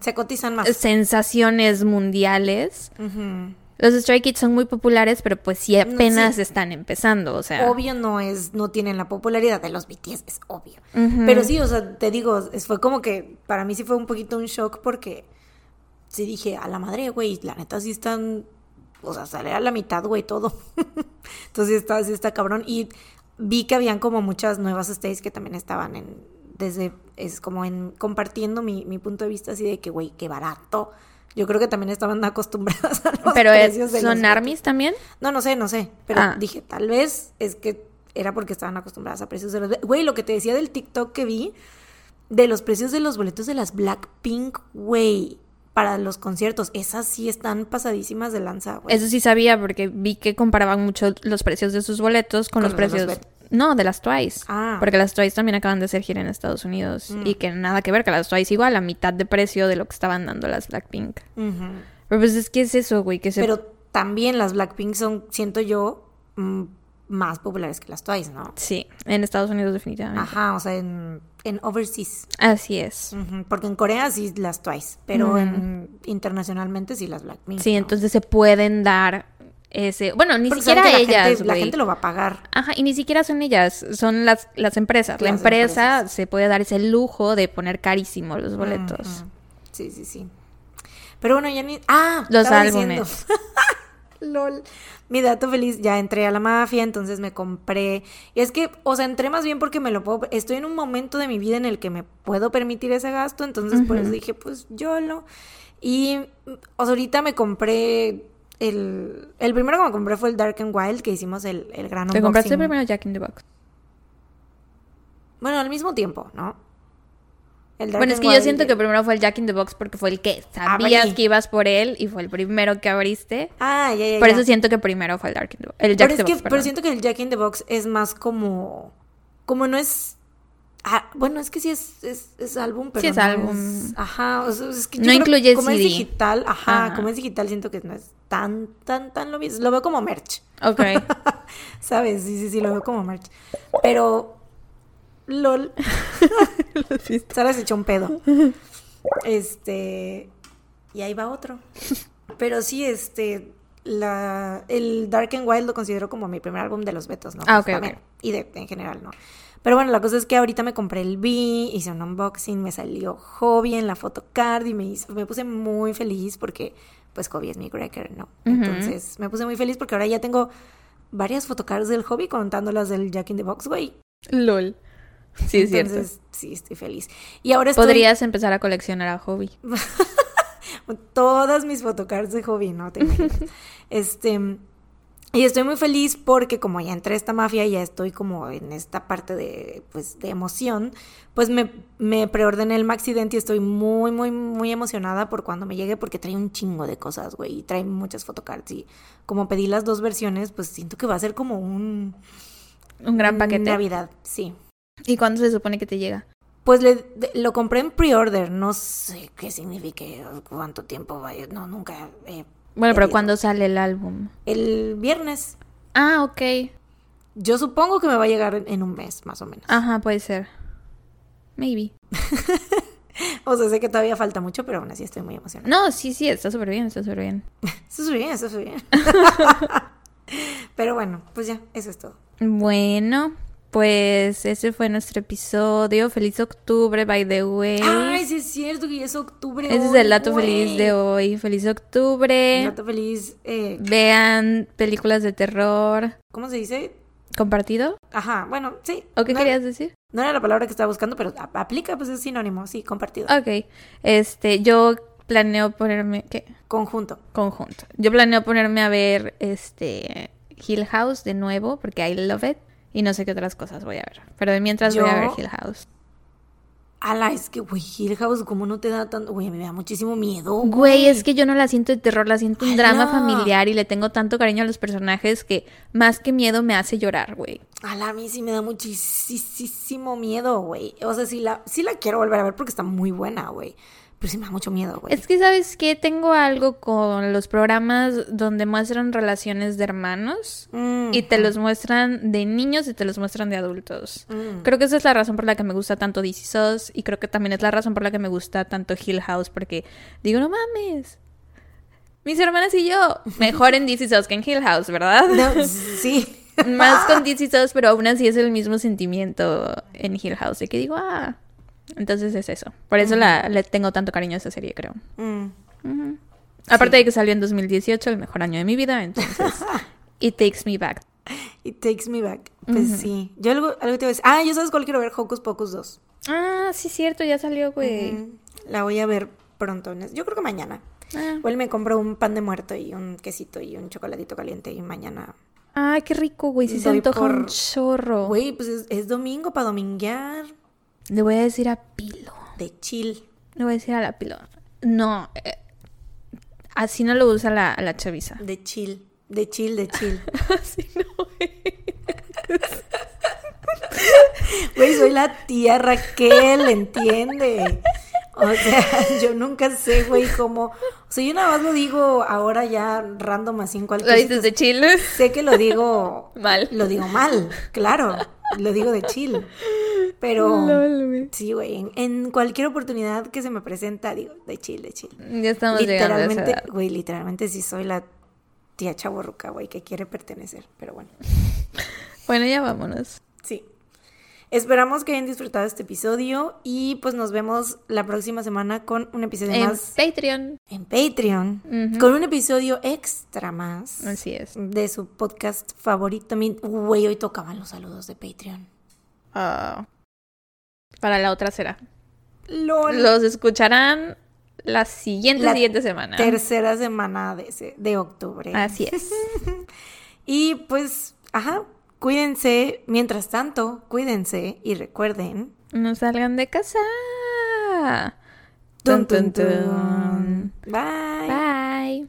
Se cotizan más. sensaciones mundiales, los Stray Kids son muy populares, pero pues sí apenas sí. están empezando, o sea. Obvio no es, no tienen la popularidad de los BTS, es obvio. Pero sí, o sea, te digo, fue como que para mí sí fue un poquito un shock porque sí dije, a la madre, güey, la neta sí están, o sea, sale a la mitad, güey, todo. <laughs> Entonces está, sí está cabrón. Y vi que habían como muchas nuevas stays que también estaban en, desde, es como en, compartiendo mi, mi punto de vista así de que, güey, qué barato. Yo creo que también estaban <laughs> acostumbradas a los pero es- precios de los son armies también. no, no sé, no sé. Pero Ah. dije, tal vez es que era porque estaban acostumbradas a precios de los... Güey, lo que te decía del TikTok que vi, de los precios de los boletos de las Blackpink, güey, para los conciertos. Esas sí están pasadísimas de lanza, güey. Eso sí sabía porque vi que comparaban mucho los precios de sus boletos con, Con los los de los precios. Bet- no, de las Twice. Ah. Porque las Twice también acaban de hacer gira en Estados Unidos. Mm. Y que nada que ver, que las Twice igual a mitad de precio de lo que estaban dando las Blackpink. Pero pues es que es eso, güey, que se... Pero también las Blackpink son, siento yo, mm, más populares que las Twice, ¿no? Sí, en Estados Unidos definitivamente. Ajá, o sea, en, en overseas. Así es. Porque en Corea sí las Twice, pero en, internacionalmente sí las Blackpink. Sí, ¿no? entonces se pueden dar ese... Bueno, ni Porque siquiera ellas, gente, la gente lo va a pagar. Ajá, y ni siquiera son ellas, son las, las empresas. la empresa empresas. se puede dar ese lujo de poner carísimo los boletos. Sí, sí, sí. Pero bueno, ya ni. ¡Ah! Los álbumes. <laughs> LOL. Mi dato feliz, ya entré a la mafia, entonces me compré. Y es que, o sea, entré más bien porque me lo puedo. Estoy en un momento de mi vida en el que me puedo permitir ese gasto, entonces por eso dije, pues yo lo. Y, o sea, ahorita me compré. El, el primero que me compré fue el Dark and Wild, que hicimos el, el gran ¿Te compraste unboxing. primero Jack in the Box? Bueno, al mismo tiempo, ¿no? Bueno, es que yo siento que primero fue el Jack in the Box porque fue el que sabías Abrí. que ibas por él y fue el primero que abriste. Ah, ya, ya, Por ya. eso siento que primero fue el Dark in the. El Jack Pero, in the que, Box, pero siento que el Jack in the Box es más como. Como no es. ah, bueno, es que sí es, es, es álbum, pero. Sí es no álbum. ajá. o sea, es que No incluye Como es digital, ajá, Ajá. Como es digital, siento que no es tan, tan, tan lo mismo. Lo veo como merch. Ok. <laughs> ¿Sabes? Sí, sí, sí, lo veo como merch. Pero. LOL. <laughs> Sara se echó un pedo. Este. Y ahí va otro. Pero sí, este. la, el Dark and Wild lo considero como mi primer álbum de los Betos, ¿no? Ah, también. Y de, en general, ¿no? Pero bueno, la cosa es que ahorita me compré el B, hice un unboxing, me salió Hobby en la photocard y me, hizo, me puse muy feliz porque, pues, Hobby es mi cracker, ¿no? Entonces, me puse muy feliz porque ahora ya tengo varias photocards del Hobby contando las del Jack in the Box, güey. LOL. Sí, es cierto. Entonces, sí, estoy feliz. Y ahora estoy... Podrías empezar a coleccionar a hobby. <laughs> todas mis photocards de hobby, ¿no? Te <laughs> este, y estoy muy feliz porque como ya entré a esta mafia y ya estoy como en esta parte de, pues, de emoción, pues me, me preordené el Maxident y estoy muy, muy, muy emocionada por cuando me llegue porque trae un chingo de cosas, güey, y trae muchas photocards y como pedí las dos versiones, pues siento que va a ser como un... Un gran paquete. Navidad, sí. ¿Y cuándo se supone que te llega? Pues le, lo compré en pre-order, no sé qué signifique, cuánto tiempo vaya, no, nunca he Bueno, pero. ¿cuándo sale el álbum? El viernes. Ah, ok. Yo supongo que me va a llegar en, un mes, más o menos. Ajá, puede ser. Maybe. <laughs> O sea, sé que todavía falta mucho, pero aún así estoy muy emocionada. No, sí, sí, está súper bien, está súper bien. <laughs> Eso es bien, eso es bien. <laughs> pero bueno, pues ya, eso es todo. Bueno, pues ese fue nuestro episodio. Feliz octubre, by the way. Ay, sí es cierto que ya es octubre. ese es el dato feliz de hoy. Feliz octubre. El dato feliz. eh, Vean películas de terror. ¿Cómo se dice? ¿Compartido? Ajá, bueno, sí. ¿O qué no, querías decir? No era la palabra que estaba buscando, pero aplica, pues es sinónimo, sí, compartido. Ok. Este, yo planeo ponerme. ¿Qué? Conjunto. Conjunto. Yo planeo ponerme a ver este Hill House de nuevo, porque I love it. Y no sé qué otras cosas voy a ver. Pero de mientras voy a ver Hill House. Ala, es que, güey, Hill House, ¿cómo no te da tanto? Güey, me da muchísimo miedo. Güey, es que yo no la siento de terror, la siento un drama familiar y le tengo tanto cariño a los personajes que más que miedo me hace llorar, güey. Ala, a mí sí me da muchísimo miedo, güey. O sea, sí la, sí la quiero volver a ver porque está muy buena, güey. Pero sí me da mucho miedo, güey. Es que, ¿sabes qué? Tengo algo con los programas donde muestran relaciones de hermanos Mm, y te los muestran de niños y te los muestran de adultos. mm. Creo que esa es la razón por la que me gusta tanto DC SOS y creo que también es la razón por la que me gusta tanto Hill House porque digo, no mames. Mis hermanas y yo, mejor en DC SOS que en Hill House, ¿verdad? No, <laughs> sí. Más con DC SOS, pero aún así es el mismo sentimiento en Hill House, de que digo, ah. Entonces es eso. Por eso la, le tengo tanto cariño a esa serie, creo. Mm. Aparte de que salió en 2018, el mejor año de mi vida, entonces <laughs> It Takes Me Back. It takes me back. Pues sí. Yo algo, algo te iba a decir. Ah, yo sabes cuál quiero ver, Hocus Pocus 2. Ah, sí, cierto, ya salió, güey. La voy a ver pronto. Yo creo que mañana. Ah. Igual me compro un pan de muerto y un quesito y un chocolatito caliente y mañana. Ay, qué rico, güey. Sí se antoja un por- chorro. Güey, pues es, es domingo para dominguear Le voy a decir a Pilo. de chill. Le voy a decir a la Pilo. No, eh, así no lo usa la, la chaviza. De chill. De chill, de chill. <laughs> Así no Güey, soy la tía Raquel, ¿entiende? O sea, <laughs> yo nunca sé, güey, cómo... O sea, yo nada más lo digo ahora ya random así en cualquier... ¿Lo dices de Chile? Sé que lo digo... Mal. Lo digo mal, claro. Lo digo de chill. Pero... Lol. Sí, güey, en, en cualquier oportunidad que se me presenta, digo, de chill, de chill. Ya estamos Literalmente, güey, literalmente sí soy la tía chaborruca, güey, que quiere pertenecer, pero bueno. <laughs> Bueno, ya vámonos. Sí. Esperamos que hayan disfrutado este episodio y pues nos vemos la próxima semana con un episodio En más Patreon. en Patreon, con un episodio extra más Así es. de su podcast favorito. Güey, hoy tocaban los saludos de Patreon. Ah. Para la otra será. LOL. Los escucharán la siguiente, La siguiente semana. Tercera semana de, ese- de octubre. Así es. <laughs> Y pues, ajá, cuídense. Mientras tanto, cuídense y recuerden. No salgan de casa. Tun, Tun, tun, tun, tun. tun. Bye. Bye.